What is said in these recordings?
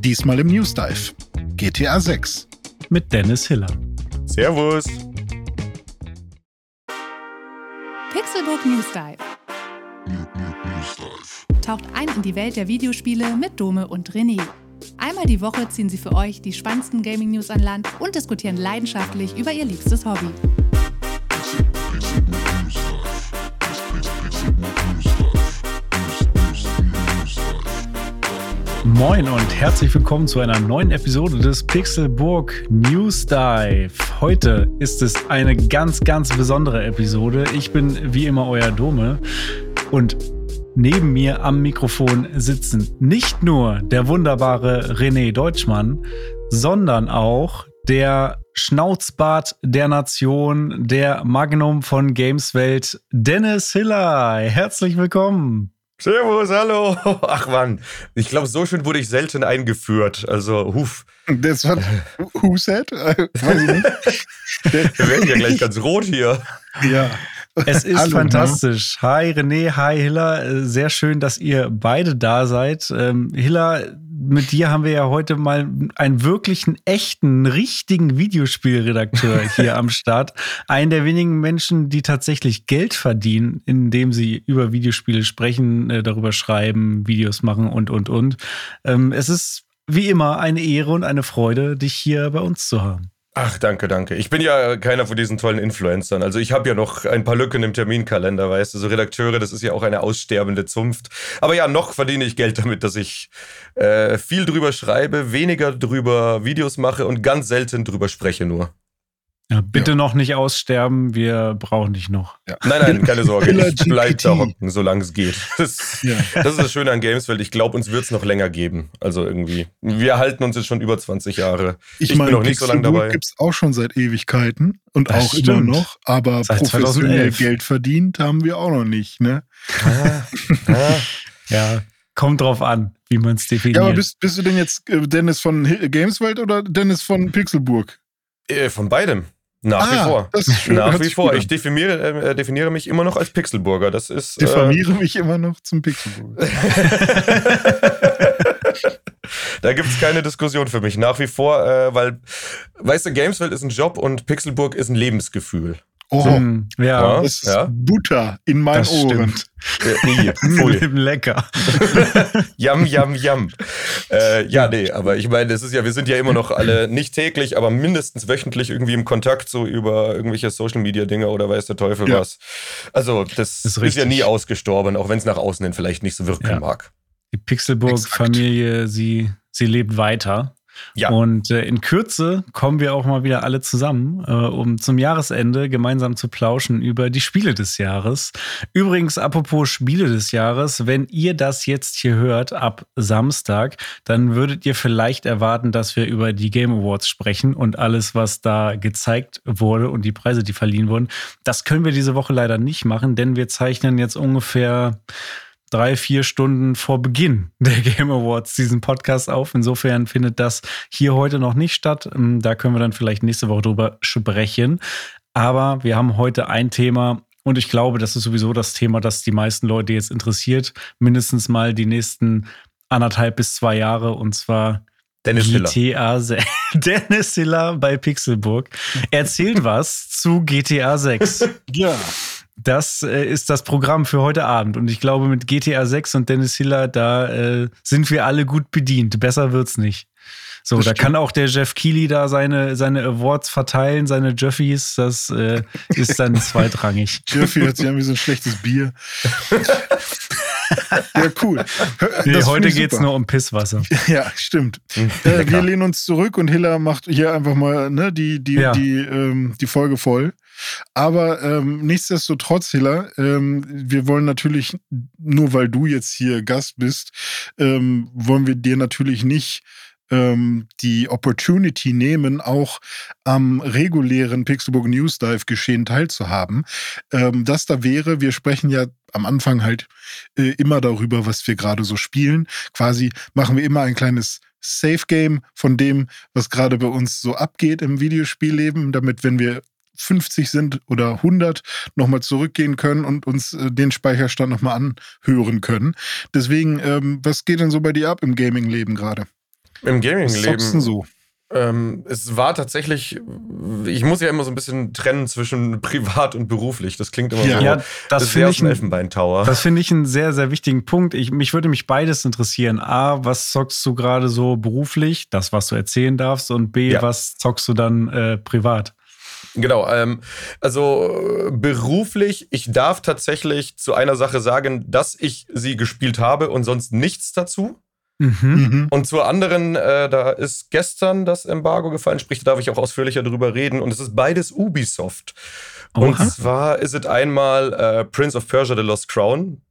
Diesmal im News Dive. GTA 6. Mit Dennis Hiller. Servus. Pixelbook News Dive. Taucht ein in die Welt der Videospiele mit Dome und René. Einmal die Woche ziehen sie für euch die spannendsten Gaming-News an Land und diskutieren leidenschaftlich über ihr liebstes Hobby. Moin und herzlich willkommen zu einer neuen Episode des Pixelburg News Dive. Heute ist es eine ganz, ganz besondere Episode. Ich bin wie immer euer Dome und neben mir am Mikrofon sitzen nicht nur der wunderbare René Deutschmann, sondern auch der Schnauzbart der Nation, der Magnum von Gameswelt, Dennis Hiller. Herzlich willkommen. Servus, hallo. Ach Mann, ich glaube, so schön wurde ich selten eingeführt. Also, huf. Das war Who said? Äh, weiß ich nicht. Wir werden ja gleich ganz rot hier. Ja. Es ist Hallo, fantastisch. Hi René, hi Hilla. Äh, Sehr schön, dass ihr beide da seid. Ähm, Hilla, mit dir haben wir ja heute mal einen wirklichen, echten, richtigen Videospielredakteur hier am Start. Einen der wenigen Menschen, die tatsächlich Geld verdienen, indem sie über Videospiele sprechen, äh, darüber schreiben, Videos machen und, und, und. Ähm, Es ist wie immer eine Ehre und eine Freude, dich hier bei uns zu haben. Ach, danke, danke. Ich bin ja keiner von diesen tollen Influencern. Also ich habe ja noch ein paar Lücken im Terminkalender, weißt du. So Redakteure, das ist ja auch eine aussterbende Zunft. Aber ja, noch verdiene ich Geld damit, dass ich äh, viel drüber schreibe, weniger drüber Videos mache und ganz selten drüber spreche nur. Ja, bitte noch nicht aussterben, wir brauchen dich noch. Nein, nein, keine Sorge. Ich bleib da hocken, solange es geht. Das, Ja. das ist das Schöne an Gameswelt. Ich glaube, uns wird es noch länger geben. Also irgendwie. Wir halten uns jetzt schon über 20 Jahre. Ich, Ich bin meine, noch nicht so lange dabei. gibt es auch schon seit Ewigkeiten und Das auch immer stimmt. noch, aber Seit professionell 2011. Geld verdient haben wir auch noch nicht, ne? Ah, ah. Ja, kommt drauf an, wie man es definiert. Ja, aber bist, bist du denn jetzt äh, Dennis von Gameswelt oder Dennis von Pixelburg? Äh, Von beidem. Nach wie Ah, vor. das ist schön, Nach wie vor. Ich definiere, äh, definiere mich immer noch als Pixelburger. Das ist. Diffamiere mich immer noch zum Pixelburg. Äh, da gibt es keine Diskussion für mich. Nach wie vor, äh, weil, weißt du, Gameswelt ist ein Job und Pixelburg ist ein Lebensgefühl. Oh, Hm, ja, Ja. das ist ja. Butter in meinen das Ohren. stimmt. Nee, lecker. Yam, yam, yam. Äh, ja, nee, aber ich meine, das ist ja, wir sind ja immer noch alle nicht täglich, aber mindestens wöchentlich irgendwie im Kontakt, so über irgendwelche Social Media Dinge oder weiß der Teufel Ja. was. Also, das Ist ist, ja nie ausgestorben, auch wenn es nach außen hin vielleicht nicht so wirken Ja. mag. Die Pixelburg-Familie, sie, sie lebt weiter. Ja. Und äh, in Kürze kommen wir auch mal wieder alle zusammen, äh, um zum Jahresende gemeinsam zu plauschen über die Spiele des Jahres. Übrigens, apropos Spiele des Jahres, wenn ihr das jetzt hier hört ab Samstag, dann würdet ihr vielleicht erwarten, dass wir über die Game Awards sprechen und alles, was da gezeigt wurde und die Preise, die verliehen wurden. Das können wir diese Woche leider nicht machen, denn wir zeichnen jetzt ungefähr drei, vier Stunden vor Beginn der Game Awards diesen Podcast auf. Insofern findet das hier heute noch nicht statt. Ähm, Da können wir dann vielleicht nächste Woche drüber sprechen. Aber wir haben heute ein Thema und ich glaube, das ist sowieso das Thema, das die meisten Leute jetzt interessiert. Mindestens mal die nächsten anderthalb bis zwei Jahre und zwar Dennis Hiller. GTA 6. Dennis Hiller bei Pixelburg erzählt was zu GTA 6. Ja. Das äh, ist das Programm für heute Abend. Und ich glaube, mit GTA 6 und Dennis Hiller, da äh, sind wir alle gut bedient. Besser wird's nicht. So, Das da stimmt. kann auch der Jeff Keighley da seine, seine Awards verteilen, seine Jeffies. Das äh, ist dann zweitrangig. Jeffy hört sich an wie so ein schlechtes Bier. ja, cool. Nee, heute geht's super. nur um Pisswasser. Ja, stimmt. Hm, Äh, wir lehnen uns zurück und Hiller macht hier einfach mal ne, die, die, Ja. die, ähm, die Folge voll. Aber ähm, nichtsdestotrotz, Hiller, ähm, wir wollen natürlich, nur weil du jetzt hier Gast bist, ähm, wollen wir dir natürlich nicht ähm, die Opportunity nehmen, auch am regulären Pixelburg News Dive Geschehen teilzuhaben. Ähm, das da wäre, wir sprechen ja am Anfang halt äh, immer darüber, was wir gerade so spielen. Quasi machen wir immer ein kleines Safe Game von dem, was gerade bei uns so abgeht im Videospielleben, damit, wenn wir 50 sind oder 100 nochmal zurückgehen können und uns äh, den Speicherstand nochmal anhören können. Deswegen, ähm, was geht denn so bei dir ab im Gaming-Leben gerade? Im Gaming-Leben. so? Ähm, es war tatsächlich, ich muss ja immer so ein bisschen trennen zwischen privat und beruflich. Das klingt immer Ja. so. Ja, das finde ich, ein ein- Elfenbeintower. das finde ich einen sehr, sehr wichtigen Punkt. Ich, mich würde mich beides interessieren. A, was zockst du gerade so beruflich, das, was du erzählen darfst, und B, Ja. was zockst du dann äh, privat? Genau, ähm, also beruflich, ich darf tatsächlich zu einer Sache sagen, dass ich sie gespielt habe und sonst nichts dazu. Mhm. Mhm. Und zur anderen, äh, da ist gestern das Embargo gefallen, sprich, da darf ich auch ausführlicher drüber reden. Und es ist beides Ubisoft. Und Oha. zwar ist es einmal äh, Prince of Persia The Lost Crown.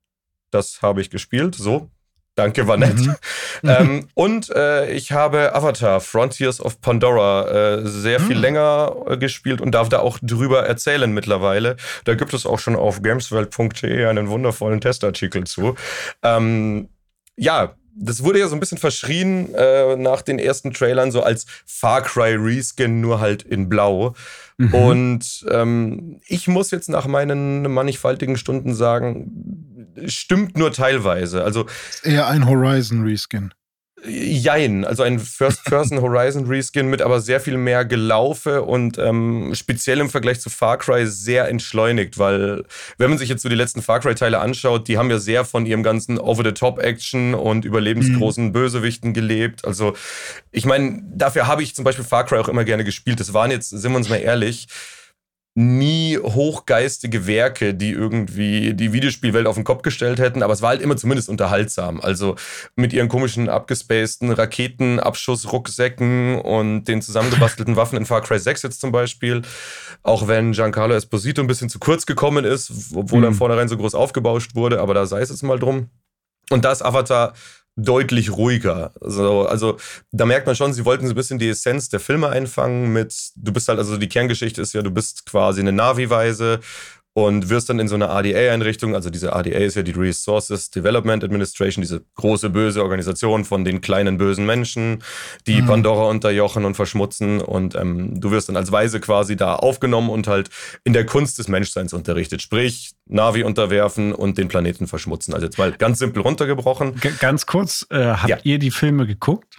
Das habe ich gespielt. So. Danke, war nett. Mhm. ähm, und äh, ich habe Avatar, Frontiers of Pandora, äh, sehr viel Mhm. länger äh, gespielt und darf da auch drüber erzählen mittlerweile. Da gibt es auch schon auf gameswelt.de einen wundervollen Testartikel zu. Ähm, ja, das wurde ja so ein bisschen verschrien äh, nach den ersten Trailern, so als Far Cry Reskin, nur halt in Blau. Mhm. Und ähm, ich muss jetzt nach meinen mannigfaltigen Stunden sagen, stimmt nur teilweise. Also Eher ein Horizon Reskin. Jein, also ein First-Person Horizon Reskin mit aber sehr viel mehr Gelaufe und ähm, speziell im Vergleich zu Far Cry sehr entschleunigt, weil wenn man sich jetzt so die letzten Far Cry-Teile anschaut, die haben ja sehr von ihrem ganzen Over-the-Top-Action und überlebensgroßen Bösewichten gelebt. Also ich meine, dafür habe ich zum Beispiel Far Cry auch immer gerne gespielt. Das waren jetzt, sind wir uns mal ehrlich, nie hochgeistige Werke, die irgendwie die Videospielwelt auf den Kopf gestellt hätten, aber es war halt immer zumindest unterhaltsam. Also mit ihren komischen abgespaceden Raketenabschussrucksäcken und den zusammengebastelten Waffen in Far Cry 6 jetzt zum Beispiel. Auch wenn Giancarlo Esposito ein bisschen zu kurz gekommen ist, obwohl er Mhm. im Vornherein so groß aufgebauscht wurde, aber da sei es jetzt mal drum. Und da ist Avatar deutlich ruhiger. Also, also da merkt man schon, sie wollten so ein bisschen die Essenz der Filme einfangen mit, du bist halt, also die Kerngeschichte ist ja, du bist quasi eine Navi-Weise und wirst dann in so einer RDA-Einrichtung, also diese RDA ist ja die Resources Development Administration, diese große böse Organisation von den kleinen bösen Menschen, die Mhm. Pandora unterjochen und verschmutzen und ähm, du wirst dann als Weise quasi da aufgenommen und halt in der Kunst des Menschseins unterrichtet, sprich Navi unterwerfen und den Planeten verschmutzen. Also jetzt mal ganz simpel runtergebrochen. G ganz kurz, äh, habt Ja. ihr die Filme geguckt?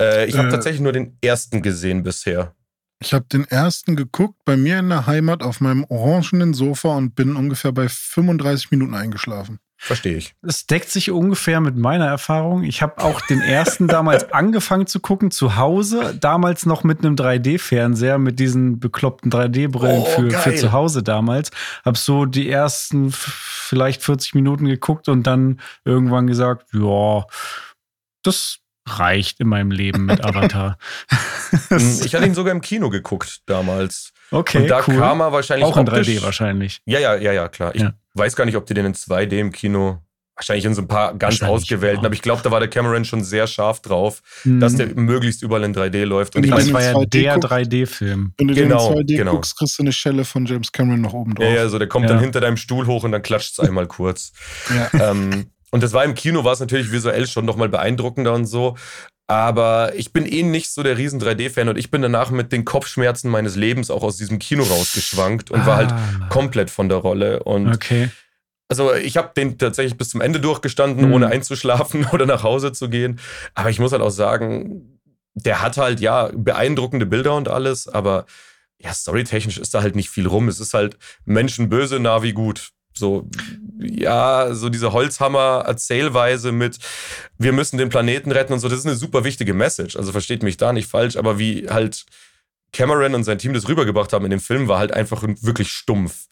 Äh, ich habe Äh, tatsächlich nur den ersten gesehen bisher. Ich habe den ersten geguckt bei mir in der Heimat auf meinem orangenen Sofa und bin ungefähr bei 35 Minuten eingeschlafen. Verstehe ich. Es deckt sich ungefähr mit meiner Erfahrung. Ich habe auch den ersten damals angefangen zu gucken, zu Hause, damals noch mit einem 3D-Fernseher, mit diesen bekloppten 3D-Brillen Oh, für, für zu Hause damals. Hab so die ersten vielleicht 40 Minuten geguckt und dann irgendwann gesagt, ja, das reicht in meinem Leben mit Avatar. Hm, Ich hatte ihn sogar im Kino geguckt damals. okay, und da cool. kam er wahrscheinlich auch in optisch- 3D wahrscheinlich. Ja, ja, ja, ja, klar. Ich Ja. weiß gar nicht, ob die den in 2D im Kino, wahrscheinlich in so ein paar ganz ausgewählten, aber ich glaube, da war der Cameron schon sehr scharf drauf, Mhm. dass der möglichst überall in 3D läuft. Und ich Ja, das meine, war ja 2D der guckst- 3D-Film. Wenn du Genau, den in 2D genau. guckst, kriegst du eine Schelle von James Cameron noch oben drauf. ja, ja, so der kommt Ja. dann hinter deinem Stuhl hoch und dann klatscht es einmal kurz. Ja. ähm, und das war im Kino, war es natürlich visuell schon nochmal beeindruckender und so. Aber ich bin eh nicht so der riesen 3D-Fan und ich bin danach mit den Kopfschmerzen meines Lebens auch aus diesem Kino rausgeschwankt und war halt Ah, komplett von der Rolle. Und Okay. also ich habe den tatsächlich bis zum Ende durchgestanden, Mhm. ohne einzuschlafen oder nach Hause zu gehen. Aber ich muss halt auch sagen, der hat halt ja beeindruckende Bilder und alles, aber ja, storytechnisch ist da halt nicht viel rum. Es ist halt Menschenböse, Navi gut. So, ja, so diese Holzhammer-Erzählweise mit, wir müssen den Planeten retten und so, das ist eine super wichtige Message. Also versteht mich da nicht falsch, aber wie halt Cameron und sein Team das rübergebracht haben in dem Film, war halt einfach wirklich stumpf.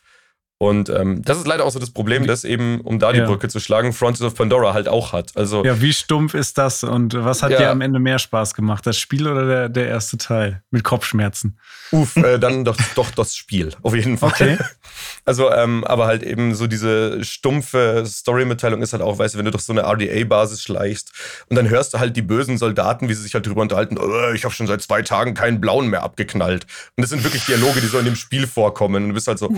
Und ähm, das ist leider auch so das Problem, das eben, um da die Ja. Brücke zu schlagen, Frontiers of Pandora halt auch hat. Also Ja, wie stumpf ist das und was hat Ja. dir am Ende mehr Spaß gemacht? Das Spiel oder der, der erste Teil mit Kopfschmerzen? Uff, äh, dann doch, doch das Spiel, auf jeden Fall. Okay. Also, ähm, aber halt eben so diese stumpfe Story-Mitteilung ist halt auch, weißt du, wenn du durch so eine RDA-Basis schleichst und dann hörst du halt die bösen Soldaten, wie sie sich halt drüber unterhalten, "Äh, ich habe schon seit zwei Tagen keinen blauen mehr abgeknallt. Und das sind wirklich Dialoge, die so in dem Spiel vorkommen. Und du bist halt so,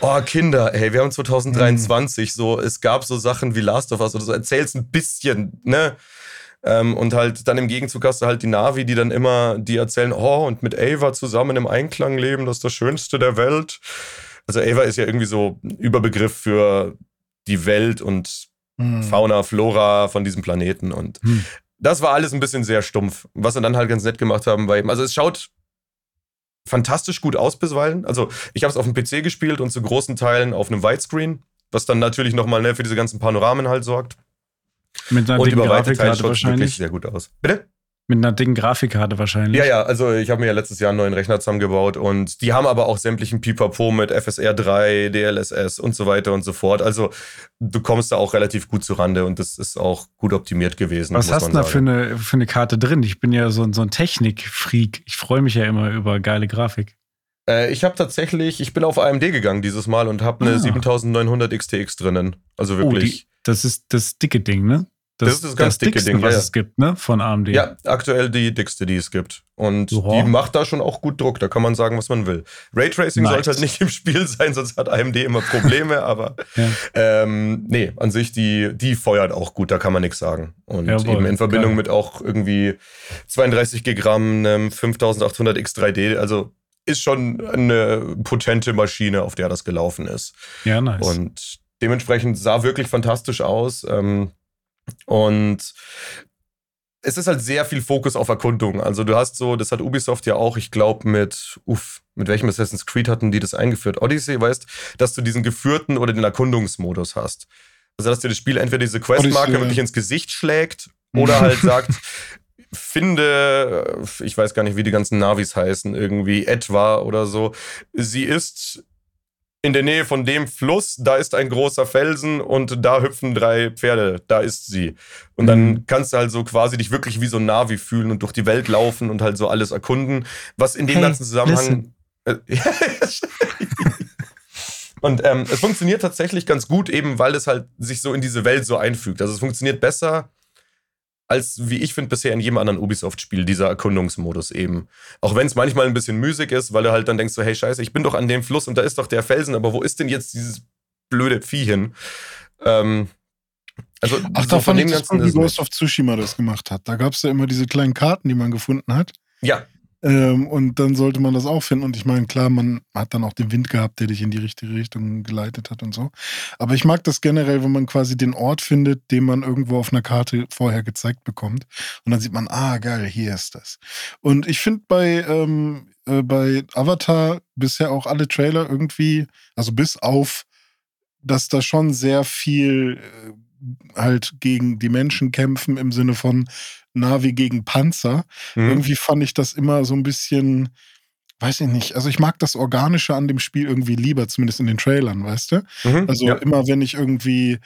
oh Kinder, ey, wir haben 2023, so, es gab so Sachen wie Last of Us oder so, erzähl's ein bisschen, ne? Ähm, und halt dann im Gegenzug hast du halt die Navi, die dann immer, die erzählen, oh, und mit Ava zusammen im Einklang leben, das ist das Schönste der Welt. Also Ava ist ja irgendwie so ein Überbegriff für die Welt und Hm. Fauna, Flora von diesem Planeten. Und Hm. das war alles ein bisschen sehr stumpf. Was sie dann halt ganz nett gemacht haben, weil, also es schaut fantastisch gut aus bisweilen. Also ich habe es auf dem PC gespielt und zu großen Teilen auf einem Widescreen, was dann natürlich nochmal ne, für diese ganzen Panoramen halt sorgt. Mit einer und über weite Teile schaut es wirklich sehr gut aus. Bitte? Mit einer dicken Grafikkarte wahrscheinlich. Ja, ja, also ich habe mir ja letztes Jahr einen neuen Rechner zusammengebaut und die haben aber auch sämtlichen Pipapo mit FSR 3, DLSS und so weiter und so fort. Also du kommst da auch relativ gut zurande und das ist auch gut optimiert gewesen. Was hast du da für eine, für eine Karte drin? Ich bin ja so, ein- so ein Technik-Freak. Ich freue mich ja immer über geile Grafik. Äh, ich habe tatsächlich, ich bin auf AMD gegangen dieses Mal und habe eine Ah. 7900 XTX drinnen. Also Oh, wirklich. die, das ist das dicke Ding, ne? Das ist das ganz dicke dickste, Ding, was ja. es gibt, ne? Von AMD. ja, aktuell die dickste, die es gibt. Und Ja. die macht da schon auch gut Druck. Da kann man sagen, was man will. Raytracing Nice. sollte halt nicht im Spiel sein, sonst hat AMD immer Probleme. aber Ja. ähm, nee, an sich, die, die feuert auch gut. Da kann man nichts sagen. Und Jawohl, eben in Verbindung geil. mit auch irgendwie 32 Gigramm, einem 5800 X3D. Also ist schon eine potente Maschine, auf der das gelaufen ist. ja, nice. Und dementsprechend sah wirklich fantastisch aus. Ähm, und es ist halt sehr viel Fokus auf Erkundung. Also du hast so, das hat Ubisoft ja auch, ich glaube mit, uff, mit welchem Assassin's Creed hatten die das eingeführt? Odyssey, weißt, dass du diesen geführten oder den Erkundungsmodus hast. Also dass dir das Spiel entweder diese Questmarke Odyssey, wirklich ins Gesicht schlägt oder halt sagt, finde, ich weiß gar nicht, wie die ganzen Navis heißen, irgendwie etwa oder so. Sie ist in der Nähe von dem Fluss, da ist ein großer Felsen und da hüpfen drei Pferde, da ist sie. Und dann Mhm. kannst du halt so quasi dich wirklich wie so ein Navi fühlen und durch die Welt laufen und halt so alles erkunden, was in dem Hey, ganzen Zusammenhang. Äh, und ähm, es funktioniert tatsächlich ganz gut, eben weil es halt sich so in diese Welt so einfügt. Also es funktioniert besser als, wie ich finde, bisher in jedem anderen Ubisoft-Spiel, dieser Erkundungsmodus eben. Auch wenn es manchmal ein bisschen müßig ist, weil du halt dann denkst so, hey scheiße, ich bin doch an dem Fluss und da ist doch der Felsen, aber wo ist denn jetzt dieses blöde Vieh hin? Ähm, also Ach, so da von dem ich das Ganzen gut, wie Ghost of Tsushima das gemacht hat. Da gab es ja immer diese kleinen Karten, die man gefunden hat. Ja, Ähm, und dann sollte man das auch finden. Und ich meine, klar, man hat dann auch den Wind gehabt, der dich in die richtige Richtung geleitet hat und so. Aber ich mag das generell, wenn man quasi den Ort findet, den man irgendwo auf einer Karte vorher gezeigt bekommt. Und dann sieht man, ah, geil, hier ist das. Und ich finde bei, ähm, äh, bei Avatar bisher auch alle Trailer irgendwie, also bis auf, dass da schon sehr viel äh, halt gegen die Menschen kämpfen im Sinne von Navi gegen Panzer. Mhm. Irgendwie fand ich das immer so ein bisschen, weiß ich nicht. Also ich mag das Organische an dem Spiel irgendwie lieber, zumindest in den Trailern, weißt du? Mhm. Also ja. immer wenn ich irgendwie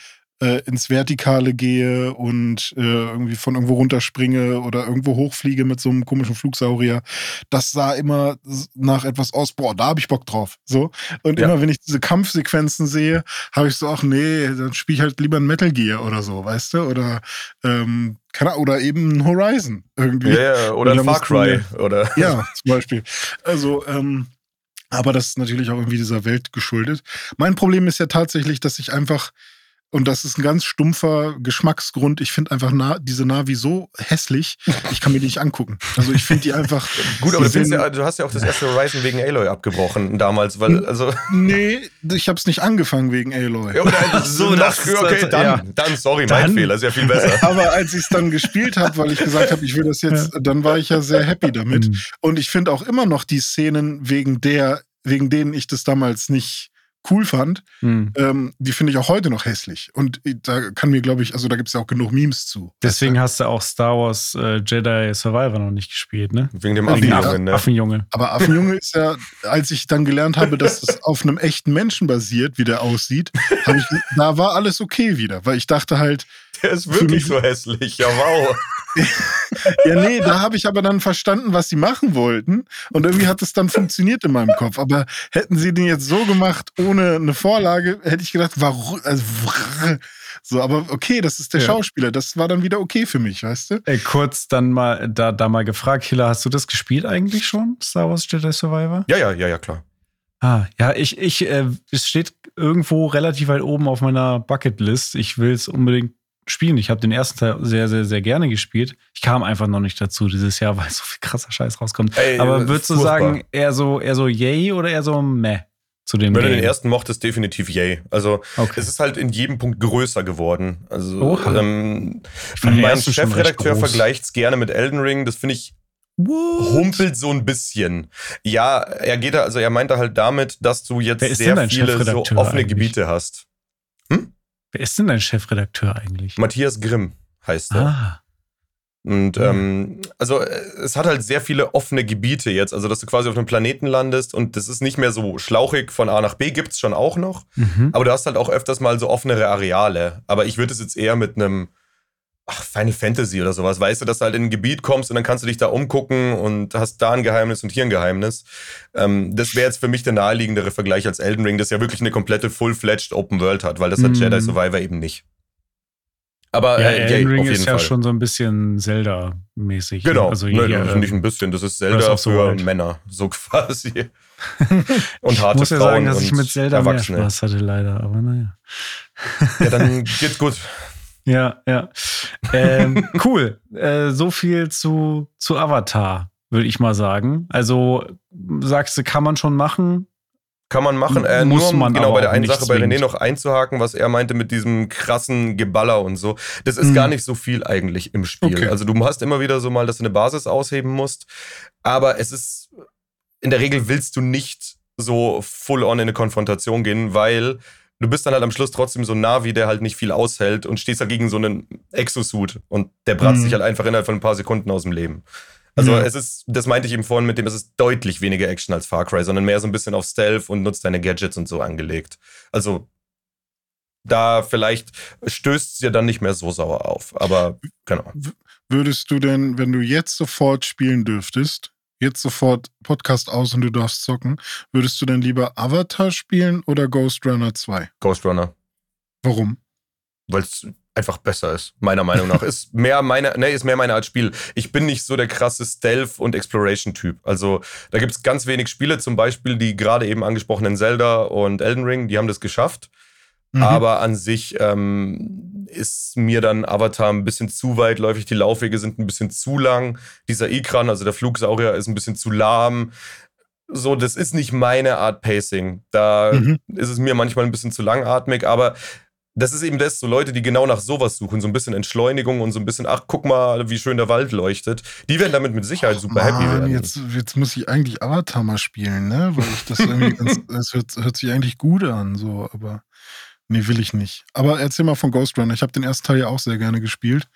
äh, ins Vertikale gehe und äh, irgendwie von irgendwo runterspringe oder irgendwo hochfliege mit so einem komischen Flugsaurier, das sah immer nach etwas aus, boah, da habe ich Bock drauf. So. Und Ja. immer wenn ich diese Kampfsequenzen sehe, habe ich so, ach nee, dann spiele ich halt lieber ein Metal Gear oder so, weißt du? Oder, ähm, keine oder eben ein Horizon irgendwie. Ja, ja, oder ein Far Cry. Oder Ja, zum Beispiel. Also, ähm, aber das ist natürlich auch irgendwie dieser Welt geschuldet. Mein Problem ist ja tatsächlich, dass ich einfach, und das ist ein ganz stumpfer Geschmacksgrund, ich finde einfach na, diese Navi so hässlich, ich kann mir die nicht angucken. Also ich finde die einfach. Gut, aber du, ja, du hast ja auch das erste Horizon wegen Aloy abgebrochen damals, weil, also. Nee, ich habe es nicht angefangen wegen Aloy. Ja, oder, so, das okay, also- dann, ja. dann, sorry, mein Dann- Fehler, ist ja viel besser. Aber als ich es dann gespielt habe, weil ich gesagt habe, ich will das jetzt, dann war ich ja sehr happy damit. Mhm. Und ich finde auch immer noch die Szenen, wegen der, wegen denen ich das damals nicht cool fand, Mhm. ähm, die finde ich auch heute noch hässlich. Und da kann mir, glaube ich, also da gibt es ja auch genug Memes zu. Deswegen hast du auch Star Wars äh, Jedi Survivor noch nicht gespielt, ne? Wegen dem Wegen Affenjungen, ne? Affenjunge. Aber Affenjunge ist ja, als ich dann gelernt habe, dass das auf einem echten Menschen basiert, wie der aussieht, ich, da war alles okay wieder, weil ich dachte halt, Der ist wirklich so hässlich, ja wow. ja nee, da habe ich aber dann verstanden, was sie machen wollten und irgendwie hat es dann funktioniert in meinem Kopf. Aber hätten sie den jetzt so gemacht ohne eine Vorlage, hätte ich gedacht, warum? Also, so, aber okay, das ist der Ja. Schauspieler, das war dann wieder okay für mich, weißt du? Ey, kurz dann mal, da, da mal gefragt, Hila, hast du das gespielt eigentlich schon? Star Wars Jedi Survivor? Ja, ja, ja, ja, klar. Ah, ja, ich, ich, äh, es steht irgendwo relativ weit oben auf meiner Bucketlist. Ich will es unbedingt spielen. Ich habe den ersten Teil sehr, sehr, sehr gerne gespielt. Ich kam einfach noch nicht dazu dieses Jahr, weil so viel krasser Scheiß rauskommt. Ey, Aber würdest du furchtbar. sagen, eher so, eher so yay oder eher so meh? zu dem Wenn Game? du den ersten mochtest, definitiv yay. Also Okay. es ist halt in jedem Punkt größer geworden. Also Oha. ähm, mein Chefredakteur vergleicht es gerne mit Elden Ring. Das finde ich What? humpelt so ein bisschen. Ja, er geht da, also er meinte halt damit, dass du jetzt sehr viele so offene eigentlich? Gebiete hast. Wer ist denn dein Chefredakteur eigentlich? Matthias Grimm heißt er. Ah. Und Mhm. ähm, also äh, es hat halt sehr viele offene Gebiete jetzt, also dass du quasi auf einem Planeten landest und das ist nicht mehr so schlauchig von A nach B gibt's schon auch noch, Mhm. aber du hast halt auch öfters mal so offenere Areale. Aber ich würde es jetzt eher mit einem ach, Final Fantasy oder sowas, weißt du, dass du halt in ein Gebiet kommst und dann kannst du dich da umgucken und hast da ein Geheimnis und hier ein Geheimnis. Ähm, das wäre jetzt für mich der naheliegendere Vergleich als Elden Ring, das ja wirklich eine komplette Full-fledged Open World hat, weil das hat Mhm. Jedi Survivor eben nicht. Aber Ja, äh, Elden Ring ist ja Fall. schon so ein bisschen Zelda-mäßig. Genau, Also ne, hier, das nicht ähm, ein bisschen, das ist Zelda für Wild. Männer, so quasi. und harte ich muss ja Frauen sagen, dass ich mit Zelda mehr. Spaß hatte, leider. Aber naja. Ja, dann geht's gut. Ja, ja. Ähm, cool. Äh, so viel zu, zu Avatar, würde ich mal sagen. Also, sagst du, kann man schon machen? Kann man machen. Äh, Muss nur man genau bei der einen Sache bei René zwingend. noch einzuhaken, was er meinte mit diesem krassen Geballer und so. Das ist Mhm. gar nicht so viel eigentlich im Spiel. Okay. Also du hast immer wieder so mal, dass du eine Basis ausheben musst. Aber es ist, in der Regel willst du nicht so full on in eine Konfrontation gehen, weil du bist dann halt am Schluss trotzdem so ein Navi, der halt nicht viel aushält und stehst halt gegen so einen Exosuit und der bratzt Mhm. dich halt einfach innerhalb von ein paar Sekunden aus dem Leben. Also Ja. es ist, das meinte ich eben vorhin mit dem, es ist deutlich weniger Action als Far Cry, sondern mehr so ein bisschen auf Stealth und nutzt deine Gadgets und so angelegt. Also da vielleicht stößt es dir dann nicht mehr so sauer auf. Aber genau. Würdest du denn, wenn du jetzt sofort spielen dürftest, jetzt sofort Podcast aus und du darfst zocken, würdest du denn lieber Avatar spielen oder Ghost Runner 2? Ghost Runner. Warum? Weil es einfach besser ist, meiner Meinung nach. ist mehr meine, ne, ist mehr meine Art Spiel. Ich bin nicht so der krasse Stealth- und Exploration-Typ. Also da gibt es ganz wenig Spiele, zum Beispiel die gerade eben angesprochenen Zelda und Elden Ring, die haben das geschafft. Mhm. Aber an sich ähm, ist mir dann Avatar ein bisschen zu weitläufig. Die Laufwege sind ein bisschen zu lang. Dieser Ikran, also der Flugsaurier, ist ein bisschen zu lahm. So, das ist nicht meine Art Pacing. Da Mhm. ist es mir manchmal ein bisschen zu langatmig, aber das ist eben das, so Leute, die genau nach sowas suchen, so ein bisschen Entschleunigung und so ein bisschen, ach, guck mal, wie schön der Wald leuchtet. Die werden damit mit Sicherheit super happy Mann, werden. Jetzt, jetzt muss ich eigentlich Avatar mal spielen, ne? Weil ich das irgendwie ganz, das hört, hört sich eigentlich gut an, so, aber nee, will ich nicht. Aber erzähl mal von Ghost Runner. Ich habe den ersten Teil ja auch sehr gerne gespielt.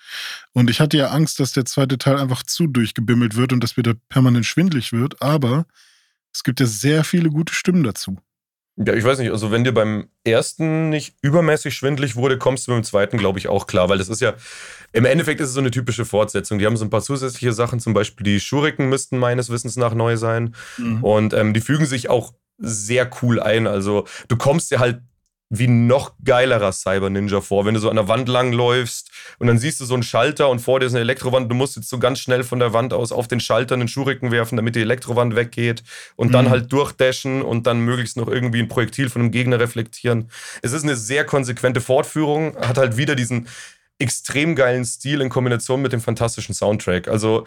Und ich hatte ja Angst, dass der zweite Teil einfach zu durchgebimmelt wird und dass mir da permanent schwindlig wird, aber es gibt ja sehr viele gute Stimmen dazu. Ja, ich weiß nicht, also wenn dir beim ersten nicht übermäßig schwindlig wurde, kommst du beim zweiten, glaube ich, auch klar, weil das ist ja, im Endeffekt ist es so eine typische Fortsetzung. Die haben so ein paar zusätzliche Sachen, zum Beispiel die Schuriken müssten meines Wissens nach neu sein. Und ähm, die fügen sich auch sehr cool ein. Also du kommst dir halt wie noch geilerer Cyber Ninja vor, wenn du so an der Wand langläufst und dann siehst du so einen Schalter und vor dir ist eine Elektrowand. Du musst jetzt so ganz schnell von der Wand aus auf den Schalter einen Schuriken werfen, damit die Elektrowand weggeht und dann Mhm. halt durchdashen und dann möglichst noch irgendwie ein Projektil von einem Gegner reflektieren. Es ist eine sehr konsequente Fortführung, hat halt wieder diesen extrem geilen Stil in Kombination mit dem fantastischen Soundtrack. Also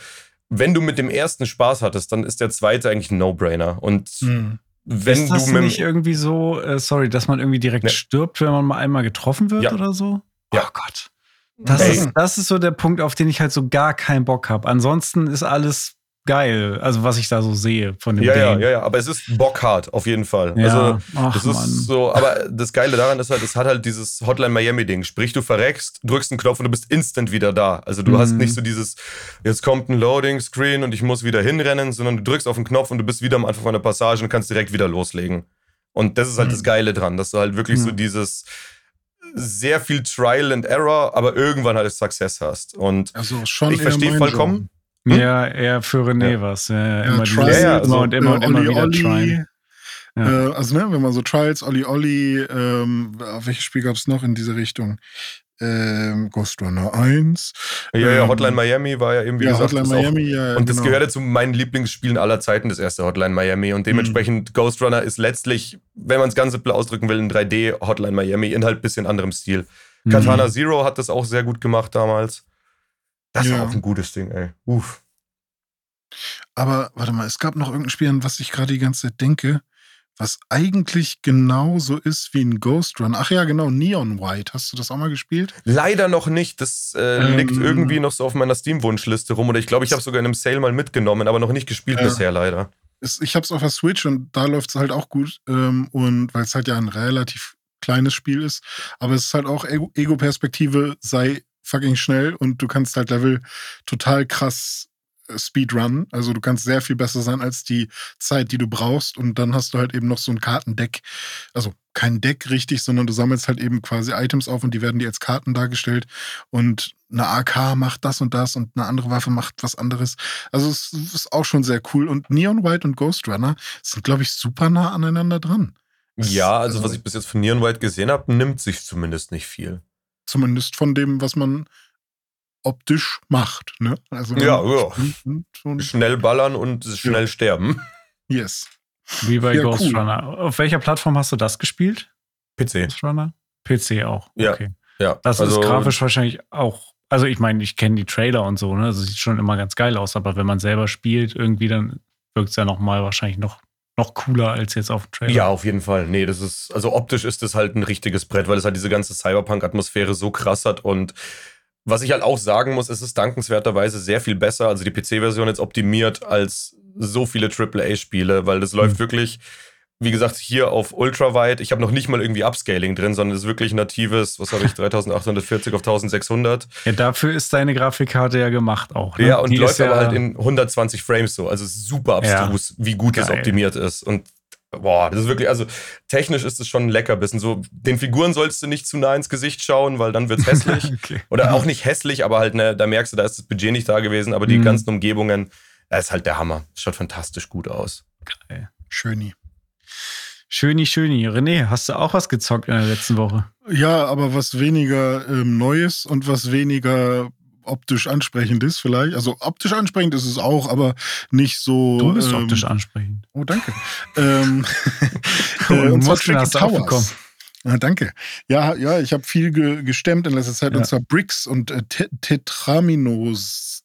wenn du mit dem ersten Spaß hattest, dann ist der zweite eigentlich ein No-Brainer. Und Mhm. Wenn ist das du nicht irgendwie so, äh, sorry, dass man irgendwie direkt Ne. stirbt, wenn man mal einmal getroffen wird Ja. oder so? Ja. Oh Gott. Das Ey. ist, das ist so der Punkt, auf den ich halt so gar keinen Bock habe. Ansonsten ist alles geil, also was ich da so sehe von dem ja, ja, Game. ja, ja, aber es ist bockhart auf jeden Fall. Ja. Also Ach, das Mann. ist so, aber das Geile daran ist halt, es hat halt dieses Hotline Miami Ding. Sprich, du verreckst, drückst einen Knopf und du bist instant wieder da. Also du Mhm. hast nicht so dieses, jetzt kommt ein Loading Screen und ich muss wieder hinrennen, sondern du drückst auf den Knopf und du bist wieder am Anfang von der Passage und kannst direkt wieder loslegen. Und das ist halt Mhm. das Geile dran, dass du halt wirklich so Mhm. dieses sehr viel Trial and Error, aber irgendwann halt Success hast. Und Also schon Ich verstehe vollkommen. Genre. Ja, eher für René Ja. was. Ja, immer, die Trials, Ja, also, und immer und äh, immer Olli wieder Olli, tryen. Ja. Äh, also, ne, wenn man so Trials, Olli Olli, ähm, welches Spiel gab es noch in diese Richtung? Ähm, Ghost Runner 1. ja, ja, Ähm, Hotline Miami war ja eben, wie ja, gesagt, Hotline ist auch Miami, ja. Und das genau. gehörte zu meinen Lieblingsspielen aller Zeiten, das erste Hotline Miami. Und dementsprechend Ghost Runner ist letztlich, wenn man es ganz simpel ausdrücken will, ein 3D Hotline Miami in halt bisschen anderem Stil. Mhm. Katana Zero hat das auch sehr gut gemacht damals. Das Ja. war auch ein gutes Ding, ey. Uff. Aber warte mal, es gab noch irgendein Spiel, an was ich gerade die ganze Zeit denke, was eigentlich genauso ist wie ein Ghost Run. Ach ja, genau, Neon White. Hast du das auch mal gespielt? Leider noch nicht. Das äh, ähm, liegt irgendwie noch so auf meiner Steam-Wunschliste rum. Oder ich glaube, ich habe sogar in einem Sale mal mitgenommen, aber noch nicht gespielt äh, bisher, leider. ich habe es auf der Switch und da läuft es halt auch gut. Ähm, und weil es halt ja ein relativ kleines Spiel ist. Aber es ist halt auch Ego-Perspektive, sei fucking schnell und du kannst halt Level total krass Speedrun. Also du kannst sehr viel besser sein als die Zeit, die du brauchst. Und dann hast du halt eben noch so ein Kartendeck. Also kein Deck richtig, sondern du sammelst halt eben quasi Items auf und die werden dir als Karten dargestellt. Und eine AK macht das und das und eine andere Waffe macht was anderes. Also es ist auch schon sehr cool. Und Neon White und Ghost Runner sind, glaube ich, super nah aneinander dran. Ja, also, also was ich bis jetzt von Neon White gesehen habe, nimmt sich zumindest nicht viel. Zumindest von dem, was man optisch macht. Ne? Also ja, ja. Schnell ballern und schnell ja. sterben. Yes. Wie bei ja, Ghost cool. Runner. Auf welcher Plattform hast du das gespielt? PC. Ghost Runner? PC auch. Ja. Okay. Ja. Das also, ist grafisch wahrscheinlich auch. Also ich meine, ich kenne die Trailer und so, ne? Das sieht schon immer ganz geil aus, aber wenn man selber spielt, irgendwie, dann wirkt es ja nochmal wahrscheinlich noch noch cooler als jetzt auf dem Trailer. Ja, auf jeden Fall. Nee, das ist, also optisch ist das halt ein richtiges Brett, weil es halt diese ganze Cyberpunk-Atmosphäre so krass hat und was ich halt auch sagen muss, es ist dankenswerterweise sehr viel besser, also die PC-Version jetzt optimiert als so viele AAA-Spiele, weil das mhm. läuft wirklich, wie gesagt, hier auf ultraweit. Ich habe noch nicht mal irgendwie Upscaling drin, sondern es ist wirklich natives, was habe ich, 3840 auf 1600. Ja, dafür ist deine Grafikkarte ja gemacht auch. Ne? Ja, und die läuft aber ja halt in 120 Frames so. Also super abstrus, ja. wie gut Geil. das optimiert ist. Und Boah, das ist wirklich, also technisch ist es schon ein Leckerbissen. So, den Figuren sollst du nicht zu nah ins Gesicht schauen, weil dann wird's hässlich. okay. Oder auch nicht hässlich, aber halt, ne, da merkst du, da ist das Budget nicht da gewesen, aber die mhm. ganzen Umgebungen, das ist halt der Hammer. Schaut fantastisch gut aus. Geil. Schöni. Schöni, schöni. René, hast du auch was gezockt in der letzten Woche? Ja, aber was weniger ähm, Neues und was weniger optisch ansprechend ist, vielleicht. Also optisch ansprechend ist es auch, aber nicht so. Du bist ähm, optisch ansprechend. Oh, danke. ähm, äh, und zwar Tricky Towers. Ah, danke. Ja, ja, ich habe viel ge gestemmt in letzter Zeit ja. und zwar Bricks und äh,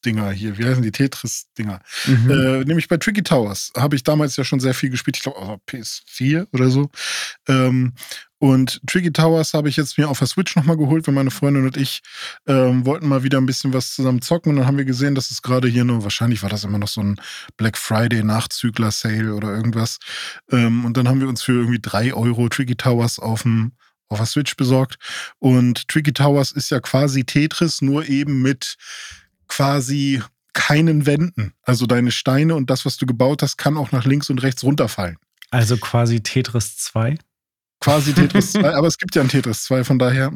Tetraminos-Dinger hier. Wie heißen die Tetris-Dinger? Mhm. Äh, nämlich bei Tricky Towers habe ich damals ja schon sehr viel gespielt. Ich glaube, oh, PS4 oder so. Ähm, und Tricky Towers habe ich jetzt mir auf der Switch nochmal geholt, weil meine Freundin und ich ähm, wollten mal wieder ein bisschen was zusammen zocken. Und dann haben wir gesehen, dass es gerade hier nur, wahrscheinlich war das immer noch so ein Black Friday Nachzügler-Sale oder irgendwas. Ähm, und dann haben wir uns für irgendwie drei Euro Tricky Towers auf dem auf der Switch besorgt. Und Tricky Towers ist ja quasi Tetris, nur eben mit quasi keinen Wänden. Also deine Steine und das, was du gebaut hast, kann auch nach links und rechts runterfallen. Also quasi Tetris 2? quasi Tetris 2, aber es gibt ja ein Tetris 2, von daher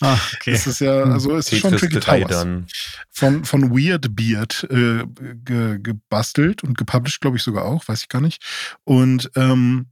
ah, okay. ist es ja, also es ist schon Tricky Towers. Dann. Von, von Weird Beard äh, ge, gebastelt und gepublished, glaube ich sogar auch, weiß ich gar nicht. Und ähm,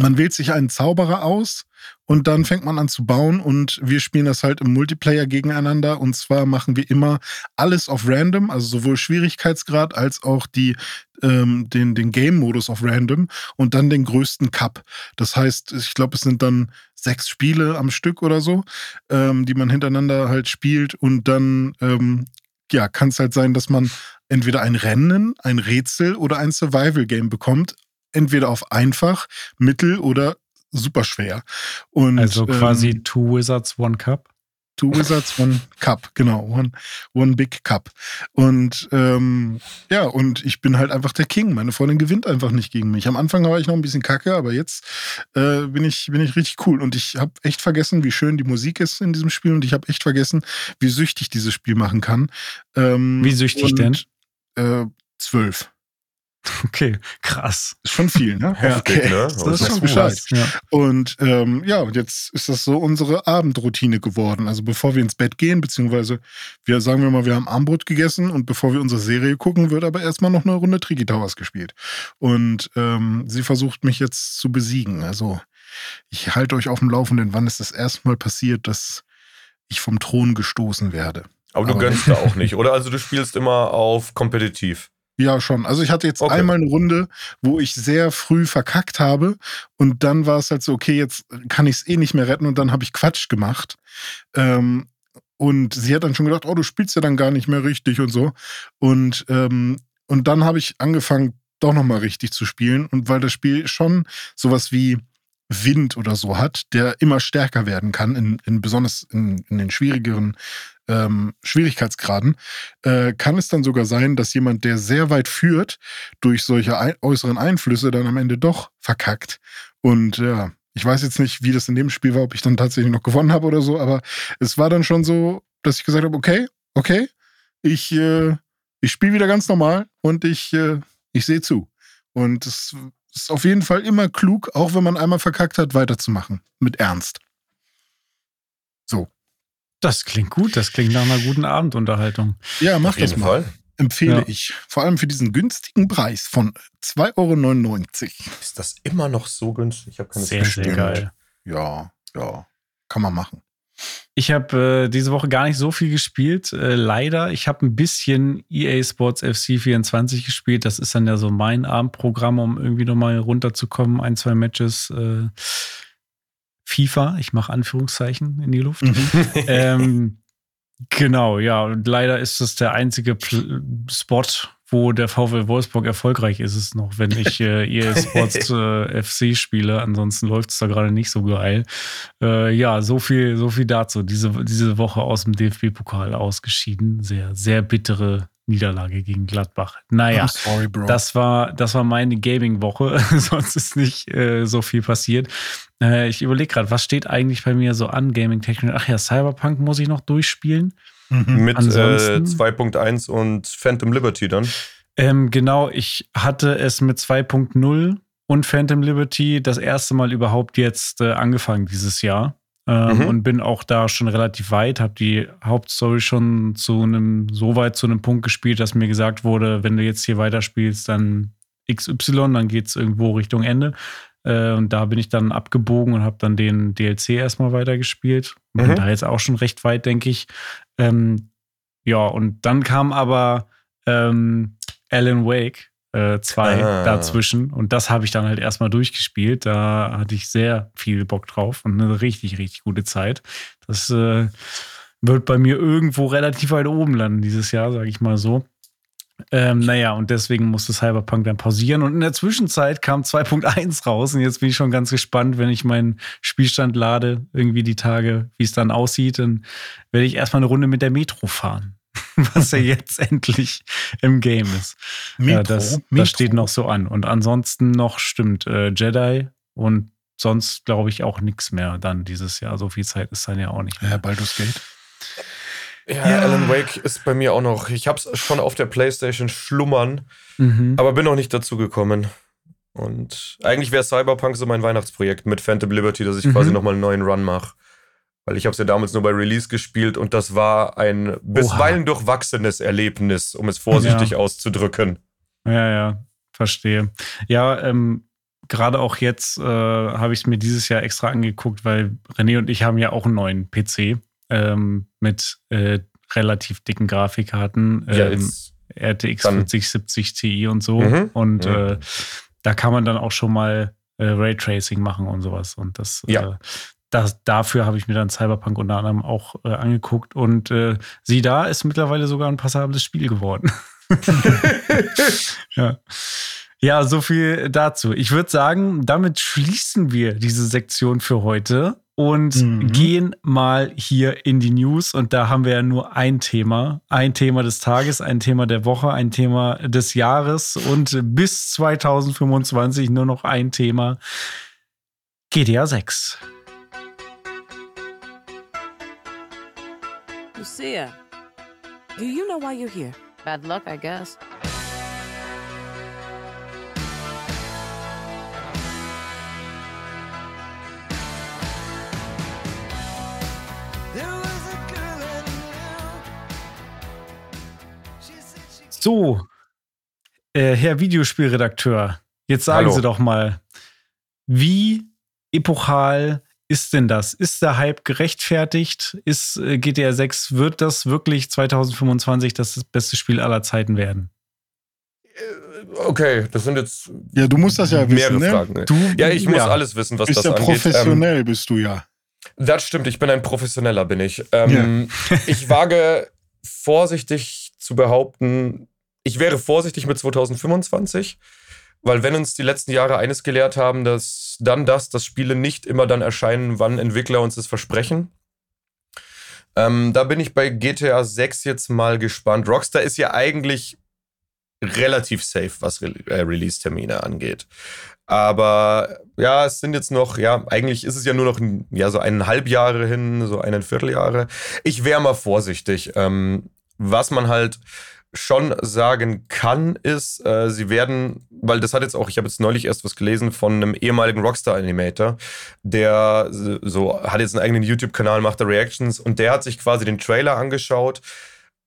man wählt sich einen Zauberer aus und dann fängt man an zu bauen und wir spielen das halt im Multiplayer gegeneinander. Und zwar machen wir immer alles auf random, also sowohl Schwierigkeitsgrad als auch die, ähm, den, den Game-Modus auf random und dann den größten Cup. Das heißt, ich glaube, es sind dann sechs Spiele am Stück oder so, ähm, die man hintereinander halt spielt. Und dann ähm, ja, kann es halt sein, dass man entweder ein Rennen, ein Rätsel oder ein Survival-Game bekommt entweder auf einfach, mittel oder super schwer. Und, also quasi ähm, Two Wizards, One Cup? Two Wizards, One Cup, genau. One, one Big Cup. Und ähm, ja, und ich bin halt einfach der King. Meine Freundin gewinnt einfach nicht gegen mich. Am Anfang war ich noch ein bisschen kacke, aber jetzt äh, bin, ich, bin ich richtig cool. Und ich habe echt vergessen, wie schön die Musik ist in diesem Spiel. Und ich habe echt vergessen, wie süchtig dieses Spiel machen kann. Ähm, wie süchtig und, denn? Äh, zwölf. Okay, krass. Ist schon viel, ne? Ja. Okay. Ne? Das, das ist schon Bescheid. Ja. Und ähm, ja, und jetzt ist das so unsere Abendroutine geworden. Also bevor wir ins Bett gehen, beziehungsweise wir sagen wir mal, wir haben Armbrot gegessen und bevor wir unsere Serie gucken, wird aber erstmal noch eine Runde Triggy Towers gespielt. Und ähm, sie versucht mich jetzt zu besiegen. Also ich halte euch auf dem Laufenden, wann ist das erste Mal passiert, dass ich vom Thron gestoßen werde. Aber du aber gönnst da auch nicht, oder? Also du spielst immer auf kompetitiv. Ja, schon. Also ich hatte jetzt okay. einmal eine Runde, wo ich sehr früh verkackt habe und dann war es halt so, okay, jetzt kann ich es eh nicht mehr retten und dann habe ich Quatsch gemacht. Ähm, und sie hat dann schon gedacht, oh, du spielst ja dann gar nicht mehr richtig und so. Und, ähm, und dann habe ich angefangen, doch nochmal richtig zu spielen und weil das Spiel schon sowas wie Wind oder so hat, der immer stärker werden kann, in, in besonders in, in den schwierigeren ähm, Schwierigkeitsgraden, äh, kann es dann sogar sein, dass jemand, der sehr weit führt, durch solche ein äußeren Einflüsse dann am Ende doch verkackt. Und ja, ich weiß jetzt nicht, wie das in dem Spiel war, ob ich dann tatsächlich noch gewonnen habe oder so, aber es war dann schon so, dass ich gesagt habe, okay, okay, ich, äh, ich spiele wieder ganz normal und ich, äh, ich sehe zu. Und es ist auf jeden Fall immer klug, auch wenn man einmal verkackt hat, weiterzumachen. Mit Ernst. So. Das klingt gut, das klingt nach einer guten Abendunterhaltung. Ja, mach das mal. Fall. Empfehle ja. ich. Vor allem für diesen günstigen Preis von 2,99 Euro. Ist das immer noch so günstig? Ich habe keine Sehr, sehr geil. Ja, ja. Kann man machen. Ich habe äh, diese Woche gar nicht so viel gespielt, äh, leider. Ich habe ein bisschen EA Sports FC 24 gespielt. Das ist dann ja so mein Abendprogramm, um irgendwie nochmal runterzukommen. Ein, zwei Matches. Äh, FIFA, ich mache Anführungszeichen in die Luft. Mhm. ähm, genau, ja. Und leider ist das der einzige Pl Spot, wo der VW Wolfsburg erfolgreich ist es noch, wenn ich äh, EA Sports äh, FC spiele. Ansonsten läuft es da gerade nicht so geil. Äh, ja, so viel, so viel dazu. Diese, diese Woche aus dem DFB-Pokal ausgeschieden. Sehr, sehr bittere Niederlage gegen Gladbach. Naja, sorry, das war, das war meine Gaming-Woche. Sonst ist nicht äh, so viel passiert. Äh, ich überlege gerade, was steht eigentlich bei mir so an Gaming-technisch? Ach ja, Cyberpunk muss ich noch durchspielen. Mhm. Mit äh, 2.1 und Phantom Liberty dann? Ähm, genau, ich hatte es mit 2.0 und Phantom Liberty das erste Mal überhaupt jetzt äh, angefangen dieses Jahr. Ähm, mhm. Und bin auch da schon relativ weit, habe die Hauptstory schon zu einem, so weit zu einem Punkt gespielt, dass mir gesagt wurde, wenn du jetzt hier weiterspielst, dann XY, dann geht es irgendwo Richtung Ende. Äh, und da bin ich dann abgebogen und habe dann den DLC erstmal weitergespielt. Mhm. Bin da jetzt auch schon recht weit, denke ich. Ähm, ja, und dann kam aber ähm, Alan Wake 2 äh, ah. dazwischen. Und das habe ich dann halt erstmal durchgespielt. Da hatte ich sehr viel Bock drauf und eine richtig, richtig gute Zeit. Das äh, wird bei mir irgendwo relativ weit oben landen dieses Jahr, sage ich mal so. Ähm, naja, und deswegen musste Cyberpunk dann pausieren. Und in der Zwischenzeit kam 2.1 raus. Und jetzt bin ich schon ganz gespannt, wenn ich meinen Spielstand lade, irgendwie die Tage, wie es dann aussieht. Dann werde ich erstmal eine Runde mit der Metro fahren. Was ja jetzt endlich im Game ist. Metro, ja, das, Metro. das steht noch so an. Und ansonsten noch stimmt äh, Jedi und sonst glaube ich auch nichts mehr dann dieses Jahr. So viel Zeit ist dann ja auch nicht mehr. Ja, Baldur's Gate. Ja, ja, Alan Wake ist bei mir auch noch. Ich habe es schon auf der PlayStation schlummern, mhm. aber bin noch nicht dazu gekommen. Und eigentlich wäre Cyberpunk so mein Weihnachtsprojekt mit Phantom Liberty, dass ich mhm. quasi nochmal einen neuen Run mache. Weil ich habe es ja damals nur bei Release gespielt und das war ein bisweilen Oha. durchwachsenes Erlebnis, um es vorsichtig ja. auszudrücken. Ja, ja, verstehe. Ja, ähm, gerade auch jetzt äh, habe ich es mir dieses Jahr extra angeguckt, weil René und ich haben ja auch einen neuen PC ähm, mit äh, relativ dicken Grafikkarten. Ähm, ja, RTX 4070 Ti und so. Mhm. Und mhm. Äh, da kann man dann auch schon mal äh, Raytracing machen und sowas. Und das, ja. Äh, das, dafür habe ich mir dann Cyberpunk unter anderem auch äh, angeguckt. Und äh, sieh da, ist mittlerweile sogar ein passables Spiel geworden. ja. ja, so viel dazu. Ich würde sagen, damit schließen wir diese Sektion für heute und mhm. gehen mal hier in die News. Und da haben wir ja nur ein Thema. Ein Thema des Tages, ein Thema der Woche, ein Thema des Jahres und bis 2025 nur noch ein Thema. GTA 6. Lucia, do you know why you're here? Bad luck, I guess. So, äh, Herr Videospielredakteur, jetzt sagen Hallo. Sie doch mal, wie epochal ist denn das? Ist der Hype gerechtfertigt? Ist äh, GTA 6, wird das wirklich 2025 das beste Spiel aller Zeiten werden? Äh, okay, das sind jetzt ja, du musst das ja mehrere wissen, ne? Fragen. Ne? Du, ja, ich muss ja. alles wissen, was bist das ja angeht. Professionell ähm, bist du ja. Das stimmt, ich bin ein Professioneller, bin ich. Ähm, ja. ich wage vorsichtig zu behaupten, ich wäre vorsichtig mit 2025. weil wenn uns die letzten Jahre eines gelehrt haben, dass dann das, dass Spiele nicht immer dann erscheinen, wann Entwickler uns das versprechen. Ähm, da bin ich bei GTA 6 jetzt mal gespannt. Rockstar ist ja eigentlich relativ safe, was Re äh, Release-Termine angeht. Aber ja, es sind jetzt noch, ja, eigentlich ist es ja nur noch ja, so eineinhalb Jahre hin, so einen Vierteljahre. Ich wäre mal vorsichtig. Ähm, was man halt schon sagen kann, ist, äh, sie werden, weil das hat jetzt auch, ich habe jetzt neulich erst was gelesen von einem ehemaligen Rockstar-Animator, der so hat jetzt einen eigenen YouTube-Kanal, macht da Reactions und der hat sich quasi den Trailer angeschaut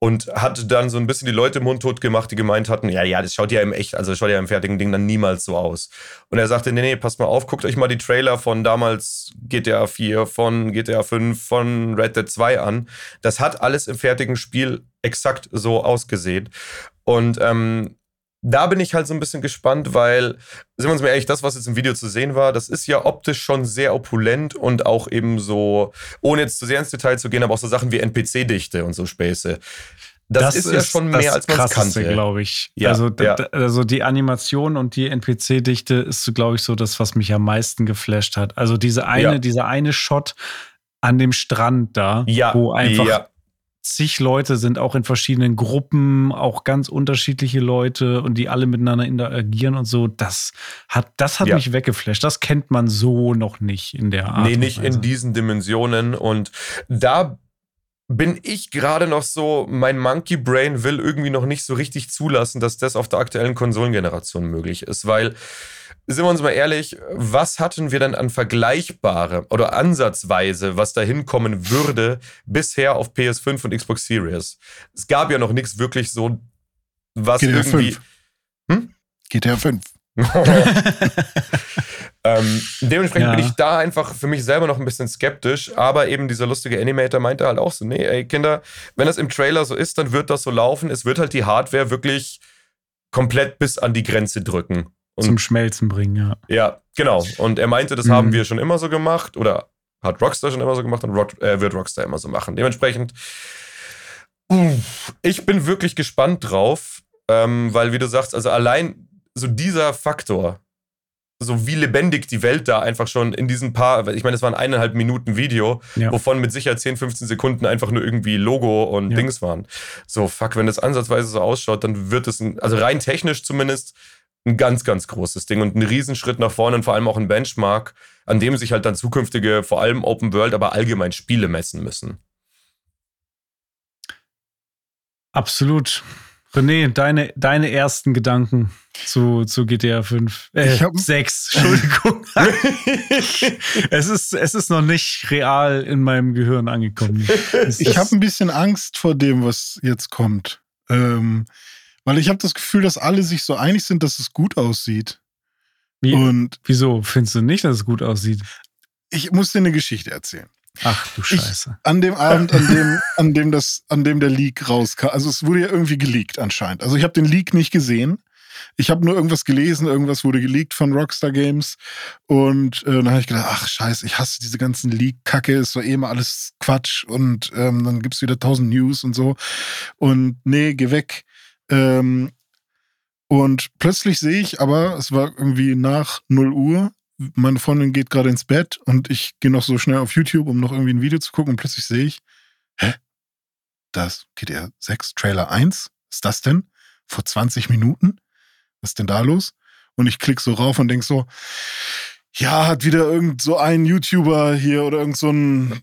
und hat dann so ein bisschen die Leute mundtot gemacht, die gemeint hatten, ja, ja, das schaut ja im echt, also das schaut ja im fertigen Ding dann niemals so aus. Und er sagte, nee, nee, passt mal auf, guckt euch mal die Trailer von damals GTA 4, von GTA 5, von Red Dead 2 an. Das hat alles im fertigen Spiel exakt so ausgesehen. Und ähm, da bin ich halt so ein bisschen gespannt, weil, sind wir uns mal ehrlich, das, was jetzt im Video zu sehen war, das ist ja optisch schon sehr opulent und auch eben so, ohne jetzt zu sehr ins Detail zu gehen, aber auch so Sachen wie NPC-Dichte und so Späße. Das, das ist, ist, ja schon mehr, als man kannte. glaube ich. Ja, also, ja. also die Animation und die NPC-Dichte ist, glaube ich, so das, was mich am meisten geflasht hat. Also diese eine, ja. dieser eine Shot an dem Strand da, ja, wo einfach zig Leute sind, auch in verschiedenen Gruppen, auch ganz unterschiedliche Leute und die alle miteinander interagieren und so. Das hat, das hat ja. mich weggeflasht. Das kennt man so noch nicht in der Art. Nee, nicht in diesen Dimensionen. Und da bin ich gerade noch so, mein Monkey Brain will irgendwie noch nicht so richtig zulassen, dass das auf der aktuellen Konsolengeneration möglich ist, weil sind wir uns mal ehrlich, was hatten wir denn an vergleichbare oder ansatzweise, was da hinkommen würde, bisher auf PS5 und Xbox Series? Es gab ja noch nichts wirklich so, was GTA irgendwie. 5. Hm? GTA 5. ähm, dementsprechend ja. bin ich da einfach für mich selber noch ein bisschen skeptisch, aber eben dieser lustige Animator meinte halt auch so, nee, ey Kinder, wenn das im Trailer so ist, dann wird das so laufen. Es wird halt die Hardware wirklich komplett bis an die Grenze drücken. Und Zum Schmelzen bringen, ja. Ja, genau. Und er meinte, das mhm. haben wir schon immer so gemacht oder hat Rockstar schon immer so gemacht und Rock, äh, wird Rockstar immer so machen. Dementsprechend, ich bin wirklich gespannt drauf, ähm, weil, wie du sagst, also allein so dieser Faktor, so wie lebendig die Welt da einfach schon in diesen paar, ich meine, es waren eineinhalb Minuten Video, ja. wovon mit Sicherheit 10, 15 Sekunden einfach nur irgendwie Logo und ja. Dings waren. So, fuck, wenn das ansatzweise so ausschaut, dann wird es, ein, also rein technisch zumindest, ein ganz, ganz großes Ding und ein Riesenschritt nach vorne und vor allem auch ein Benchmark, an dem sich halt dann zukünftige, vor allem Open World, aber allgemein Spiele messen müssen. Absolut. René, deine, deine ersten Gedanken zu, zu GTA 5. Äh, ich hab, 6, Entschuldigung. es, ist, es ist noch nicht real in meinem Gehirn angekommen. Es ich habe ein bisschen Angst vor dem, was jetzt kommt. Ähm, weil ich habe das Gefühl, dass alle sich so einig sind, dass es gut aussieht. Wie, Und wieso findest du nicht, dass es gut aussieht? Ich muss dir eine Geschichte erzählen. Ach du Scheiße. Ich, an dem Abend, an dem, an dem das, an dem der Leak rauskam, also es wurde ja irgendwie geleakt anscheinend. Also ich habe den Leak nicht gesehen. Ich habe nur irgendwas gelesen, irgendwas wurde geleakt von Rockstar Games. Und äh, dann habe ich gedacht, ach scheiße, ich hasse diese ganzen Leak-Kacke, ist doch eh immer alles Quatsch und ähm, dann gibt's wieder tausend News und so. Und nee, geh weg. Ähm, und plötzlich sehe ich aber, es war irgendwie nach 0 Uhr, meine Freundin geht gerade ins Bett und ich gehe noch so schnell auf YouTube, um noch irgendwie ein Video zu gucken und plötzlich sehe ich, hä? Das GTA 6 Trailer 1? Was ist das denn? Vor 20 Minuten? Was ist denn da los? Und ich klicke so rauf und denke so, ja, hat wieder irgend so ein YouTuber hier oder irgend so ein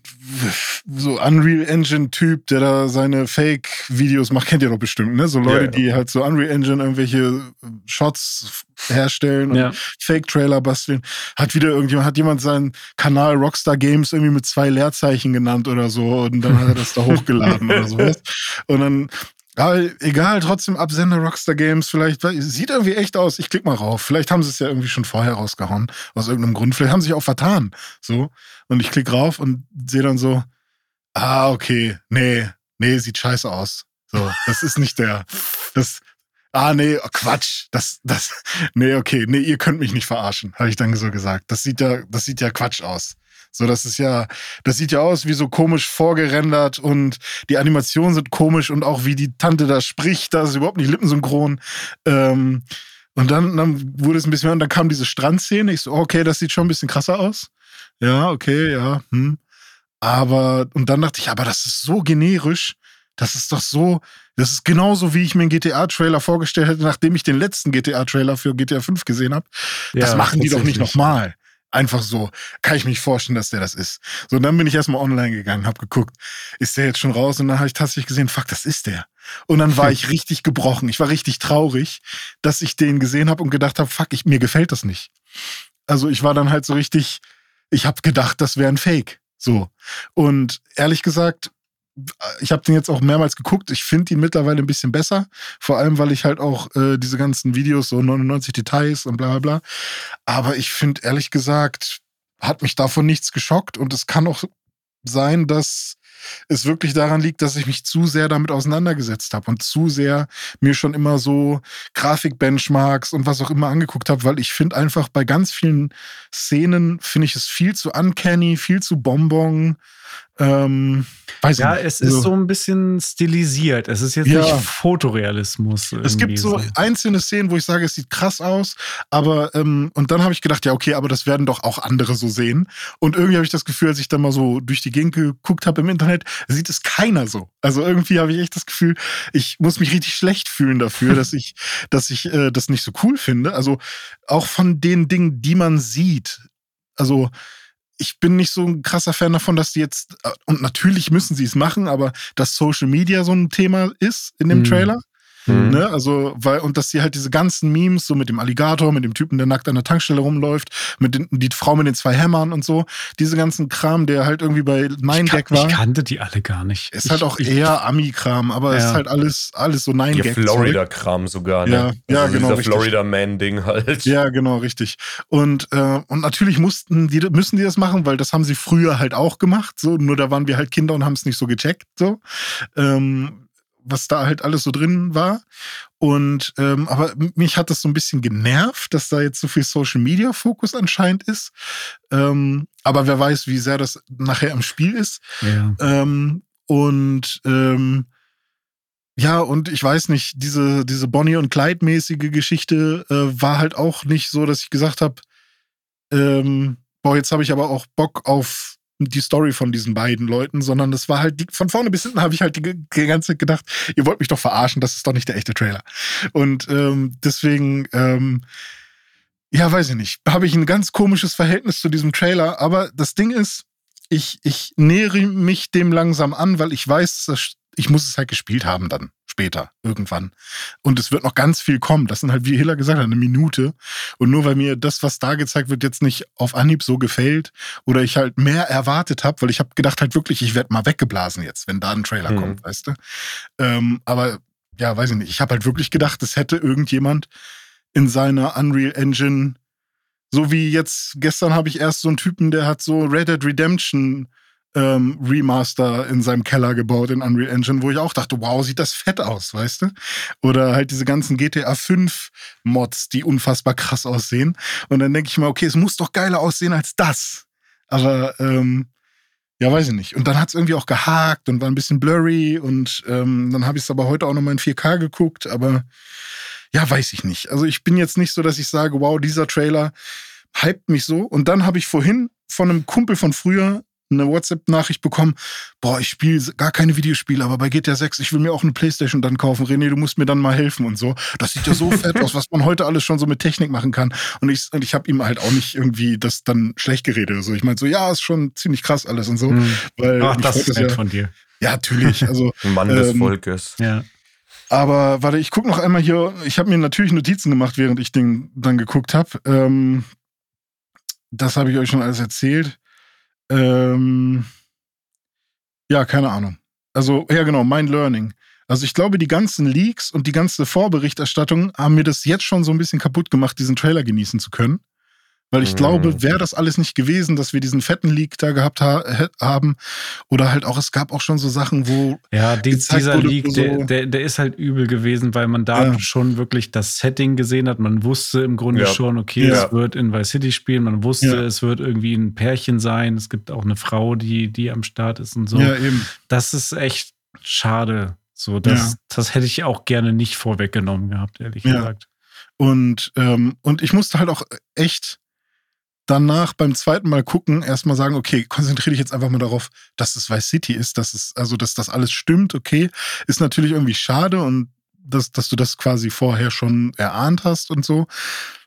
so Unreal Engine Typ, der da seine Fake Videos macht, kennt ihr doch bestimmt, ne? So Leute, ja, ja. die halt so Unreal Engine irgendwelche Shots herstellen und ja. Fake Trailer basteln. Hat wieder irgendjemand, hat jemand seinen Kanal Rockstar Games irgendwie mit zwei Leerzeichen genannt oder so und dann hat er das da hochgeladen oder sowas. Und dann aber egal, trotzdem Absender Rockstar Games, vielleicht sieht irgendwie echt aus. Ich klicke mal rauf. Vielleicht haben sie es ja irgendwie schon vorher rausgehauen, aus irgendeinem Grund. Vielleicht haben sie sich auch vertan. So. Und ich klicke rauf und sehe dann so, ah, okay, nee, nee, sieht scheiße aus. So, das ist nicht der. Das, ah, nee, oh, Quatsch. Das, das, nee, okay, nee, ihr könnt mich nicht verarschen, habe ich dann so gesagt. Das sieht ja, das sieht ja Quatsch aus. So, das ist ja, das sieht ja aus wie so komisch vorgerendert und die Animationen sind komisch und auch wie die Tante da spricht, da ist überhaupt nicht lippensynchron. Ähm, Und dann, dann wurde es ein bisschen mehr und dann kam diese Strandszene. Ich so, okay, das sieht schon ein bisschen krasser aus. Ja, okay, ja. Hm. Aber, und dann dachte ich, aber das ist so generisch. Das ist doch so, das ist genauso, wie ich mir einen GTA-Trailer vorgestellt hätte, nachdem ich den letzten GTA-Trailer für GTA 5 gesehen habe. das Ja, machen die doch nicht nochmal. Einfach so. Kann ich mich vorstellen, dass der das ist. So, und dann bin ich erstmal online gegangen, hab geguckt, ist der jetzt schon raus? Und dann habe ich tatsächlich gesehen, fuck, das ist der. Und dann war ich richtig gebrochen. Ich war richtig traurig, dass ich den gesehen habe und gedacht habe, fuck, ich, mir gefällt das nicht. Also ich war dann halt so richtig, ich habe gedacht, das wäre ein Fake. So. Und ehrlich gesagt, ich habe den jetzt auch mehrmals geguckt. Ich finde ihn mittlerweile ein bisschen besser. Vor allem, weil ich halt auch äh, diese ganzen Videos, so 99 Details und bla bla bla. Aber ich finde, ehrlich gesagt, hat mich davon nichts geschockt. Und es kann auch sein, dass es wirklich daran liegt, dass ich mich zu sehr damit auseinandergesetzt habe und zu sehr mir schon immer so Grafikbenchmarks und was auch immer angeguckt habe, weil ich finde einfach bei ganz vielen Szenen finde ich es viel zu uncanny, viel zu bonbon. Ähm, Ja, nicht. es ist Also- so ein bisschen stilisiert. Es ist jetzt Ja. nicht Fotorealismus. Es gibt irgendwie so einzelne Szenen, wo ich sage, es sieht krass aus, aber ähm, und dann habe ich gedacht, ja, okay, aber das werden doch auch andere so sehen. Und irgendwie habe ich das Gefühl, als ich dann mal so durch die Gegend geguckt habe im Internet, sieht es keiner so. Also irgendwie habe ich echt das Gefühl, ich muss mich richtig schlecht fühlen dafür, dass ich, dass ich äh, das nicht so cool finde. Also auch von den Dingen, die man sieht. Also ich bin nicht so ein krasser Fan davon, dass die jetzt, äh, und natürlich müssen sie es machen, aber dass Social Media so ein Thema ist in dem Mhm. Trailer. Mhm. Ne? Also, weil, und dass sie halt diese ganzen Memes, so mit dem Alligator, mit dem Typen, der nackt an der Tankstelle rumläuft, mit den, die Frau mit den zwei Hämmern und so, diese ganzen Kram, der halt irgendwie bei Nine Gag war, ich kannte die alle gar nicht. ist ich, halt auch ich, eher Ami-Kram, aber es Ja. ist halt alles, alles so Nine Ihr Gag. Florida-Kram sogar, ne? Ja, ja, also genau, Dieser. Florida-Man-Ding halt. Ja, genau, richtig. Und, äh, und natürlich mussten die, müssen die das machen, weil das haben sie früher halt auch gemacht. So, nur da waren wir halt Kinder und haben es nicht so gecheckt, so. Ähm, was da halt alles so drin war. Und ähm, aber mich hat das so ein bisschen genervt, dass da jetzt so viel Social Media Fokus anscheinend ist. Ähm, aber wer weiß, wie sehr das nachher im Spiel ist. ja. Ähm, und ähm, ja, und ich weiß nicht, diese, diese Bonnie und Clyde-mäßige Geschichte äh, war halt auch nicht so, dass ich gesagt habe, ähm, boah, jetzt habe ich aber auch Bock auf die Story von diesen beiden Leuten, sondern das war halt die, von vorne bis hinten habe ich halt die, die ganze Zeit gedacht, ihr wollt mich doch verarschen, das ist doch nicht der echte Trailer. Und ähm, deswegen, ähm, ja, weiß ich nicht, habe ich ein ganz komisches Verhältnis zu diesem Trailer, aber das Ding ist, ich, ich nähere mich dem langsam an, weil ich weiß, dass ich muss es halt gespielt haben dann später, irgendwann. Und es wird noch ganz viel kommen. Das sind halt, wie Hiller gesagt hat, eine Minute. Und nur weil mir das, was da gezeigt wird, jetzt nicht auf Anhieb so gefällt oder ich halt mehr erwartet habe, weil ich habe gedacht halt wirklich, ich werde mal weggeblasen jetzt, wenn da ein Trailer Mhm. kommt, weißt du. Ähm, aber ja, weiß ich nicht. Ich habe halt wirklich gedacht, es hätte irgendjemand in seiner Unreal Engine so wie jetzt, gestern habe ich erst so einen Typen, der hat so Red Dead Redemption ähm, Remaster in seinem Keller gebaut in Unreal Engine, wo ich auch dachte, wow, sieht das fett aus, weißt du? Oder halt diese ganzen GTA 5 Mods, die unfassbar krass aussehen. Und dann denke ich mal, okay, es muss doch geiler aussehen als das. Aber ähm, ja, weiß ich nicht. Und dann hat es irgendwie auch gehakt und war ein bisschen blurry und ähm, dann habe ich es aber heute auch nochmal in 4K geguckt, aber ja, weiß ich nicht. Also ich bin jetzt nicht so, dass ich sage, wow, dieser Trailer hypt mich so. Und dann habe ich vorhin von einem Kumpel von früher eine WhatsApp-Nachricht bekommen, boah, ich spiele gar keine Videospiele, aber bei GTA 6, ich will mir auch eine Playstation dann kaufen. René, du musst mir dann mal helfen und so. Das sieht ja so fett aus, was man heute alles schon so mit Technik machen kann. Und ich, und ich habe ihm halt auch nicht irgendwie das dann schlecht geredet oder so. Ich meinte so, ja, ist schon ziemlich krass alles und so. Hm. Weil Ach, das ist nett ja, von dir. ja, natürlich. Also Mann des Ähm, Volkes. Ja. aber warte, ich gucke noch einmal hier. Ich habe mir natürlich Notizen gemacht, während ich den dann geguckt habe. Ähm, das habe ich euch schon alles erzählt. Ähm, ja, keine Ahnung. Also, ja, genau, mein Learning. Also, ich glaube, die ganzen Leaks und die ganze Vorberichterstattung haben mir das jetzt schon so ein bisschen kaputt gemacht, diesen Trailer genießen zu können. Weil ich Mhm. glaube, wäre das alles nicht gewesen, dass wir diesen fetten Leak da gehabt ha haben. Oder halt auch, es gab auch schon so Sachen, wo Ja, die, dieser wurde, Leak, so- der, der, der ist halt übel gewesen, weil man da Ja. schon wirklich das Setting gesehen hat. Man wusste im Grunde Ja. schon, okay, Ja. es wird in Vice City spielen. Man wusste, Ja. es wird irgendwie ein Pärchen sein. Es gibt auch eine Frau, die, die am Start ist und so. ja eben. Das ist echt schade. So, das, Ja. das hätte ich auch gerne nicht vorweggenommen gehabt, ehrlich Ja. gesagt. Und, ähm, und ich musste halt auch echt danach beim zweiten Mal gucken, erstmal sagen, okay, konzentriere dich jetzt einfach mal darauf, dass es Vice City ist, dass es, also dass das alles stimmt, okay. Ist natürlich irgendwie schade und dass, dass du das quasi vorher schon erahnt hast und so.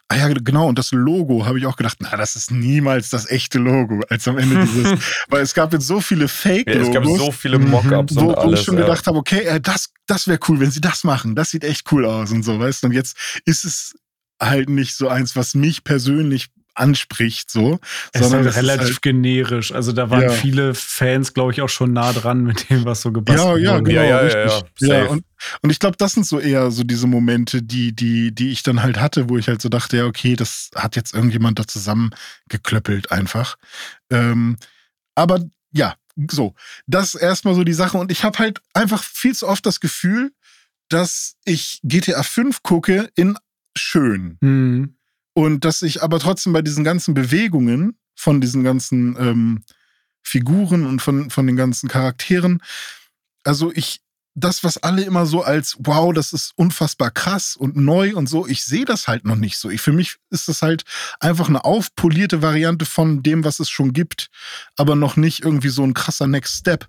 Ah ja, genau, und das Logo habe ich auch gedacht, na, das ist niemals das echte Logo, als am Ende dieses, weil es gab jetzt so viele Fake-Logos. Ja, es gab so viele Mockups wo, und alles. Wo ich schon ja. gedacht habe, okay, äh, das, das wäre cool, wenn sie das machen. Das sieht echt cool aus und so, weißt du. Und jetzt ist es halt nicht so eins, was mich persönlich anspricht, so. Es ist sondern halt ist relativ halt- generisch. Also da waren Ja. viele Fans, glaube ich, auch schon nah dran mit dem, was so gebastelt Ja, ja, wurde. genau, Ja, ja, ja, richtig. ja, Ja, und, und ich glaube, das sind so eher so diese Momente, die, die, die ich dann halt hatte, wo ich halt so dachte, ja, okay, das hat jetzt irgendjemand da zusammengeklöppelt einfach. Ähm, aber ja, so, das ist erstmal so die Sache. Und ich habe halt einfach viel zu oft das Gefühl, dass ich GTA 5 gucke in schön. Hm. Und dass ich aber trotzdem bei diesen ganzen Bewegungen von diesen ganzen ähm, Figuren und von, von den ganzen Charakteren, also ich, das, was alle immer so als, wow, das ist unfassbar krass und neu und so, ich sehe das halt noch nicht so. Ich, für mich ist das halt einfach eine aufpolierte Variante von dem, was es schon gibt, aber noch nicht irgendwie so ein krasser Next Step.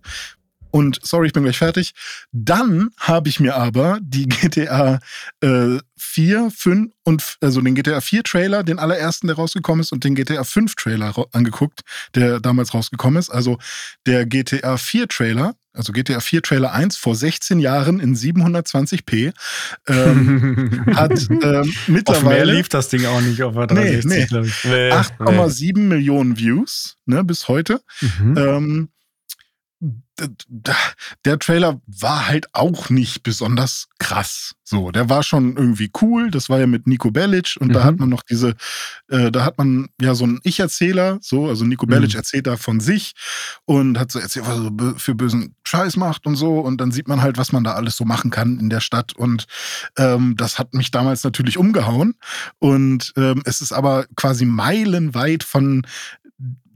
Und sorry, ich bin gleich fertig. Dann habe ich mir aber die GTA äh, 4, 5 und also den GTA 4 Trailer, den allerersten, der rausgekommen ist, und den GTA 5 Trailer ra- angeguckt, der damals rausgekommen ist. Also der GTA 4 Trailer, also GTA 4 Trailer 1 vor 16 Jahren in 720p, ähm, hat ähm, Auf mehr mittlerweile lief das Ding auch nicht auf der Nee, 360, nee. glaube ich. Nee, nee. 8,7 Millionen Views, ne, bis heute. Mhm. Ähm, der Trailer war halt auch nicht besonders krass. So, der war schon irgendwie cool. Das war ja mit Nico Bellic und da Mhm. hat man noch diese, äh, da hat man ja so einen Ich-Erzähler, so, also Nico Bellic Mhm. erzählt da von sich und hat so erzählt, was er so für bösen Scheiß macht und so. Und dann sieht man halt, was man da alles so machen kann in der Stadt. Und ähm, das hat mich damals natürlich umgehauen. Und ähm, es ist aber quasi meilenweit von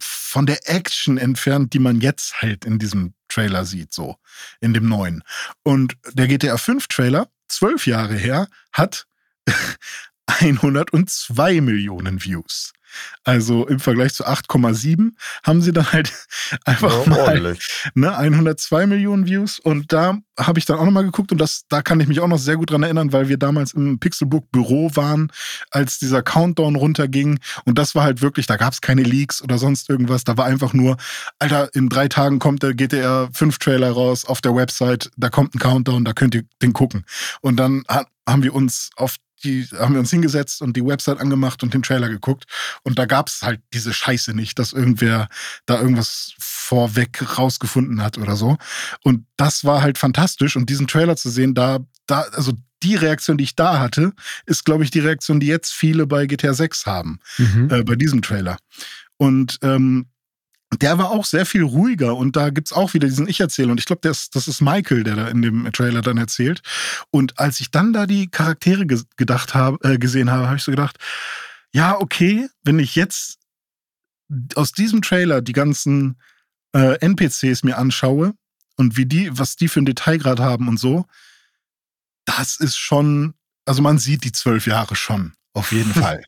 von der Action entfernt, die man jetzt halt in diesem Trailer sieht, so in dem neuen. Und der GTA 5 Trailer, zwölf Jahre her, hat 102 Millionen Views. Also im Vergleich zu 8,7 haben sie dann halt einfach Ja, mal ne, 102 Millionen Views. Und da habe ich dann auch nochmal geguckt und das, da kann ich mich auch noch sehr gut dran erinnern, weil wir damals im Pixelbook Büro waren, als dieser Countdown runterging. Und das war halt wirklich, da gab es keine Leaks oder sonst irgendwas. Da war einfach nur, Alter, in drei Tagen kommt der GTA 5 Trailer raus auf der Website, da kommt ein Countdown, da könnt ihr den gucken. Und dann ha haben wir uns auf die, haben wir uns hingesetzt und die Website angemacht und den Trailer geguckt. Und da gab es halt diese Scheiße nicht, dass irgendwer da irgendwas vorweg rausgefunden hat oder so. Und das war halt fantastisch. Und diesen Trailer zu sehen, da, da, also die Reaktion, die ich da hatte, ist, glaube ich, die Reaktion, die jetzt viele bei GTA 6 haben, Mhm. äh, bei diesem Trailer. Und ähm, der war auch sehr viel ruhiger und da gibt's auch wieder diesen Ich-Erzähler. Und ich glaube, das, das ist Michael, der da in dem Trailer dann erzählt. Und als ich dann da die Charaktere ge gedacht habe, äh, gesehen habe, habe ich so gedacht, ja, okay, wenn ich jetzt aus diesem Trailer die ganzen äh, NPCs mir anschaue und wie die, was die für einen Detailgrad haben und so, das ist schon, also man sieht die zwölf Jahre schon, auf jeden Fall.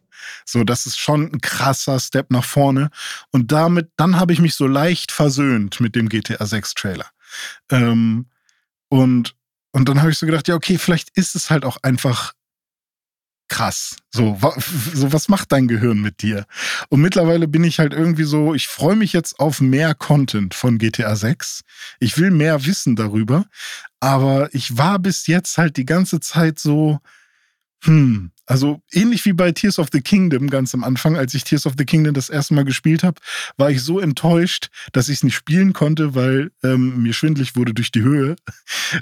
So, das ist schon ein krasser Step nach vorne. Und damit, dann habe ich mich so leicht versöhnt mit dem GTA 6 Trailer. Ähm, und, und dann habe ich so gedacht, ja, okay, vielleicht ist es halt auch einfach krass. So, wa, so, was macht dein Gehirn mit dir? Und mittlerweile bin ich halt irgendwie so, ich freue mich jetzt auf mehr Content von GTA 6. Ich will mehr wissen darüber. Aber ich war bis jetzt halt die ganze Zeit so, hm, also ähnlich wie bei Tears of the Kingdom ganz am Anfang, als ich Tears of the Kingdom das erste Mal gespielt habe, war ich so enttäuscht, dass ich es nicht spielen konnte, weil ähm, mir schwindlig wurde durch die Höhe.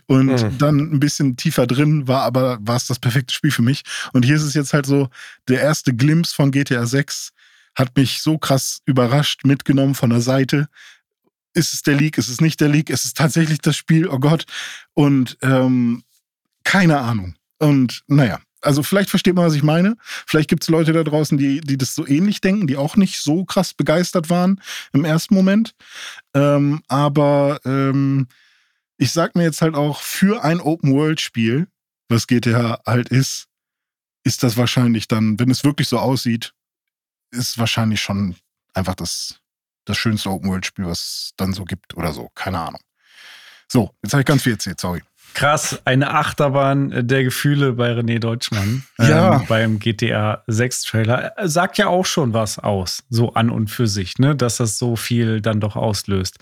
Und Mhm. dann ein bisschen tiefer drin war, aber war es das perfekte Spiel für mich. Und hier ist es jetzt halt so, der erste Glimpse von GTA 6 hat mich so krass überrascht, mitgenommen von der Seite. Ist es der Leak? Ist es nicht der Leak? Ist es tatsächlich das Spiel? Oh Gott. Und ähm, keine Ahnung. Und naja, also vielleicht versteht man, was ich meine. Vielleicht gibt es Leute da draußen, die, die das so ähnlich denken, die auch nicht so krass begeistert waren im ersten Moment. Ähm, aber ähm, ich sag mir jetzt halt auch, für ein Open-World-Spiel, was GTA halt ist, ist das wahrscheinlich dann, wenn es wirklich so aussieht, ist wahrscheinlich schon einfach das, das schönste Open-World-Spiel, was es dann so gibt oder so. Keine Ahnung. So, jetzt habe ich ganz viel erzählt, sorry. Krass, eine Achterbahn der Gefühle bei René Deutschmann Ja. ähm, beim GTA 6 Trailer. Äh, Sagt ja auch schon was aus, so an und für sich, ne? dass das so viel dann doch auslöst.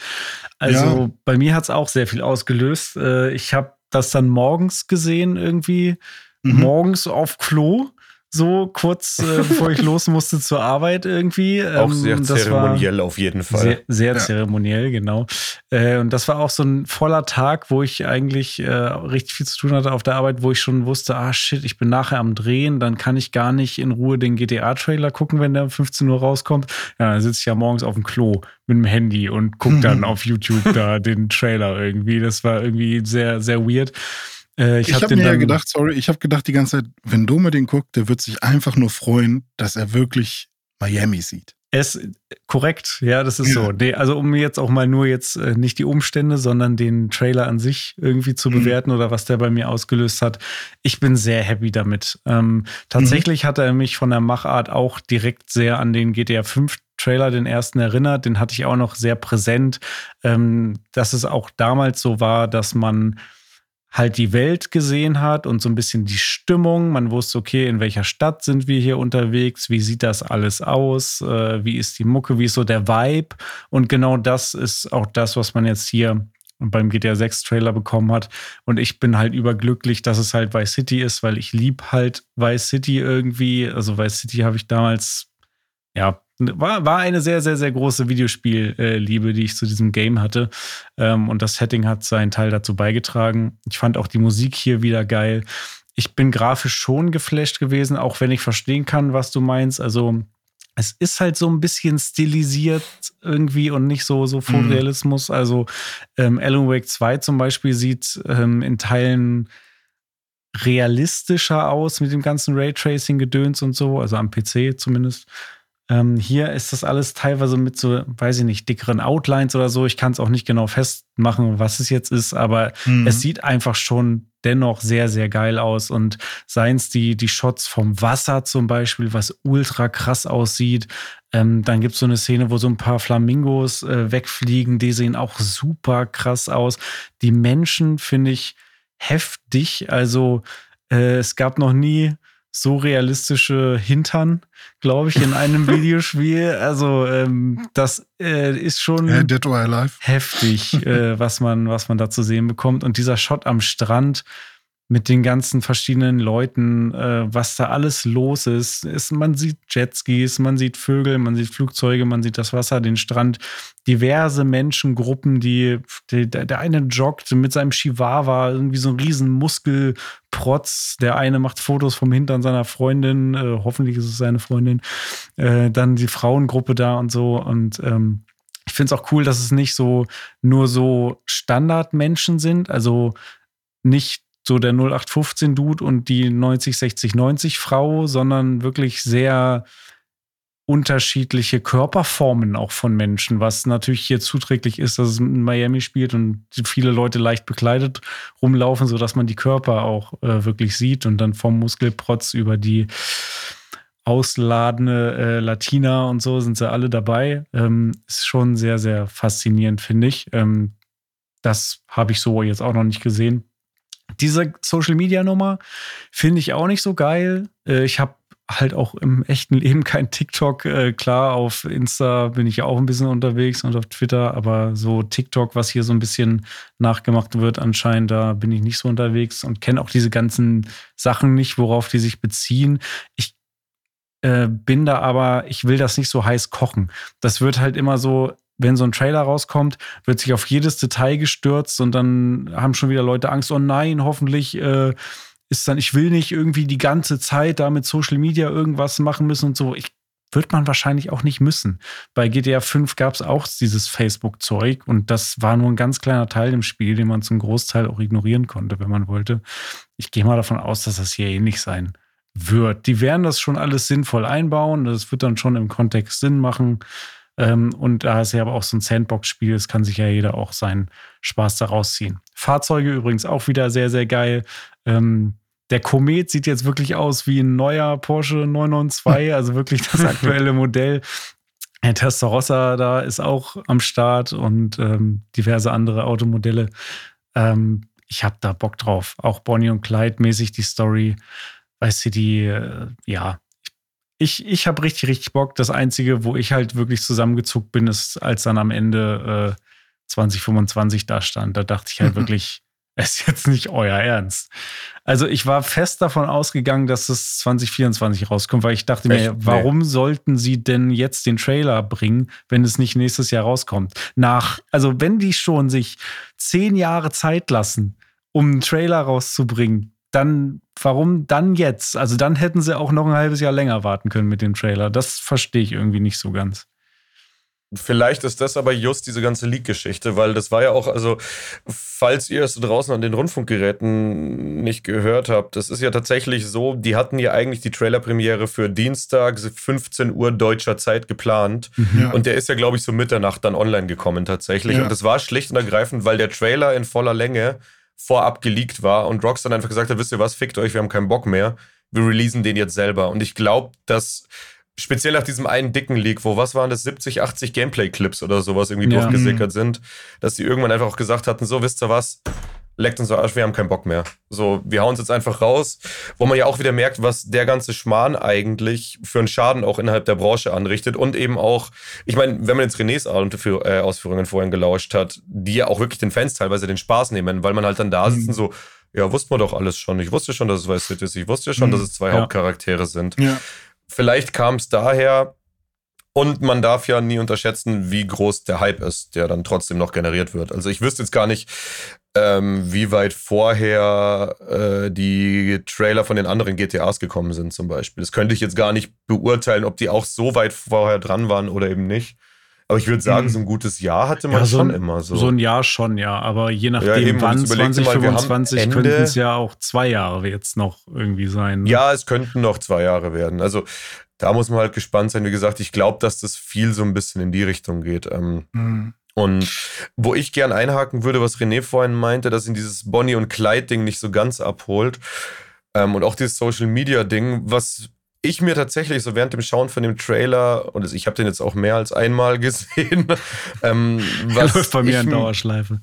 Also Ja. bei mir hat es auch sehr viel ausgelöst. Äh, Ich habe das dann morgens gesehen, irgendwie Mhm. morgens auf Klo. So kurz äh, bevor ich los musste zur Arbeit irgendwie. Auch Ähm, sehr das war- zeremoniell auf jeden Fall. sehr, sehr Ja. zeremoniell, genau. Äh, und das war auch so ein voller Tag, wo ich eigentlich äh, richtig viel zu tun hatte auf der Arbeit, wo ich schon wusste, ah shit, ich bin nachher am Drehen, dann kann ich gar nicht in Ruhe den GTA-Trailer gucken, wenn der um 15 Uhr rauskommt. Ja, dann sitze ich ja morgens auf dem Klo mit dem Handy und gucke dann auf YouTube da den Trailer irgendwie. Das war irgendwie sehr, sehr weird. Äh, ich Ich habe den mir ja gedacht, sorry, ich habe gedacht die ganze Zeit, wenn Dome den guckt, der wird sich einfach nur freuen, dass er wirklich Miami sieht. Es korrekt, ja, das ist Ja. so. Nee, also um jetzt auch mal nur jetzt äh, nicht die Umstände, sondern den Trailer an sich irgendwie zu Mhm. bewerten oder was der bei mir ausgelöst hat. Ich bin sehr happy damit. Ähm, tatsächlich Mhm. hat er mich von der Machart auch direkt sehr an den GTA 5 Trailer, den ersten erinnert. Den hatte ich auch noch sehr präsent, ähm, dass es auch damals so war, dass man halt die Welt gesehen hat und so ein bisschen die Stimmung. Man wusste, okay, in welcher Stadt sind wir hier unterwegs? Wie sieht das alles aus? Äh, wie ist die Mucke? Wie ist so der Vibe? Und genau das ist auch das, was man jetzt hier beim GTA 6 Trailer bekommen hat. Und ich bin halt überglücklich, dass es halt Vice City ist, weil ich lieb halt Vice City irgendwie. Also Vice City habe ich damals, ja, war, war eine sehr, sehr, sehr große Videospielliebe, die ich zu diesem Game hatte. Ähm, und das Setting hat seinen Teil dazu beigetragen. Ich fand auch die Musik hier wieder geil. Ich bin grafisch schon geflasht gewesen, auch wenn ich verstehen kann, was du meinst. Also es ist halt so ein bisschen stilisiert irgendwie und nicht so, so Fotorealismus. Also ähm, Alan Wake 2 zum Beispiel sieht ähm, in Teilen realistischer aus mit dem ganzen Raytracing-Gedöns und so, also am PC zumindest. Ähm, hier ist das alles teilweise mit so, weiß ich nicht, dickeren Outlines oder so. Ich kann es auch nicht genau festmachen, was es jetzt ist, aber Mhm. es sieht einfach schon dennoch sehr, sehr geil aus. Und seien es die, die Shots vom Wasser zum Beispiel, was ultra krass aussieht. Ähm, dann gibt es so eine Szene, wo so ein paar Flamingos äh, wegfliegen. Die sehen auch super krass aus. Die Menschen finde ich heftig. Also äh, es gab noch nie so realistische Hintern, glaube ich, in einem Videospiel. Also ähm, das äh, ist schon Alive. heftig, äh, was, man, was man da zu sehen bekommt. Und dieser Shot am Strand mit den ganzen verschiedenen Leuten, äh, was da alles los ist. ist. Man sieht Jetskis, man sieht Vögel, man sieht Flugzeuge, man sieht das Wasser, den Strand, diverse Menschengruppen, die, die der, eine joggt mit seinem Chihuahua, irgendwie so ein riesen Muskelprotz. Der eine macht Fotos vom Hintern seiner Freundin, äh, hoffentlich ist es seine Freundin. Äh, dann die Frauengruppe da und so. Und ähm, ich finde es auch cool, dass es nicht so nur so Standardmenschen sind, also nicht so der 0815-Dude und die 90, 60, 90 Frau, sondern wirklich sehr unterschiedliche Körperformen auch von Menschen, was natürlich hier zuträglich ist, dass es in Miami spielt und viele Leute leicht bekleidet rumlaufen, sodass man die Körper auch äh, wirklich sieht und dann vom Muskelprotz über die ausladende äh, Latina und so sind sie alle dabei. Ähm, ist schon sehr, sehr faszinierend, finde ich. Ähm, das habe ich so jetzt auch noch nicht gesehen. Diese Social Media Nummer finde ich auch nicht so geil. Äh, ich habe halt auch im echten Leben kein TikTok. Äh, klar, auf Insta bin ich ja auch ein bisschen unterwegs und auf Twitter, aber so TikTok, was hier so ein bisschen nachgemacht wird, anscheinend, da bin ich nicht so unterwegs und kenne auch diese ganzen Sachen nicht, worauf die sich beziehen. Ich äh, bin da aber, ich will das nicht so heiß kochen. Das wird halt immer so, wenn so ein Trailer rauskommt, wird sich auf jedes Detail gestürzt und dann haben schon wieder Leute Angst, oh nein, hoffentlich äh, ist dann, ich will nicht irgendwie die ganze Zeit da mit Social Media irgendwas machen müssen und so. Ich wird man wahrscheinlich auch nicht müssen. Bei GTA 5 gab es auch dieses Facebook-Zeug und das war nur ein ganz kleiner Teil im Spiel, den man zum Großteil auch ignorieren konnte, wenn man wollte. Ich gehe mal davon aus, dass das hier ähnlich sein wird. Die werden das schon alles sinnvoll einbauen. Das wird dann schon im Kontext Sinn machen. Ähm, und da ist ja aber auch so ein Sandbox-Spiel, es kann sich ja jeder auch seinen Spaß daraus ziehen. Fahrzeuge übrigens auch wieder sehr, sehr geil. Ähm, der Komet sieht jetzt wirklich aus wie ein neuer Porsche 992, also wirklich das aktuelle Modell. Der Testarossa da ist auch am Start und ähm, diverse andere Automodelle. Ähm, ich habe da Bock drauf. Auch Bonnie und Clyde mäßig die Story. Weißt du, die, äh, ja, ich, ich habe richtig, richtig Bock. Das Einzige, wo ich halt wirklich zusammengezuckt bin, ist, als dann am Ende äh, 2025 da stand. Da dachte ich halt mhm. wirklich, es ist jetzt nicht euer Ernst. Also ich war fest davon ausgegangen, dass es 2024 rauskommt, weil ich dachte Echt? mir, warum nee. sollten sie denn jetzt den Trailer bringen, wenn es nicht nächstes Jahr rauskommt? Nach, also wenn die schon sich zehn Jahre Zeit lassen, um einen Trailer rauszubringen, dann warum dann jetzt? Also dann hätten sie auch noch ein halbes Jahr länger warten können mit dem Trailer. Das verstehe ich irgendwie nicht so ganz. Vielleicht ist das aber just diese ganze Leak-Geschichte, weil das war ja auch, also, falls ihr es draußen an den Rundfunkgeräten nicht gehört habt, das ist ja tatsächlich so, die hatten ja eigentlich die Trailerpremiere für Dienstag 15 Uhr deutscher Zeit geplant. Mhm. Ja. Und der ist ja, glaube ich, so Mitternacht dann online gekommen tatsächlich. Ja. Und das war schlicht und ergreifend, weil der Trailer in voller Länge vorab geleakt war und Rockstar einfach gesagt hat, wisst ihr was, fickt euch, wir haben keinen Bock mehr. Wir releasen den jetzt selber. Und ich glaube, dass speziell nach diesem einen dicken Leak, wo was waren das, 70, 80 Gameplay-Clips oder sowas irgendwie ja. durchgesickert mhm. sind, dass die irgendwann einfach auch gesagt hatten, so, wisst ihr was, leckt uns Arsch, wir haben keinen Bock mehr. So, wir hauen es jetzt einfach raus, wo man ja auch wieder merkt, was der ganze Schmarrn eigentlich für einen Schaden auch innerhalb der Branche anrichtet und eben auch, ich meine, wenn man jetzt Renés äh, Ausführungen vorhin gelauscht hat, die ja auch wirklich den Fans teilweise den Spaß nehmen, weil man halt dann da sitzt mhm. und so, ja, wusste man doch alles schon. Ich wusste schon, dass es Vice City ist. Ich wusste schon, mhm. dass es zwei ja. Hauptcharaktere sind. Ja. Vielleicht kam es daher, und man darf ja nie unterschätzen, wie groß der Hype ist, der dann trotzdem noch generiert wird. Also ich wüsste jetzt gar nicht, ähm, wie weit vorher äh, die Trailer von den anderen GTAs gekommen sind zum Beispiel. Das könnte ich jetzt gar nicht beurteilen, ob die auch so weit vorher dran waren oder eben nicht. Aber ich würde sagen, hm. so ein gutes Jahr hatte man ja, so schon ein, immer so. So ein Jahr schon, ja. Aber je nachdem, ja, wann 2025 könnten es ja auch zwei Jahre jetzt noch irgendwie sein. Ne? Ja, es könnten noch zwei Jahre werden. Also da muss man halt gespannt sein. Wie gesagt, ich glaube, dass das viel so ein bisschen in die Richtung geht. Ähm, mhm. Und wo ich gern einhaken würde, was René vorhin meinte, dass ihn dieses Bonnie und Clyde-Ding nicht so ganz abholt. Ähm, und auch dieses Social Media-Ding, was ich mir tatsächlich so während dem Schauen von dem Trailer, und ich habe den jetzt auch mehr als einmal gesehen, ähm, was läuft bei mir in Dauerschleife.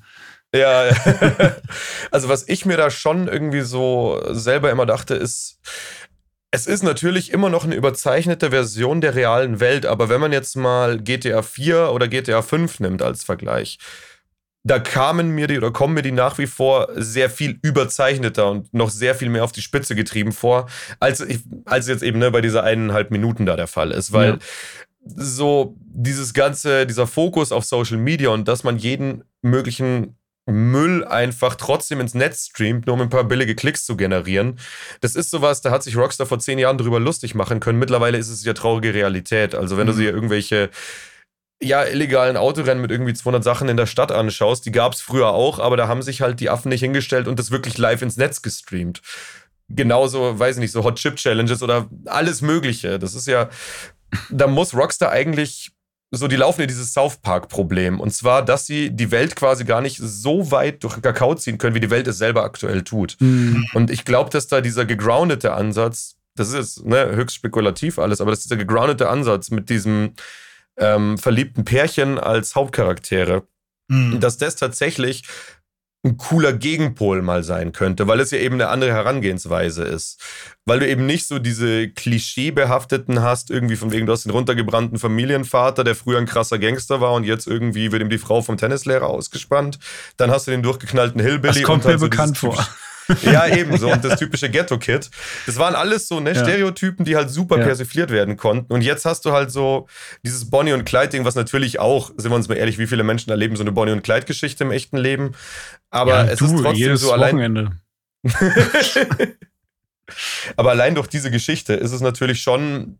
Ja, also was ich mir da schon irgendwie so selber immer dachte, ist, es ist natürlich immer noch eine überzeichnete Version der realen Welt, aber wenn man jetzt mal GTA 4 oder GTA 5 nimmt als Vergleich, da kamen mir die oder kommen mir die nach wie vor sehr viel überzeichneter und noch sehr viel mehr auf die Spitze getrieben vor, als, als jetzt eben ne, bei dieser eineinhalb Minuten da der Fall ist. Weil ja. so dieses ganze, dieser Fokus auf Social Media und dass man jeden möglichen Müll einfach trotzdem ins Netz streamt, nur um ein paar billige Klicks zu generieren. Das ist sowas, da hat sich Rockstar vor zehn Jahren drüber lustig machen können. Mittlerweile ist es ja traurige Realität. Also wenn mhm. du dir irgendwelche ja, illegalen Autorennen mit irgendwie 200 Sachen in der Stadt anschaust, die gab es früher auch, aber da haben sich halt die Affen nicht hingestellt und das wirklich live ins Netz gestreamt. Genauso, weiß ich nicht, so Hot Chip Challenges oder alles Mögliche. Das ist ja, da muss Rockstar eigentlich so, die laufen ja dieses South Park-Problem. Und zwar, dass sie die Welt quasi gar nicht so weit durch den Kakao ziehen können, wie die Welt es selber aktuell tut. Mhm. Und ich glaube, dass da dieser gegroundete Ansatz, das ist ne, höchst spekulativ alles, aber dass dieser gegroundete Ansatz mit diesem ähm, verliebten Pärchen als Hauptcharaktere, mhm. dass das tatsächlich ein cooler Gegenpol mal sein könnte, weil es ja eben eine andere Herangehensweise ist. Weil du eben nicht so diese klischeebehafteten hast, irgendwie von wegen, du hast den runtergebrannten Familienvater, der früher ein krasser Gangster war und jetzt irgendwie wird ihm die Frau vom Tennislehrer ausgespannt. Dann hast du den durchgeknallten Hillbilly. Das kommt mir so bekannt vor. Ja, ebenso. Und das typische Ghetto-Kid. Das waren alles so ne, ja. Stereotypen, die halt super ja. persifliert werden konnten. Und jetzt hast du halt so dieses Bonnie und Clyde-Ding, was natürlich auch, sind wir uns mal ehrlich, wie viele Menschen erleben so eine Bonnie und Clyde-Geschichte im echten Leben. Aber es du, ist trotzdem so allein. Wochenende. Aber allein durch diese Geschichte ist es natürlich schon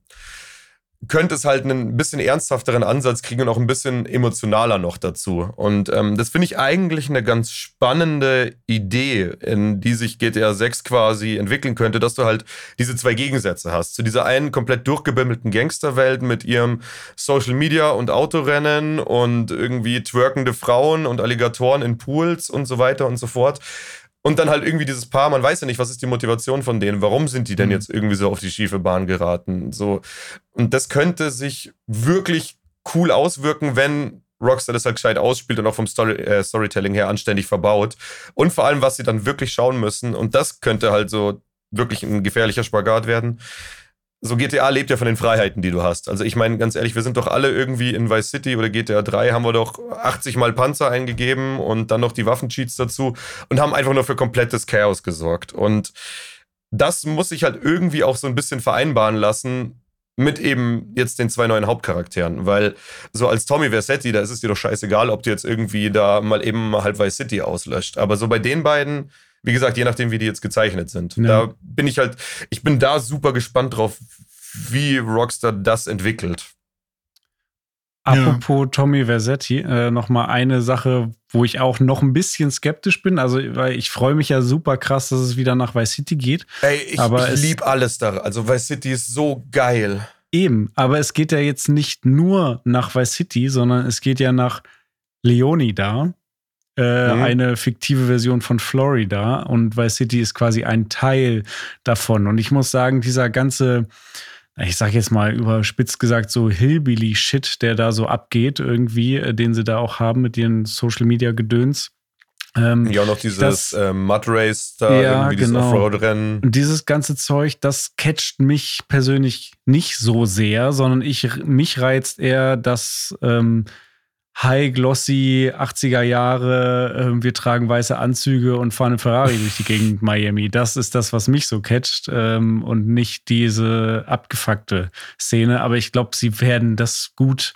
könnte es halt einen bisschen ernsthafteren Ansatz kriegen und auch ein bisschen emotionaler noch dazu. Und ähm, das finde ich eigentlich eine ganz spannende Idee, in die sich GTA 6 quasi entwickeln könnte, dass du halt diese zwei Gegensätze hast. Zu dieser einen komplett durchgebimmelten Gangsterwelt mit ihrem Social Media und Autorennen und irgendwie twerkende Frauen und Alligatoren in Pools und so weiter und so fort Und dann halt irgendwie dieses Paar, man weiß ja nicht, was ist die Motivation von denen, warum sind die denn Mhm. jetzt irgendwie so auf die schiefe Bahn geraten? So. Und das könnte sich wirklich cool auswirken, wenn Rockstar das halt gescheit ausspielt und auch vom Story, äh, Storytelling her anständig verbaut. Und vor allem, was sie dann wirklich schauen müssen. Und das könnte halt so wirklich ein gefährlicher Spagat werden. So GTA lebt ja von den Freiheiten, die du hast. Also ich meine, ganz ehrlich, wir sind doch alle irgendwie in Vice City oder GTA 3 haben wir doch 80 Mal Panzer eingegeben und dann noch die Waffencheats dazu und haben einfach nur für komplettes Chaos gesorgt. Und das muss sich halt irgendwie auch so ein bisschen vereinbaren lassen mit eben jetzt den zwei neuen Hauptcharakteren, weil so als Tommy Versetti, da ist es dir doch scheißegal, ob du jetzt irgendwie da mal eben halb Vice City auslöscht. Aber so bei den beiden, wie gesagt, je nachdem, wie die jetzt gezeichnet sind, Ja. da bin ich halt, ich bin da super gespannt drauf, wie Rockstar das entwickelt. Apropos Tommy Versetti, äh, noch mal eine Sache, wo ich auch noch ein bisschen skeptisch bin. Also, weil ich freue mich ja super krass, dass es wieder nach Vice City geht. Ey, ich, Aber ich liebe alles da. Also Vice City ist so geil. Eben, aber es geht ja jetzt nicht nur nach Vice City, sondern es geht ja nach Leonida, äh, Mhm. eine fiktive Version von Florida. Und Vice City ist quasi ein Teil davon. Und ich muss sagen, dieser ganze, ich sag jetzt mal überspitzt gesagt, so Hillbilly-Shit, der da so abgeht, irgendwie, äh, den sie da auch haben mit ihren Social-Media-Gedöns. Ähm, Ja, auch noch dieses Das- äh, Mud Race da, Ja, irgendwie dieses genau. Offroad-Rennen. Und dieses ganze Zeug, das catcht mich persönlich nicht so sehr, sondern ich, mich reizt eher das ähm, high-glossy 80er Jahre, ähm, wir tragen weiße Anzüge und fahren einen Ferrari durch die Gegend Miami. Das ist das, was mich so catcht ähm, und nicht diese abgefuckte Szene. Aber ich glaube, sie werden das gut,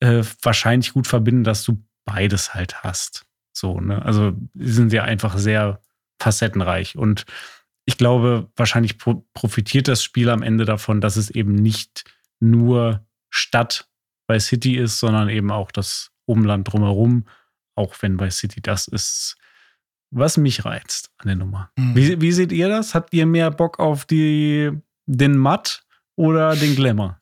äh, wahrscheinlich gut verbinden, dass du beides halt hast. So, ne? Also sie sind ja einfach sehr facettenreich und ich glaube, wahrscheinlich pro profitiert das Spiel am Ende davon, dass es eben nicht nur Stadt bei City ist, sondern eben auch das Umland drumherum, auch wenn bei City das ist, was mich reizt an der Nummer. Mhm. Wie, wie seht ihr das? Habt ihr mehr Bock auf die, den Matt oder den Glamour?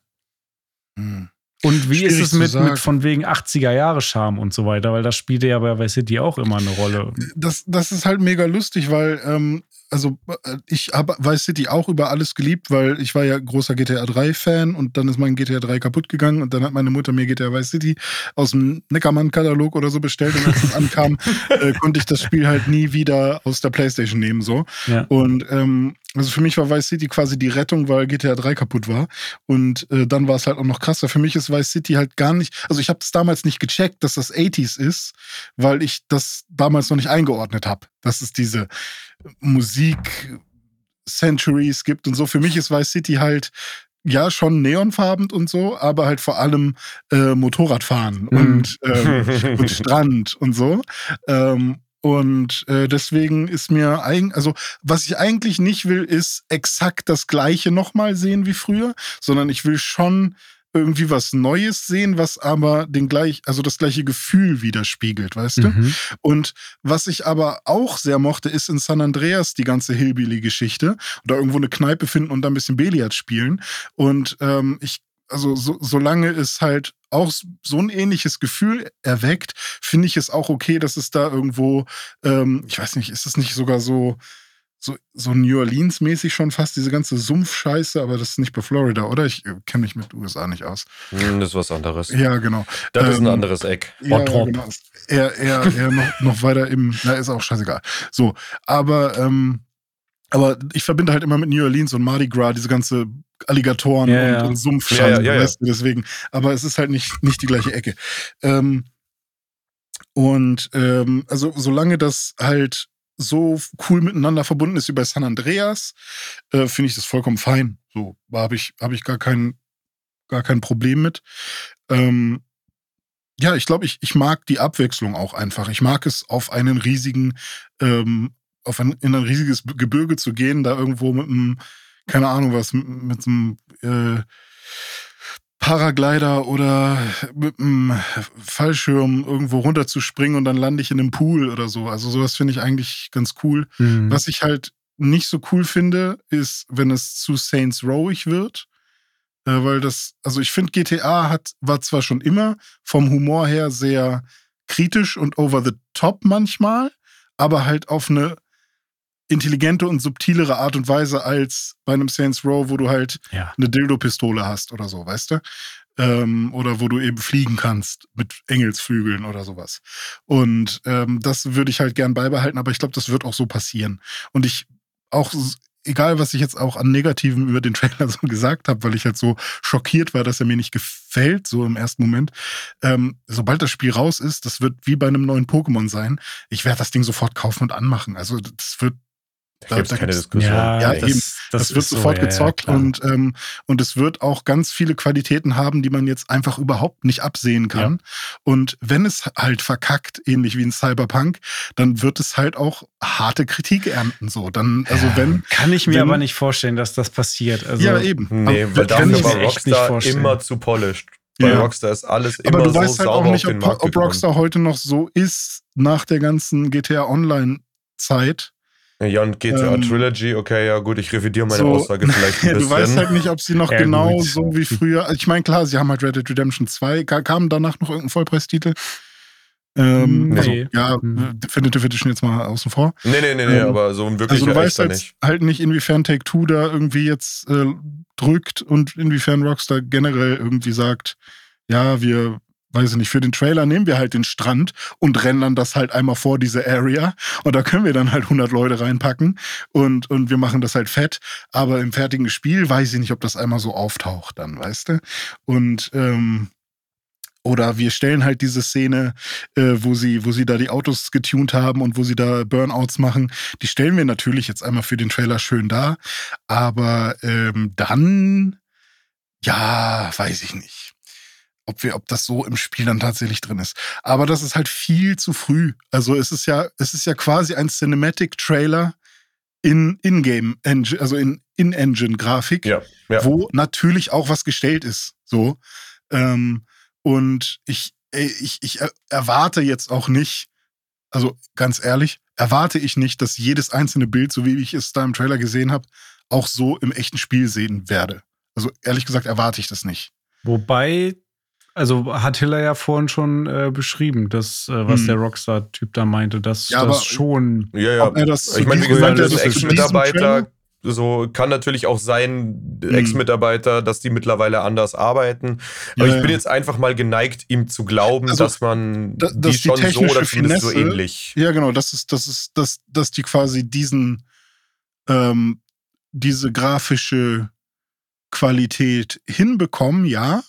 Hm. Und wie Schwierig ist es mit, mit von wegen 80er Jahre Charme und so weiter? Weil das spielte ja bei Vice City auch immer eine Rolle. das, das ist halt mega lustig, weil, ähm, also äh, ich habe Vice City auch über alles geliebt, weil ich war ja großer GTA 3-Fan und dann ist mein GTA 3 kaputt gegangen und dann hat meine Mutter mir GTA Vice City aus dem Neckermann-Katalog oder so bestellt und als es ankam, äh, konnte ich das Spiel halt nie wieder aus der Playstation nehmen, so. Ja. Und ähm, also für mich war Vice City quasi die Rettung, weil GTA 3 kaputt war. Und äh, dann war es halt auch noch krasser. Für mich ist Vice City halt gar nicht, also ich habe es damals nicht gecheckt, dass das 80s ist, weil ich das damals noch nicht eingeordnet habe, dass es diese Musik Centuries gibt und so. Für mich ist Vice City halt ja schon neonfarben und so, aber halt vor allem äh, Motorradfahren Mhm. und, ähm, und Strand und so. Ähm, und äh, deswegen ist mir eigentlich, also was ich eigentlich nicht will, ist exakt das gleiche nochmal sehen wie früher, sondern ich will schon irgendwie was Neues sehen, was aber den gleich, also das gleiche Gefühl widerspiegelt, weißt du? Mhm. Und was ich aber auch sehr mochte, ist in San Andreas die ganze Hillbilly-Geschichte. Oder irgendwo eine Kneipe finden und da ein bisschen Billard spielen. Und ähm, ich, also so, solange es halt auch so ein ähnliches Gefühl erweckt, finde ich es auch okay, dass es da irgendwo, ähm, ich weiß nicht, ist es nicht sogar so, so, so New Orleans-mäßig schon fast, diese ganze Sumpfscheiße, aber das ist nicht bei Florida, oder? Ich äh, kenne mich mit USA nicht aus. Hm, das ist was anderes. Ja, genau. Das ist ein Ähm, anderes Eck. Ja, genau. Eher, eher, eher noch, noch weiter im, na, ist auch scheißegal. So, aber, ähm, aber ich verbinde halt immer mit New Orleans und Mardi Gras diese ganze Alligatoren Ja, und, ja. und ja, ja, ja. weißt du, deswegen. Aber es ist halt nicht, nicht die gleiche Ecke. Ähm, und ähm, also solange das halt so cool miteinander verbunden ist wie bei San Andreas, äh, finde ich das vollkommen fein. So, habe ich, hab ich gar kein, gar kein Problem mit. Ähm, ja, ich glaube, ich, ich mag die Abwechslung auch einfach. Ich mag es, auf einen riesigen, ähm, auf ein, in ein riesiges Gebirge zu gehen, da irgendwo mit einem, keine Ahnung was, mit, mit einem äh, Paraglider oder mit einem Fallschirm irgendwo runterzuspringen und dann lande ich in einem Pool oder so. Also sowas finde ich eigentlich ganz cool. Mhm. Was ich halt nicht so cool finde, ist, wenn es zu Saints Rowig wird. Äh, weil das, also ich finde, GTA hat, war zwar schon immer vom Humor her sehr kritisch und over the top manchmal, aber halt auf eine intelligente und subtilere Art und Weise als bei einem Saints Row, wo du halt Ja. eine Dildo-Pistole hast oder so, weißt du? Ähm, oder wo du eben fliegen kannst mit Engelsflügeln oder sowas. Und ähm, das würde ich halt gern beibehalten, aber ich glaube, das wird auch so passieren. Und ich auch, egal was ich jetzt auch an Negativen über den Trailer so gesagt habe, weil ich halt so schockiert war, dass er mir nicht gefällt, so im ersten Moment. Ähm, sobald das Spiel raus ist, das wird wie bei einem neuen Pokémon sein. Ich werde das Ding sofort kaufen und anmachen. Also das wird Da gibt es da keine Diskussion. Ja, eben. Das, wird ist so, sofort ja, ja, gezockt klar. und, ähm, und es wird auch ganz viele Qualitäten haben, die man jetzt einfach überhaupt nicht absehen kann. Und wenn es halt verkackt, ähnlich wie in Cyberpunk, dann wird es halt auch harte Kritik ernten. So, dann, also Ja, wenn. Kann ich mir wenn- aber nicht vorstellen, dass das passiert. Also, ja, eben. Nee, Aber weil dafür ich- war Rockstar immer zu polished. Bei Ja. Rockstar ist alles immer aber du so weißt halt sauber auch nicht, ob, ob. Rockstar heute noch so ist nach der ganzen GTA Online-Zeit. Ja, und GTA Ähm, Trilogy, okay, ja gut, ich revidiere meine so- Aussage vielleicht ein bisschen. du weißt halt nicht, ob sie noch Ja, genau gut. so wie früher. Ich meine, klar, sie haben halt Red Dead Redemption 2. Ka- Kam danach noch irgendein Vollpreistitel? Ähm, Nee. also, ja, Hm. Definitive Edition jetzt mal außen vor. nee, nee, nee, nee, Ähm, aber so ein wirklicher Also du weißt halt nicht. halt nicht, inwiefern Take-Two da irgendwie jetzt äh, drückt und inwiefern Rockstar generell irgendwie sagt, ja, wir, weiß ich nicht, für den Trailer nehmen wir halt den Strand und rendern das halt einmal vor diese Area und da können wir dann halt 100 Leute reinpacken und, und wir machen das halt fett, aber im fertigen Spiel weiß ich nicht, ob das einmal so auftaucht dann, weißt du? Und ähm, oder wir stellen halt diese Szene, äh, wo sie, wo sie da die Autos getuned haben und wo sie da Burnouts machen, die stellen wir natürlich jetzt einmal für den Trailer schön dar. Aber ähm, dann, ja, weiß ich nicht. Ob wir, ob das so im Spiel dann tatsächlich drin ist. Aber das ist halt viel zu früh. Also es ist ja, es ist ja quasi ein Cinematic-Trailer in In-Game, Engine, also in In-Engine-Grafik Ja, ja. wo natürlich auch was gestellt ist. So. Ähm, und ich, äh, ich, ich er- erwarte jetzt auch nicht, also ganz ehrlich, erwarte ich nicht, dass jedes einzelne Bild, so wie ich es da im Trailer gesehen habe, auch so im echten Spiel sehen werde. Also ehrlich gesagt erwarte ich das nicht. Wobei, also hat Hiller ja vorhin schon äh, beschrieben, dass, äh, was Hm. der Rockstar-Typ da meinte, dass Ja, das aber- schon. Ja, ja. Das Ich meine, wie gesagt, das ist Ex-Mitarbeiter. So kann natürlich auch sein, Mhm. Ex-Mitarbeiter, dass die mittlerweile anders arbeiten. Aber Ja, ich bin ja. jetzt einfach mal geneigt, ihm zu glauben, Also, dass man da- die dass die schon so technische oder zumindest so Finesse- ähnlich. Ja, genau, das ist, das ist, das, dass die quasi diesen, ähm, diese grafische Qualität hinbekommen, ja,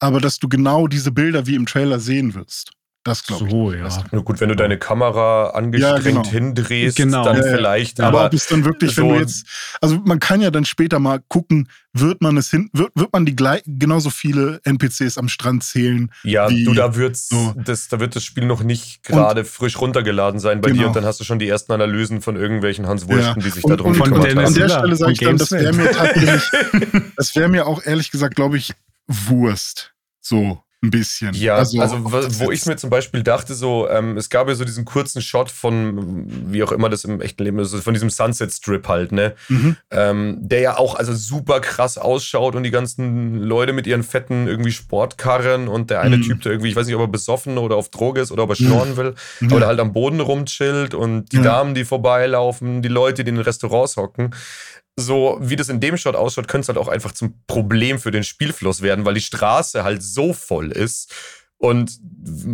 aber dass du genau diese Bilder wie im Trailer sehen wirst. Das glaube ich. So, ja. Nur gut, wenn du deine Kamera angestrengt Ja, genau. hindrehst, Genau. dann Ja, ja. vielleicht. Aber, Aber ob es dann wirklich, wenn so- du jetzt, also man kann ja dann später mal gucken, wird man es hin, wird, wird man die gleich, genauso viele NPCs am Strand zählen? ja, wie- du, da wird's, so. das, da wird das Spiel noch nicht gerade frisch runtergeladen sein bei dir Genau. und dann hast du schon die ersten Analysen von irgendwelchen Hans Wursten, die sich und, und gekümmert Dennis an der Stelle sage ich dann, das wäre mir tatsächlich, das wäre mir auch ehrlich gesagt, glaube ich, Wurst. So ein bisschen. Ja, also, ob wo, ich mir zum Beispiel dachte, so, ähm, es gab ja so diesen kurzen Shot von, wie auch immer das im echten Leben ist, von diesem Sunset Strip halt, ne? Mhm. Ähm, der ja auch also super krass ausschaut und die ganzen Leute mit ihren fetten irgendwie Sportkarren und der eine Mhm. Typ, der irgendwie, ich weiß nicht, ob er besoffen oder auf Droge ist oder ob er schnorren will, Ja. aber der halt am Boden rumchillt und die. Damen, die vorbeilaufen, die Leute, die in den Restaurants hocken. So wie das in dem Shot ausschaut, könnte es halt auch einfach zum Problem für den Spielfluss werden, weil die Straße halt so voll ist. Und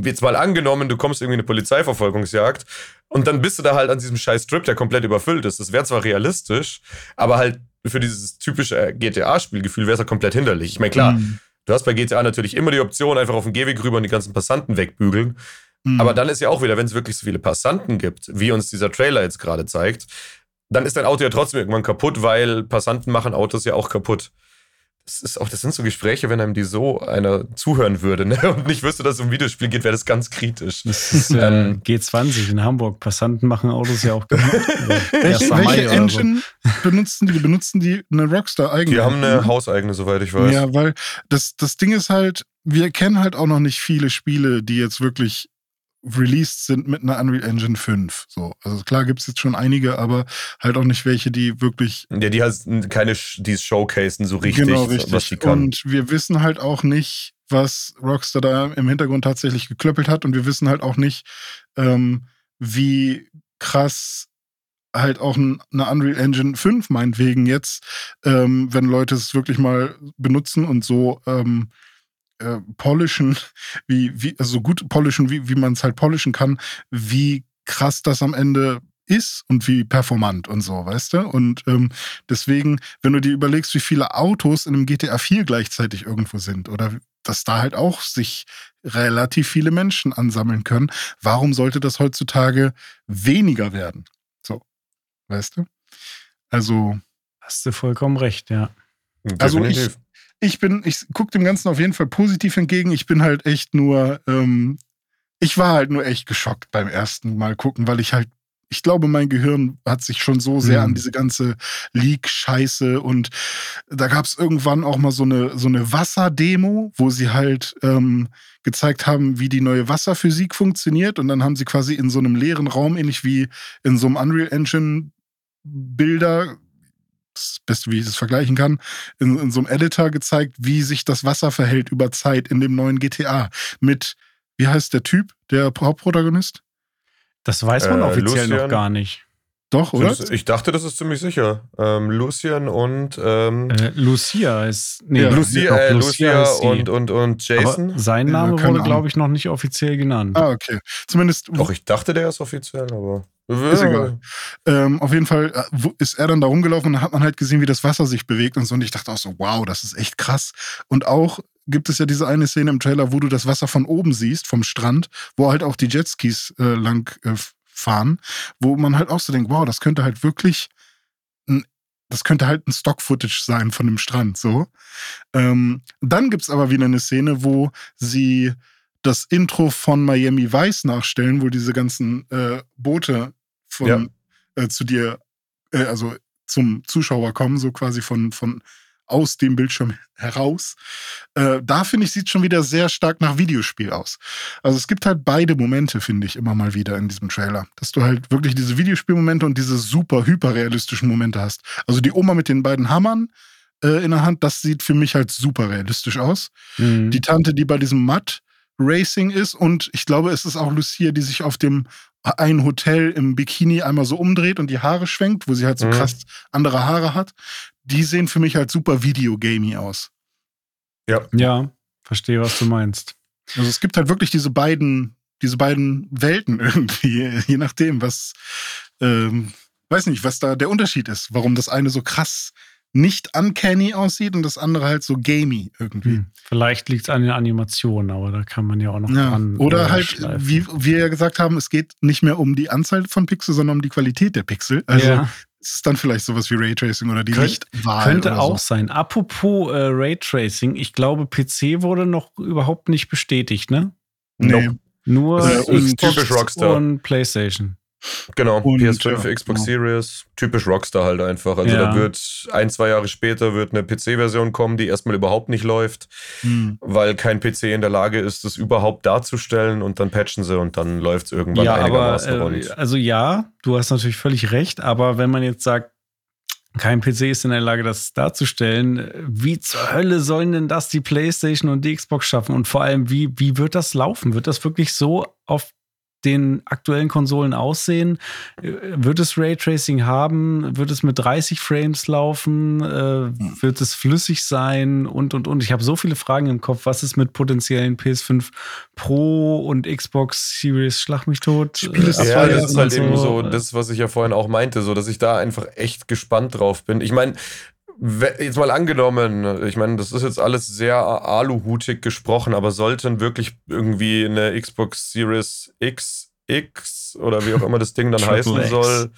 jetzt mal angenommen, du kommst irgendwie in eine Polizeiverfolgungsjagd und dann bist du da halt an diesem scheiß Strip, der komplett überfüllt ist. Das wäre zwar realistisch, aber halt für dieses typische äh, GTA-Spielgefühl wäre es halt komplett hinderlich. Ich meine, klar, Mhm. du hast bei GTA natürlich immer die Option, einfach auf den Gehweg rüber und die ganzen Passanten wegbügeln. Mhm. Aber dann ist ja auch wieder, wenn es wirklich so viele Passanten gibt, wie uns dieser Trailer jetzt gerade zeigt, dann ist dein Auto ja trotzdem irgendwann kaputt, weil Passanten machen Autos ja auch kaputt. Das, ist auch, das sind so Gespräche, wenn einem die so einer zuhören würde ne? und nicht wüsste, dass es um Videospiel geht, wäre das ganz kritisch. Das ist äh, Ähm, G20 in Hamburg. Passanten machen Autos ja auch kaputt. welche, 1. Mai welche oder so. Engine benutzen die? Benutzen die eine Rockstar eigene? Die haben eine Mhm. hauseigene, soweit ich weiß. Ja, weil das, das Ding ist halt, wir kennen halt auch noch nicht viele Spiele, die jetzt wirklich released sind mit einer Unreal Engine 5. So, also klar gibt es jetzt schon einige, aber halt auch nicht welche, die wirklich Ja, die hat keine, die showcasen so richtig, genau richtig. was die kann. Und wir wissen halt auch nicht, was Rockstar da im Hintergrund tatsächlich geklöppelt hat und wir wissen halt auch nicht, ähm, wie krass halt auch ein, eine Unreal Engine 5 meinetwegen jetzt, ähm, wenn Leute es wirklich mal benutzen und so ähm, äh, polischen, wie, wie, also so gut polischen, wie, wie man es halt polischen kann, wie krass das am Ende ist und wie performant und so, weißt du? Und ähm, deswegen, wenn du dir überlegst, wie viele Autos in einem GTA 4 gleichzeitig irgendwo sind oder dass da halt auch sich relativ viele Menschen ansammeln können, warum sollte das heutzutage weniger werden? So, weißt du? Also. Hast du vollkommen recht, ja. Also ich, ich bin, ich gucke dem Ganzen auf jeden Fall positiv entgegen. Ich bin halt echt nur, ähm, ich war halt nur echt geschockt beim ersten Mal gucken, weil ich halt ich glaube, mein Gehirn hat sich schon so sehr mhm. an diese ganze Leak-Scheiße und da gab es irgendwann auch mal so eine, so eine Wasserdemo, wo sie halt ähm, gezeigt haben, wie die neue Wasserphysik funktioniert und dann haben sie quasi in so einem leeren Raum, ähnlich wie in so einem Unreal Engine Bilder, das Beste, wie ich es vergleichen kann, in, in so einem Editor gezeigt, wie sich das Wasser verhält über Zeit in dem neuen GTA mit, wie heißt der Typ, der Hauptprotagonist? Das weiß man äh, offiziell Lucian, noch gar nicht. Doch, oder? Ich dachte, das ist ziemlich sicher. Ähm, Lucian und ähm, äh, Lucia ist. Nee, ja, Lucia, äh, Lucia, Lucia und, und, und Jason. Aber sein Name ja, wurde, glaube ich, noch nicht offiziell genannt. Ah, okay. Zumindest. Doch, ich dachte, der ist offiziell, aber. Ist egal. Ähm, auf jeden Fall äh, ist er dann da rumgelaufen und dann hat man halt gesehen, wie das Wasser sich bewegt und so. Und ich dachte auch so, wow, das ist echt krass. Und auch gibt es ja diese eine Szene im Trailer, wo du das Wasser von oben siehst, vom Strand, wo halt auch die Jetskis äh, lang äh, fahren, wo man halt auch so denkt, wow, das könnte halt wirklich ein das könnte halt ein Stock-Footage sein von dem Strand, so. Ähm, dann gibt es aber wieder eine Szene, wo sie das Intro von Miami Vice nachstellen, wo diese ganzen äh, Boote von ja. äh, zu dir, äh, also zum Zuschauer kommen, so quasi von, von aus dem Bildschirm heraus. Äh, da finde ich, sieht schon wieder sehr stark nach Videospiel aus. Also es gibt halt beide Momente, finde ich, immer mal wieder in diesem Trailer. Dass du halt wirklich diese Videospielmomente und diese super hyperrealistischen Momente hast. Also die Oma mit den beiden Hammern äh, in der Hand, das sieht für mich halt super realistisch aus. Mhm. Die Tante, die bei diesem Matt Racing ist und ich glaube, es ist auch Lucia, die sich auf dem ein Hotel im Bikini einmal so umdreht und die Haare schwenkt, wo sie halt so mhm. krass andere Haare hat die sehen für mich halt super Videogamey aus. Ja. Ja, verstehe, was du meinst. Also es gibt halt wirklich diese beiden, diese beiden Welten irgendwie, je nachdem, was, ähm, weiß nicht, was da der Unterschied ist, warum das eine so krass nicht uncanny aussieht und das andere halt so gamey irgendwie. Hm. Vielleicht liegt es an den Animationen, aber da kann man ja auch noch ja. dran. Oder halt, wie wir ja gesagt haben, es geht nicht mehr um die Anzahl von Pixel, sondern um die Qualität der Pixel. Also ja ist es dann vielleicht sowas wie Raytracing oder die Könnt, Lichtwahl. Könnte auch so. sein. Apropos äh, Raytracing, ich glaube, PC wurde noch überhaupt nicht bestätigt, ne? Nee. Nope. Nur äh, Xbox und PlayStation. Genau, und, PS5, ja, Xbox genau. Series, typisch Rockstar halt einfach. Also ja. da wird ein, zwei Jahre später wird eine PC-Version kommen, die erstmal überhaupt nicht läuft, hm. weil kein PC in der Lage ist, das überhaupt darzustellen und dann patchen sie und dann läuft es irgendwann ja, einigermaßen aber, äh, Also ja, du hast natürlich völlig recht, aber wenn man jetzt sagt, kein PC ist in der Lage, das darzustellen. Wie zur Hölle sollen denn das die PlayStation und die Xbox schaffen? Und vor allem, wie, wie wird das laufen? Wird das wirklich so auf den aktuellen Konsolen aussehen? Wird es Raytracing haben? Wird es mit 30 Frames laufen? Äh, wird es flüssig sein? Und, und, und. Ich habe so viele Fragen im Kopf. Was ist mit potenziellen PS5 Pro und Xbox Series Schlag mich tot? Spiel ist ja, das ist halt so. eben so das, was ich ja vorhin auch meinte, so dass ich da einfach echt gespannt drauf bin. Ich meine, Jetzt mal angenommen, ich meine, das ist jetzt alles sehr aluhutig gesprochen, aber sollten wirklich irgendwie eine Xbox Series X, X oder wie auch immer das Ding dann heißen soll,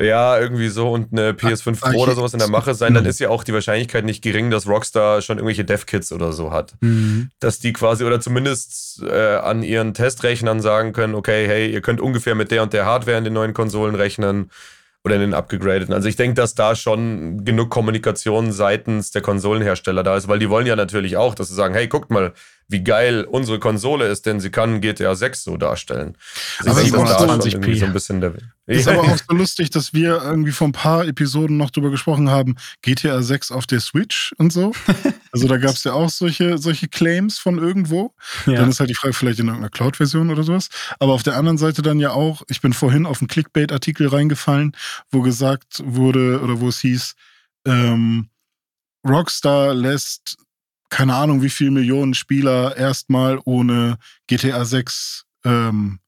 ja, irgendwie so und eine PS5 Pro oder sowas in der Mache sein, dann ist ja auch die Wahrscheinlichkeit nicht gering, dass Rockstar schon irgendwelche Dev-Kits oder so hat. Mhm. Dass die quasi oder zumindest äh, an ihren Testrechnern sagen können, okay, hey, ihr könnt ungefähr mit der und der Hardware in den neuen Konsolen rechnen oder in den abgegradeten. Also ich denke, dass da schon genug Kommunikation seitens der Konsolenhersteller da ist, weil die wollen ja natürlich auch, dass sie sagen, hey, guckt mal, wie geil unsere Konsole ist, denn sie kann GTA 6 so darstellen. Aber Also ist das da schon 20p. irgendwie so ein bisschen der Ist aber auch so lustig, dass wir irgendwie vor ein paar Episoden noch drüber gesprochen haben, GTA 6 auf der Switch und so. Also da gab es ja auch solche, solche Claims von irgendwo. Ja. Dann ist halt die Frage, vielleicht in irgendeiner Cloud-Version oder sowas. Aber auf der anderen Seite dann ja auch, ich bin vorhin auf einen Clickbait-Artikel reingefallen, wo gesagt wurde oder wo es hieß, ähm, Rockstar lässt keine Ahnung wie viel Millionen Spieler erstmal ohne GTA 6 ähm,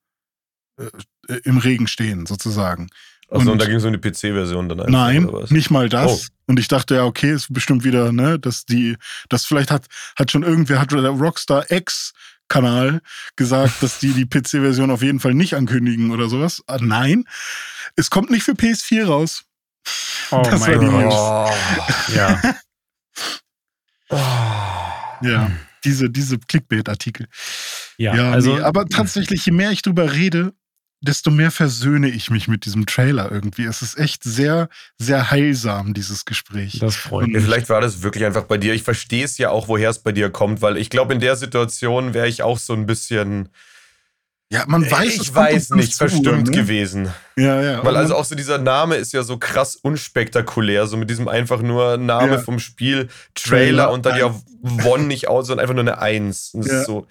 äh, im Regen stehen, sozusagen. Also, und Und- da ging es um die PC-Version dann einfach, Nein, oder was? nicht mal das. Oh. Und ich dachte ja, okay, ist bestimmt wieder, ne, dass die, das vielleicht hat, hat schon irgendwer, hat der Rockstar X Kanal gesagt, dass die die PC-Version auf jeden Fall nicht ankündigen oder sowas. Ah, nein, es kommt nicht für PS4 raus. Oh Das war mein die Gott. Oh. Ja. Ja, diese, diese Clickbait-Artikel. Ja, Ja, also. nee, aber tatsächlich, je mehr ich drüber rede, desto mehr versöhne ich mich mit diesem Trailer irgendwie. Es ist echt sehr, sehr heilsam, dieses Gespräch. das freut mich. vielleicht war das wirklich einfach bei dir. Ich verstehe es ja auch, woher es bei dir kommt, weil ich glaube, in der Situation wäre ich auch so ein bisschen, Ja, man weiß, es ich kommt weiß nicht, zu, verstimmt ne? gewesen. Ja, ja. Weil also auch so dieser Name ist ja so krass unspektakulär, so mit diesem einfach nur Name Ja. vom Spiel, Trailer, Trailer und dann ja One nicht aus, sondern einfach nur eine Eins. Und es Ja. ist so,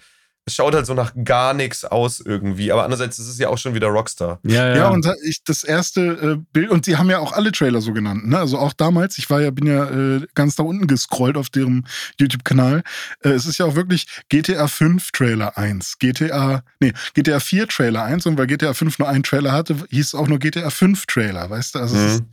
es schaut halt so nach gar nichts aus irgendwie. Aber andererseits ist es ja auch schon wieder Rockstar. Ja, ja. Ja, und ich, das erste äh, Bild, und sie haben ja auch alle Trailer so genannt, ne? Also auch damals, ich war ja, bin ja äh, ganz da unten gescrollt auf deren YouTube-Kanal. Äh, es ist ja auch wirklich GTA 5 Trailer 1, GTA, nee, GTA 4 Trailer 1, und weil GTA 5 nur einen Trailer hatte, hieß es auch nur GTA 5 Trailer, weißt du? Also es, ist, Mhm.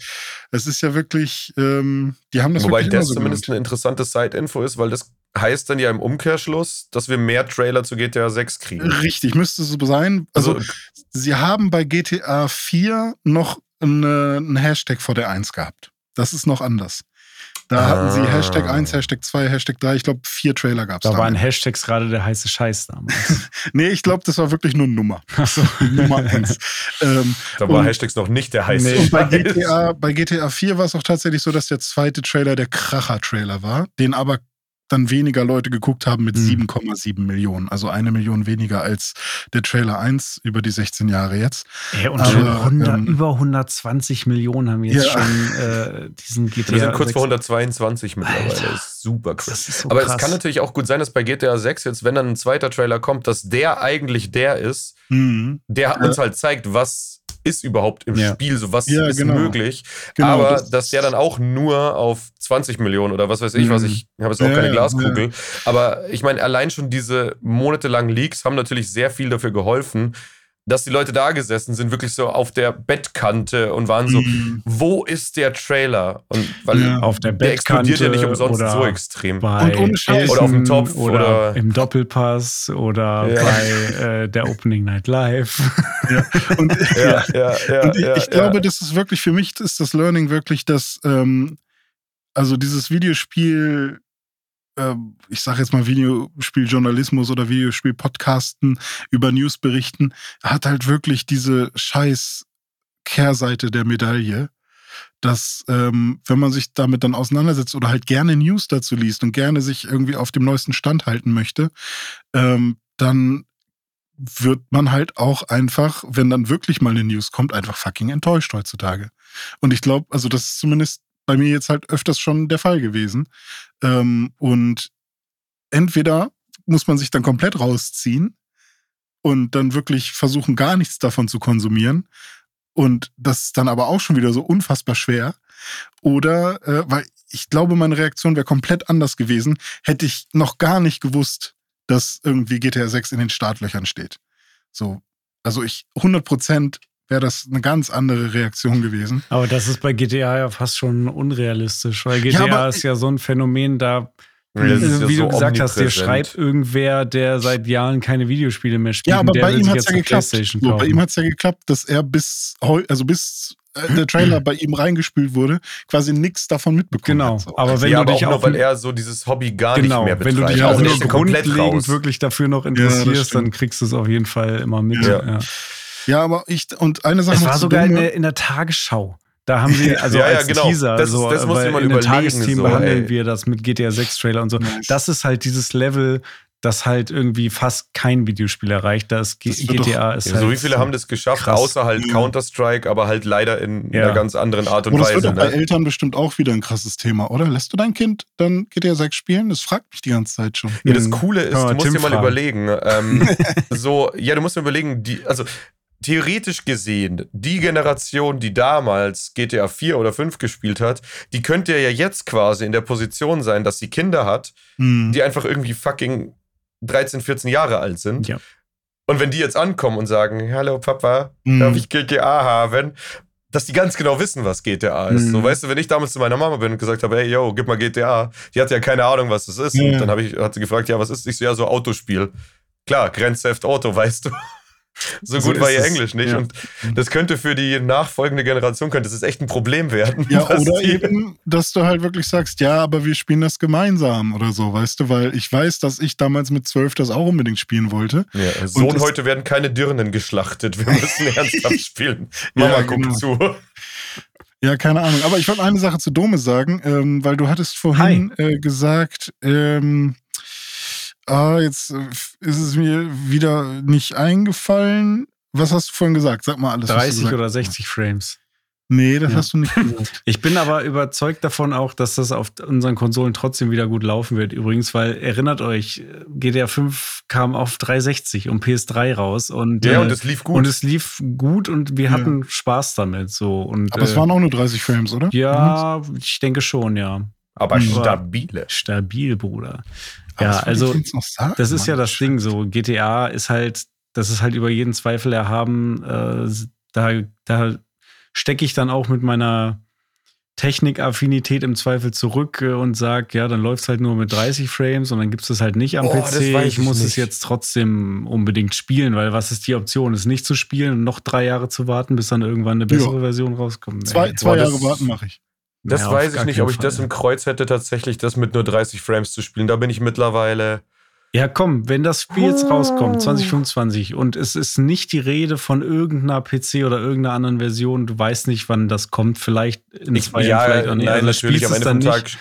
es ist ja wirklich, ähm, die haben das Wobei wirklich immer das so zumindest genannt. eine interessante Side-Info ist, weil das heißt dann ja im Umkehrschluss, dass wir mehr Trailer zu GTA 6 kriegen. Richtig, müsste so sein. Also, Also, sie haben bei GTA 4 noch eine, einen Hashtag vor der 1 gehabt. Das ist noch anders. Da hatten sie Ah. Hashtag 1, Hashtag 2, Hashtag 3. Ich glaube, vier Trailer gab es da da. waren Hashtags gerade der heiße Scheiß damals. Nee, ich glaube, das war wirklich nur Nummer. Achso. Nummer 1. ähm, da war und- Hashtags noch nicht der heiße Nee. und bei Scheiß. GTA, bei GTA 4 war es auch tatsächlich so, dass der zweite Trailer der Kracher-Trailer war, den aber dann weniger Leute geguckt haben mit Mhm. 7,7 Millionen. Also eine Million weniger als der Trailer 1 über die 16 Jahre jetzt. Ey, und Aber, schon 100, ähm, über 120 Millionen haben jetzt Ja. schon äh, diesen GTA. Wir sind kurz 6. vor 122 mittlerweile. Alter. Das ist super krass. Das ist so Aber krass. es kann natürlich auch gut sein, dass bei GTA 6 jetzt, wenn dann ein zweiter Trailer kommt, dass der eigentlich der ist, Mhm. der Ja. uns halt zeigt, was ist überhaupt im Ja. Spiel, so was Ja, ist genau. möglich. Genau, aber das- dass der dann auch nur auf 20 Millionen oder was weiß ich, was Mhm. ich, ich habe jetzt auch Ja, keine Glaskugel. Aber ich meine, allein schon diese monatelangen Leaks haben natürlich sehr viel dafür geholfen, dass die Leute da gesessen sind, wirklich so auf der Bettkante und waren so, Mhm. wo ist der Trailer? Und weil Ja. Auf der der explodiert ja Bettkante nicht umsonst oder so extrem. bei Und ohne Oder auf dem Topf oder, oder- im Doppelpass oder Ja. bei äh, der Opening Night Live. Und, Ja, ja, ja. Und ich, ja, ich glaube, das ist wirklich, für mich ist das Learning wirklich, dass, ähm, also dieses Videospiel, ich sage jetzt mal Videospieljournalismus oder Videospiel-Podcasten über News berichten, hat halt wirklich diese scheiß Kehrseite der Medaille, dass ähm, wenn man sich damit dann auseinandersetzt oder halt gerne News dazu liest und gerne sich irgendwie auf dem neuesten Stand halten möchte, ähm, dann wird man halt auch einfach, wenn dann wirklich mal eine News kommt, einfach fucking enttäuscht heutzutage. Und ich glaube, also das ist zumindest bei mir jetzt halt öfters schon der Fall gewesen. Ähm, und entweder muss man sich dann komplett rausziehen und dann wirklich versuchen, gar nichts davon zu konsumieren. Und das ist dann aber auch schon wieder so unfassbar schwer. Oder, äh, weil ich glaube, meine Reaktion wäre komplett anders gewesen, hätte ich noch gar nicht gewusst, dass irgendwie GTA 6 in den Startlöchern steht. So, also ich 100 Prozent wäre das eine ganz andere Reaktion gewesen. Aber das ist bei GTA ja fast schon unrealistisch, weil Ja, GTA aber- ist ja so ein Phänomen, da, ja wie so du gesagt hast, dir schreibt irgendwer, der seit Jahren keine Videospiele mehr spielt. Ja, aber bei ihm hat es ja geklappt. So, bei ihm hat es ja geklappt, dass er bis heu also bis äh, der Trailer bei ihm reingespült wurde, quasi nichts davon mitbekommen Genau, hat. So. aber wenn ja, du aber dich auch nur, auf weil er so dieses Hobby gar genau, nicht mehr wenn betreibt. du dich Ja, auch also ja komplett grundlegend raus. wirklich dafür noch interessierst, stimmt. dann kriegst du es auf jeden Fall immer mit. Ja. Ja. Ja, aber ich und eine Sache Es war sogar in der, in der Tagesschau. Da haben sie, also Ja, ja, als genau. Teaser, Das ist- so, das musst du weil mal in den überlegen, Tagesthemen so, behandeln ey. wir das mit GTA 6 Trailer und so. Das ist halt dieses Level, das halt irgendwie fast kein Videospiel erreicht. Das, Das GTA doch- ist Ja, halt so wie viele haben das geschafft, krass. außer halt Ja. Counter-Strike, aber halt leider in Ja. einer ganz anderen Art und Und das wird Weise. doch bei Ne? Eltern bestimmt auch wieder ein krasses Thema, oder? Lässt du dein Kind dann GTA 6 spielen? Das fragt mich die ganze Zeit schon. Ja, das. Coole ist, Kann du man musst Tim dir mal fragen. überlegen, ähm, so, ja, du musst dir überlegen, die, also theoretisch gesehen, die Generation, die damals GTA 4 oder 5 gespielt hat, die könnte ja jetzt quasi in der Position sein, dass sie Kinder hat, Hm. die einfach irgendwie fucking 13, 14 Jahre alt sind. Ja. Und wenn die jetzt ankommen und sagen, hallo Papa, Hm. darf ich GTA haben? Dass die ganz genau wissen, was GTA ist. Mhm. So, weißt du, wenn ich damals zu meiner Mama bin und gesagt habe, hey, yo, gib mal GTA, die hatte ja keine Ahnung, was das ist. Ja. Und dann habe ich, hat sie gefragt, ja, was ist? Ich so, ja, so Autospiel. Klar, Grand Theft Auto, weißt du. So So gut war ihr es, Englisch nicht. ja. Und das könnte für die nachfolgende Generation, könnte das echt ein Problem werden. Ja, oder die- eben, dass du halt wirklich sagst, ja, aber wir spielen das gemeinsam oder so, weißt du, weil ich weiß, dass ich damals mit zwölf das auch unbedingt spielen wollte. Ja, Sohn, das- heute werden keine Dirnen geschlachtet. Wir müssen ernsthaft spielen. Mama Ja, guckt genau. zu. Ja, keine Ahnung. Aber ich wollte eine Sache zu Dome sagen, ähm, weil du hattest vorhin äh, gesagt, ähm, ah, jetzt äh, ist es mir wieder nicht eingefallen. Was hast du vorhin gesagt? Sag mal alles. was du 30 gesagt oder hast. 60 Frames. Nee, das Ja. hast du nicht gesagt. Ich bin aber überzeugt davon auch, dass das auf unseren Konsolen trotzdem wieder gut laufen wird. Übrigens, weil erinnert euch, GTA 5 kam auf 360 und PS3 raus und, Ja, äh, und es lief gut. und es lief gut und wir Ja. hatten Spaß damit. So und Aber es äh, waren auch nur 30 Frames, oder? ja, ich denke schon, ja. Aber Mhm. stabile. Stabil, Bruder. Aber Ja, also, ich jetzt noch sagen, Das ist Mann? ja das Ding so. GTA ist halt, das ist halt über jeden Zweifel erhaben. Äh, da da stecke ich dann auch mit meiner Technikaffinität im Zweifel zurück äh, und sage, ja, dann läuft es halt nur mit 30 Frames und dann gibt es das halt nicht am Oh, das PC. weiß Ich ich muss es nicht. jetzt trotzdem unbedingt spielen, weil was ist die Option? Es nicht zu spielen und noch drei Jahre zu warten, bis dann irgendwann eine bessere Ja. Version rauskommt. Zwei, zwei Boah, Jahre warten mache ich. Das Ja, weiß ich nicht, ob ich das Fall. im Kreuz hätte, tatsächlich das mit nur 30 Frames zu spielen. Da bin ich mittlerweile. Ja, komm, wenn das Spiel jetzt rauskommt, 2025, und es ist nicht die Rede von irgendeiner PC oder irgendeiner anderen Version, du weißt nicht, wann das kommt, vielleicht in Ich, zwei ja, Jahren, vielleicht auch nicht. nein, Also natürlich am Ende vom Tag.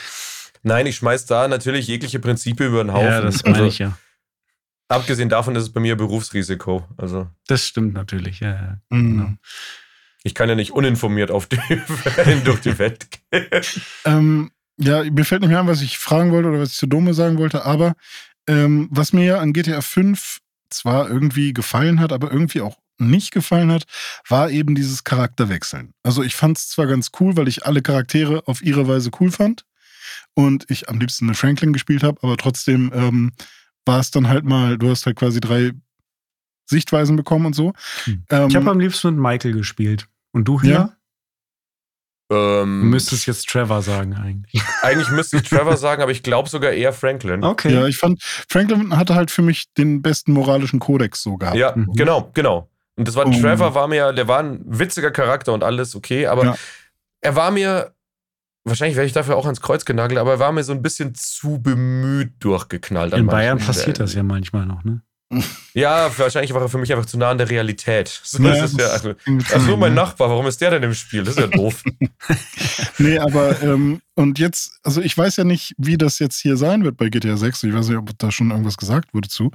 Nein, ich schmeiß da natürlich jegliche Prinzipien über den Haufen. Ja, das meine also, ich ja. Abgesehen davon ist es bei mir Berufsrisiko. Also Das stimmt natürlich, ja. ja. Mhm. Ich kann ja nicht uninformiert auf die, durch die Welt gehen. Ähm, ja, mir fällt nicht mehr an, was ich fragen wollte oder was ich zu Dome sagen wollte, aber ähm, was mir ja an GTA 5 zwar irgendwie gefallen hat, aber irgendwie auch nicht gefallen hat, war eben dieses Charakterwechseln. Also ich fand es zwar ganz cool, weil ich alle Charaktere auf ihre Weise cool fand und ich am liebsten eine Franklin gespielt habe, aber trotzdem ähm, war es dann halt mal, du hast halt quasi drei Sichtweisen bekommen und so. Hm. Ähm, Ich habe am liebsten mit Michael gespielt. Und du Ja. hier? Du Ähm, müsstest jetzt Trevor sagen eigentlich. eigentlich müsste ich Trevor sagen, aber ich glaube sogar eher Franklin. Okay. ja, ich fand, Franklin hatte halt für mich den besten moralischen Kodex so gehabt. Ja, Mhm. genau, genau. Und das war Mhm. Trevor, war mir, der war ein witziger Charakter und alles okay, aber Ja. er war mir, wahrscheinlich werde ich dafür auch ans Kreuz genagelt, aber er war mir so ein bisschen zu bemüht durchgeknallt. In Bayern passiert Stellen. das ja manchmal noch, ne? Ja, wahrscheinlich war er für mich einfach zu nah an der Realität. So Ja, ist es ja. das Also, irgendwie ach so, sein, mein? Nachbar, warum ist der denn im Spiel? Das ist ja doof. Nee, aber ähm, und jetzt, also ich weiß ja nicht, wie das jetzt hier sein wird bei GTA 6. Ich weiß nicht, ob da schon irgendwas gesagt wurde zu.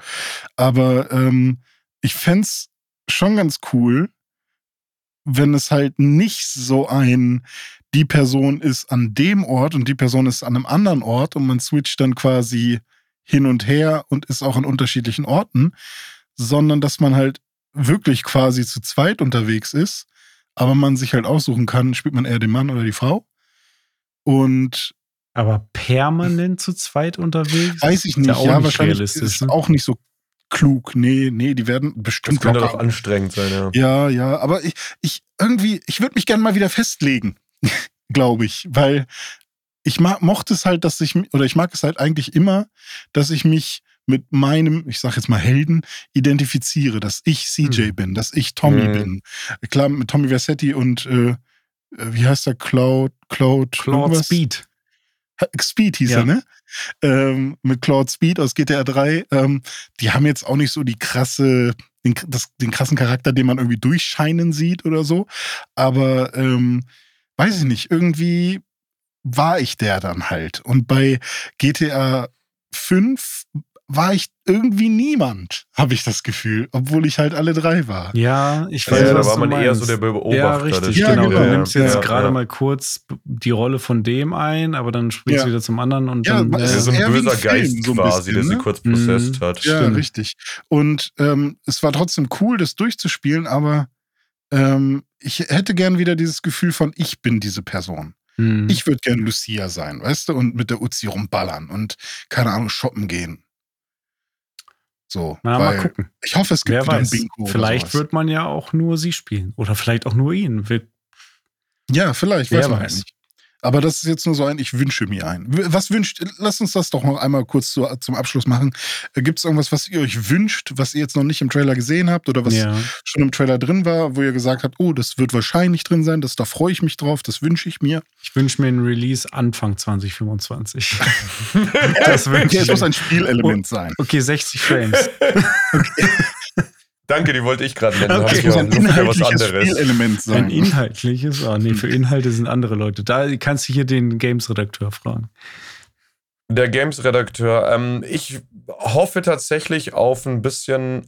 Aber ähm, ich fänd's schon ganz cool, wenn es halt nicht so ein, die Person ist an dem Ort und die Person ist an einem anderen Ort und man switcht dann quasi hin und her und ist auch an unterschiedlichen Orten, sondern dass man halt wirklich quasi zu zweit unterwegs ist, aber man sich halt aussuchen kann, spielt man eher den Mann oder die Frau. Und Aber permanent zu zweit unterwegs? weiß ich Ist nicht, ja auch ja, nicht wahrscheinlich ist es ne? auch nicht so klug. Nee, nee, die werden Das bestimmt könnte locker- doch anstrengend sein, ja. Ja, ja, aber ich, ich irgendwie, ich würde mich gerne mal wieder festlegen, glaube ich, weil ich mag, mochte es halt, dass ich, oder ich mag es halt eigentlich immer, dass ich mich mit meinem, ich sag jetzt mal Helden, identifiziere, dass ich CJ Hm. bin, dass ich Tommy Hm. bin. Klar, mit Tommy Versetti und, äh, wie heißt der, Cloud, Cloud, Claude irgendwas? Speed. Speed hieß Ja. er, ne? Ähm, mit Claude Speed aus GTA 3. Ähm, die haben jetzt auch nicht so die krasse, den, das, den krassen Charakter, den man irgendwie durchscheinen sieht oder so. Aber ähm, weiß ich nicht, irgendwie war ich der dann halt. Und bei GTA 5 war ich irgendwie niemand, habe ich das Gefühl, obwohl ich halt alle drei war. Ja, ich Ja, weiß, da was war du man meinst. eher so der Beobachter. Ja, das richtig, Ja, genau. genau. Du nimmst jetzt Ja, gerade ja. mal kurz die Rolle von dem ein, aber dann springst Ja. du wieder zum anderen und Ja, dann. Ja, ist so ein ein böser Film, Geist so ein quasi, bisschen, der sie ne? kurz possessed Mhm. hat. Ja, Stimmt. richtig. Und ähm, es war trotzdem cool, das durchzuspielen, aber ähm, ich hätte gern wieder dieses Gefühl von, ich bin diese Person. Mhm. Ich würde gern Lucia sein, weißt du, und mit der Uzi rumballern und keine Ahnung, shoppen gehen. So, Na, mal gucken. ich hoffe, es gibt Wer wieder weiß. ein Bingo. Vielleicht wird man ja auch nur sie spielen. Oder vielleicht auch nur ihn. Wir, Ja, vielleicht, Wer weiß man weiß. nicht. Aber das ist jetzt nur so ein, ich wünsche mir ein. Was wünscht, lass uns das doch noch einmal kurz zu, zum Abschluss machen. Gibt es irgendwas, was ihr euch wünscht, was ihr jetzt noch nicht im Trailer gesehen habt oder was ja. schon im Trailer drin war, wo ihr gesagt habt, oh, das wird wahrscheinlich drin sein, das, da freue ich mich drauf, das wünsche ich mir. Ich wünsche mir ein Release Anfang 2025. das wünsche Okay, es ich muss ein Spielelement sein. Okay, 60 Frames. Danke, die wollte ich gerade nennen. Okay. Ja ein inhaltliches anderes. Spielelement Ein sein. inhaltliches? Oh, nee, für Inhalte sind andere Leute. Da kannst du hier den Games-Redakteur fragen. Der Games-Redakteur. Ähm, ich hoffe tatsächlich auf ein bisschen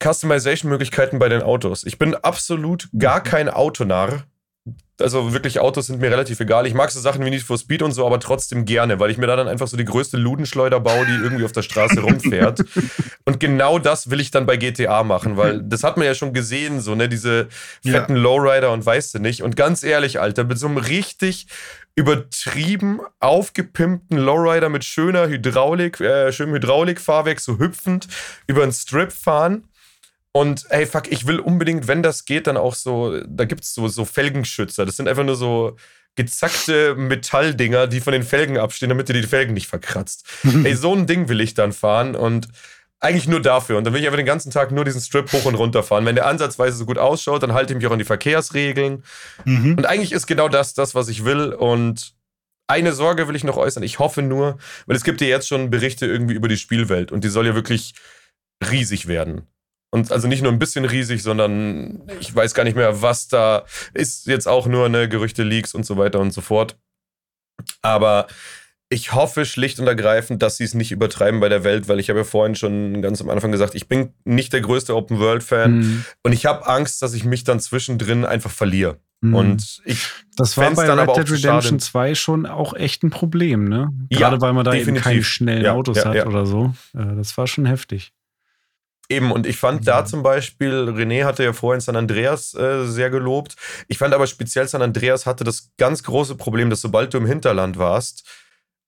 Customization-Möglichkeiten bei den Autos. Ich bin absolut gar kein Autonarr. Also wirklich, Autos sind mir relativ egal. Ich mag so Sachen wie Need for Speed und so, aber trotzdem gerne, weil ich mir da dann einfach so die größte Ludenschleuder baue, die irgendwie auf der Straße rumfährt. Und genau das will ich dann bei GTA machen, weil das hat man ja schon gesehen, so, ne, diese Ja. fetten Lowrider und weißt du nicht. Und ganz ehrlich, Alter, mit so einem richtig übertrieben aufgepimpten Lowrider mit schöner Hydraulik, äh, schönem Hydraulikfahrwerk, so hüpfend über einen Strip fahren. Und ey, fuck, ich will unbedingt, wenn das geht, dann auch so, da gibt's so, so Felgenschützer. Das sind einfach nur so gezackte Metalldinger, die von den Felgen abstehen, damit du die Felgen nicht verkratzt. ey, so ein Ding will ich dann fahren und eigentlich nur dafür. Und dann will ich einfach den ganzen Tag nur diesen Strip hoch und runter fahren. Wenn der ansatzweise so gut ausschaut, dann halte ich mich auch an die Verkehrsregeln. Mhm. Und eigentlich ist genau das das, was ich will. Und eine Sorge will ich noch äußern. Ich hoffe nur, weil es gibt ja jetzt schon Berichte irgendwie über die Spielwelt und die soll ja wirklich riesig werden. Und also nicht nur ein bisschen riesig, sondern ich weiß gar nicht mehr, was da ist. Jetzt auch nur eine Gerüchte, Leaks und so weiter und so fort. Aber ich hoffe schlicht und ergreifend, dass sie es nicht übertreiben bei der Welt, weil ich habe ja vorhin schon ganz am Anfang gesagt, ich bin nicht der größte Open-World-Fan Mhm. und ich habe Angst, dass ich mich dann zwischendrin einfach verliere. Mhm. Und ich das war bei Red Dead Redemption schade. 2 schon auch echt ein Problem, ne? Ja, Gerade weil man da eben definitiv. keine schnellen Ja, Autos ja, hat ja. oder so. Äh, Das war schon heftig. Eben, und ich fand da zum Beispiel, René hatte ja vorhin San Andreas äh, sehr gelobt. Ich fand aber speziell San Andreas hatte das ganz große Problem, dass sobald du im Hinterland warst,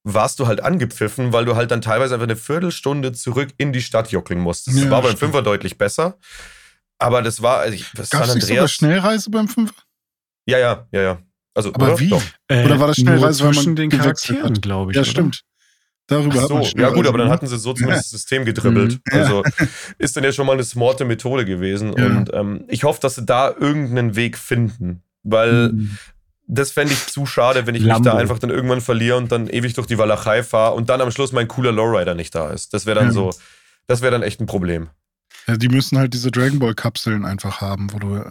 warst du halt angepfiffen, weil du halt dann teilweise einfach eine Viertelstunde zurück in die Stadt jockeln musstest. Das Ja, war beim stimmt. Fünfer deutlich besser. Aber das war, also ich, das Gab San es nicht sogar. Schnellreise beim Fünfer? Ja, ja, ja, ja. Also, Aber oder? wie? Doch. Äh, Oder war das nur Schnellreise, weil man zwischen den Charakteren, glaube ich. Ja, oder? stimmt. Darüber Ach hat man so, ja gut, aber dann hatten sie so zumindest das System gedribbelt. Mhm. Also ist dann ja schon mal eine smarte Methode gewesen. Ja. Und ähm, ich hoffe, dass sie da irgendeinen Weg finden. Weil Mhm. das fände ich zu schade, wenn ich mich Lambo. da einfach dann irgendwann verliere und dann ewig durch die Walachei fahre und dann am Schluss mein cooler Lowrider nicht da ist. Das wäre dann Ja. so, das wäre dann echt ein Problem. Ja, die müssen halt diese Dragon Ball Kapseln einfach haben, wo du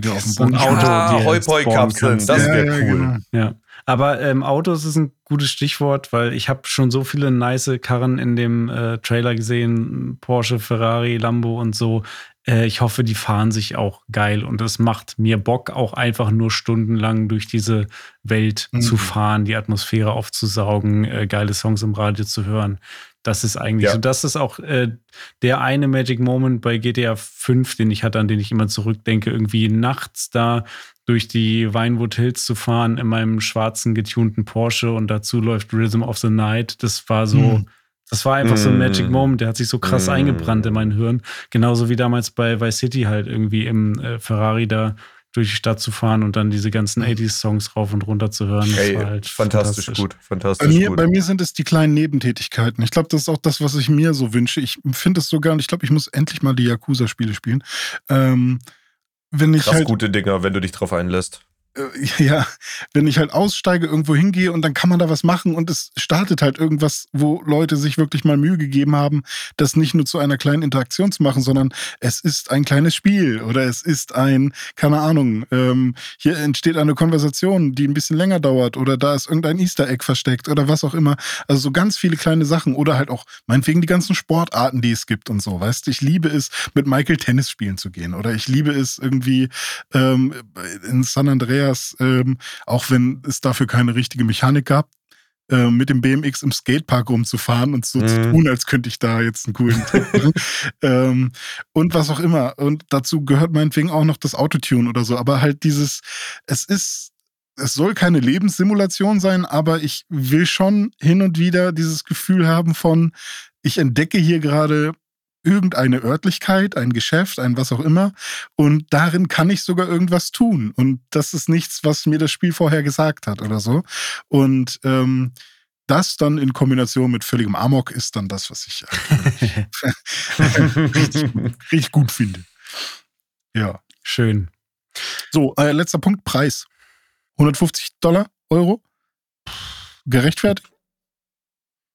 die da auf dem Boden Auto, ah, die Hoi jetzt Poi spawnen Kapseln, kannst. das Ja, wäre ja, cool. genau. Ja, aber ähm, Autos ist ein gutes Stichwort, weil ich habe schon so viele nice Karren in dem äh, Trailer gesehen, Porsche, Ferrari, Lambo und so. Äh, ich hoffe, die fahren sich auch geil und es macht mir Bock, auch einfach nur stundenlang durch diese Welt Mhm. zu fahren, die Atmosphäre aufzusaugen, äh, geile Songs im Radio zu hören. Das ist eigentlich Ja. so. Das ist auch äh, der eine Magic Moment bei GTA 5, den ich hatte, an den ich immer zurückdenke, irgendwie nachts da durch die Vinewood Hills zu fahren in meinem schwarzen getunten Porsche und dazu läuft Rhythm of the Night. Das war so, Mhm. Das war einfach so ein Mhm. Magic Moment, der hat sich so krass Mhm. eingebrannt in mein Hirn. Genauso wie damals bei Vice City halt irgendwie im äh, Ferrari da durch die Stadt zu fahren und dann diese ganzen 80s-Songs rauf und runter zu hören. Das Ey, war halt fantastisch, gut, Bei fantastisch mir, gut. bei mir sind es die kleinen Nebentätigkeiten. Ich glaube, das ist auch das, was ich mir so wünsche. Ich finde es sogar, und ich glaube, ich muss endlich mal die Yakuza-Spiele spielen. Ähm, wenn ich Krass halt, gute Dinger, wenn du dich drauf einlässt. Äh, ja, wenn ich halt aussteige, irgendwo hingehe und dann kann man da was machen und es startet halt irgendwas, wo Leute sich wirklich mal Mühe gegeben haben, das nicht nur zu einer kleinen Interaktion zu machen, sondern es ist ein kleines Spiel oder es ist ein, keine Ahnung, ähm, hier entsteht eine Konversation, die ein bisschen länger dauert oder da ist irgendein Easter Egg versteckt oder was auch immer. Also so ganz viele kleine Sachen oder halt auch meinetwegen die ganzen Sportarten, die es gibt und so, weißt du, ich liebe es, mit Michael Tennis spielen zu gehen oder ich liebe es irgendwie ähm, in San Andreas, ähm, auch wenn es dafür keine richtige Mechanik gab, äh, mit dem BMX im Skatepark rumzufahren und so mhm. zu tun, als könnte ich da jetzt einen coolen Trick machen. ähm, und was auch immer. Und dazu gehört meinetwegen auch noch das Autotune oder so. Aber halt dieses, es ist, es soll keine Lebenssimulation sein, aber ich will schon hin und wieder dieses Gefühl haben von, ich entdecke hier gerade irgendeine Örtlichkeit, ein Geschäft, ein was auch immer. Und darin kann ich sogar irgendwas tun. Und das ist nichts, was mir das Spiel vorher gesagt hat oder so. Und ähm, das dann in Kombination mit völligem Amok ist dann das, was ich richtig, richtig, gut finde. Ja. Schön. So, äh, letzter Punkt, Preis. 150 Dollar, Euro. Gerechtfertigt?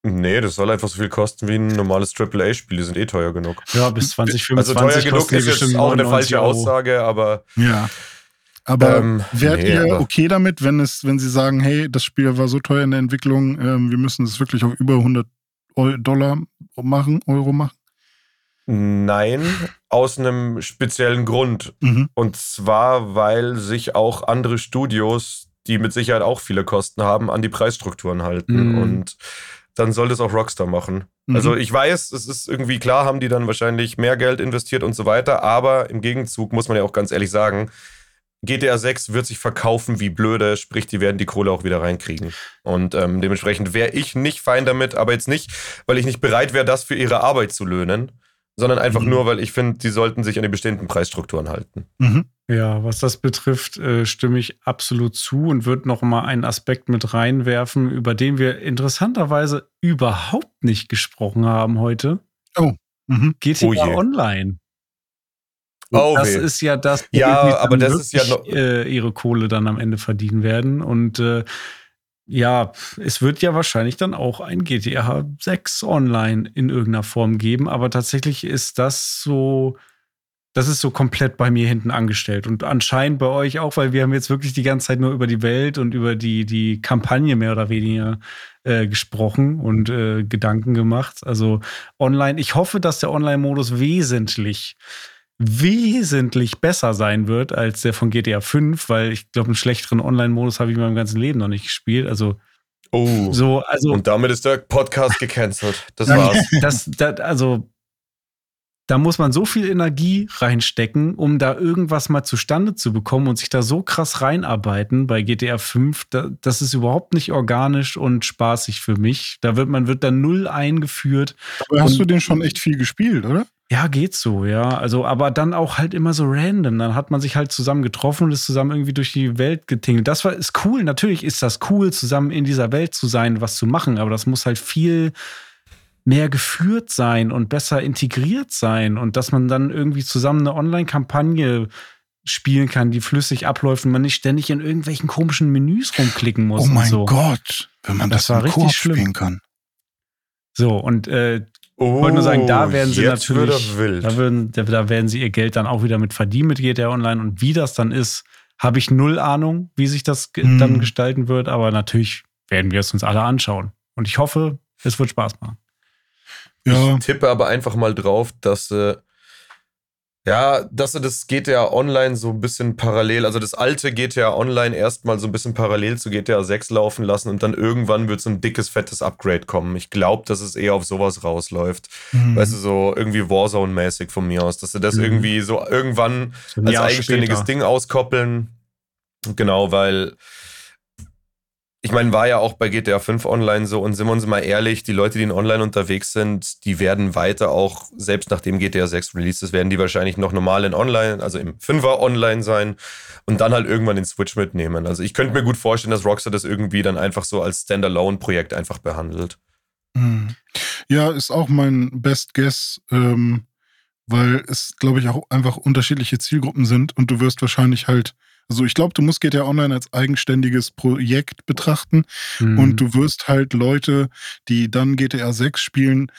Nee, das soll einfach so viel kosten wie ein normales AAA-Spiel. Die sind eh teuer genug. Ja, bis 2025. Also teuer genug ist jetzt auch eine falsche Euro. Aussage, aber. Ja. Aber ähm, wärt nee, ihr okay damit, wenn es, wenn sie sagen, hey, das Spiel war so teuer in der Entwicklung, ähm, wir müssen es wirklich auf über 100 Dollar machen, Euro machen? Nein, aus einem speziellen Grund. Mhm. Und zwar, weil sich auch andere Studios, die mit Sicherheit auch viele Kosten haben, an die Preisstrukturen halten. Mhm. Und dann soll das auch Rockstar machen. Mhm. Also ich weiß, es ist irgendwie klar, haben die dann wahrscheinlich mehr Geld investiert und so weiter, aber im Gegenzug muss man ja auch ganz ehrlich sagen, GTA 6 wird sich verkaufen wie blöde, sprich, die werden die Kohle auch wieder reinkriegen. Und ähm, dementsprechend wäre ich nicht fein damit, aber jetzt nicht, weil ich nicht bereit wäre, das für ihre Arbeit zu löhnen, sondern einfach mhm. nur, weil ich finde, die sollten sich an die bestimmten Preisstrukturen halten. Mhm. Ja, was das betrifft, äh, stimme ich absolut zu und würde noch mal einen Aspekt mit reinwerfen, über den wir interessanterweise überhaupt nicht gesprochen haben heute. Oh. Mhm. GTA oh Online. Oh, das weh. ist ja das, ja, aber das ist ja noch äh, ihre Kohle dann am Ende verdienen werden und äh, ja, es wird ja wahrscheinlich dann auch ein GTA 6 online in irgendeiner Form geben, aber tatsächlich ist das so, das ist so komplett bei mir hinten angestellt und anscheinend bei euch auch, weil wir haben jetzt wirklich die ganze Zeit nur über die Welt und über die, die Kampagne mehr oder weniger äh, gesprochen und äh, Gedanken gemacht. Also online, ich hoffe, dass der Online-Modus wesentlich wesentlich besser sein wird als der von GTA 5, weil ich glaube, einen schlechteren Online-Modus habe ich in meinem ganzen Leben noch nicht gespielt. Also Oh. So, also, und damit ist der Podcast gecancelt. Das war's. Das, das, also, da muss man so viel Energie reinstecken, um da irgendwas mal zustande zu bekommen und sich da so krass reinarbeiten bei GTA 5. Da, das ist überhaupt nicht organisch und spaßig für mich. Da wird man wird da null eingeführt. Aber hast du den schon echt viel gespielt, oder? Ja, geht so, ja. Also, aber dann auch halt immer so random. Dann hat man sich halt zusammen getroffen und ist zusammen irgendwie durch die Welt getingelt. Das war, ist cool. Natürlich ist das cool, zusammen in dieser Welt zu sein, was zu machen. Aber das muss halt viel mehr geführt sein und besser integriert sein. Und dass man dann irgendwie zusammen eine Online-Kampagne spielen kann, die flüssig abläuft und man nicht ständig in irgendwelchen komischen Menüs rumklicken muss. Oh mein so. Gott, wenn man das, das war richtig schlimm. spielen kann. So, und äh, Oh, ich wollte nur sagen, da werden sie natürlich, wild. Da, werden, da werden sie ihr Geld dann auch wieder mit verdienen mit GTA Online. Und wie das dann ist, habe ich null Ahnung, wie sich das hm. dann gestalten wird. Aber natürlich werden wir es uns alle anschauen. Und ich hoffe, es wird Spaß machen. Ja. Ich tippe aber einfach mal drauf, dass äh, ja, dass das GTA Online so ein bisschen parallel, also das alte GTA Online erstmal so ein bisschen parallel zu GTA 6 laufen lassen und dann irgendwann wird so ein dickes, fettes Upgrade kommen. Ich glaube, dass es eher auf sowas rausläuft. Mhm. Weißt du, so irgendwie Warzone-mäßig von mir aus, dass sie das mhm. irgendwie so irgendwann als eigenständiges später. Ding auskoppeln. Genau, weil ich meine, war ja auch bei GTA 5 online so und sind wir uns mal ehrlich, die Leute, die in online unterwegs sind, die werden weiter auch, selbst nachdem GTA 6 released ist, werden die wahrscheinlich noch normal in online, also im 5er online sein und dann halt irgendwann den Switch mitnehmen. Also ich könnte mir gut vorstellen, dass Rockstar das irgendwie dann einfach so als Standalone-Projekt einfach behandelt. Hm. Ja, ist auch mein Best Guess, ähm, weil es, glaube ich, auch einfach unterschiedliche Zielgruppen sind und du wirst wahrscheinlich halt Also ich glaube, du musst GTA Online als eigenständiges Projekt betrachten Mhm. und du wirst halt Leute, die dann GTA 6 spielen,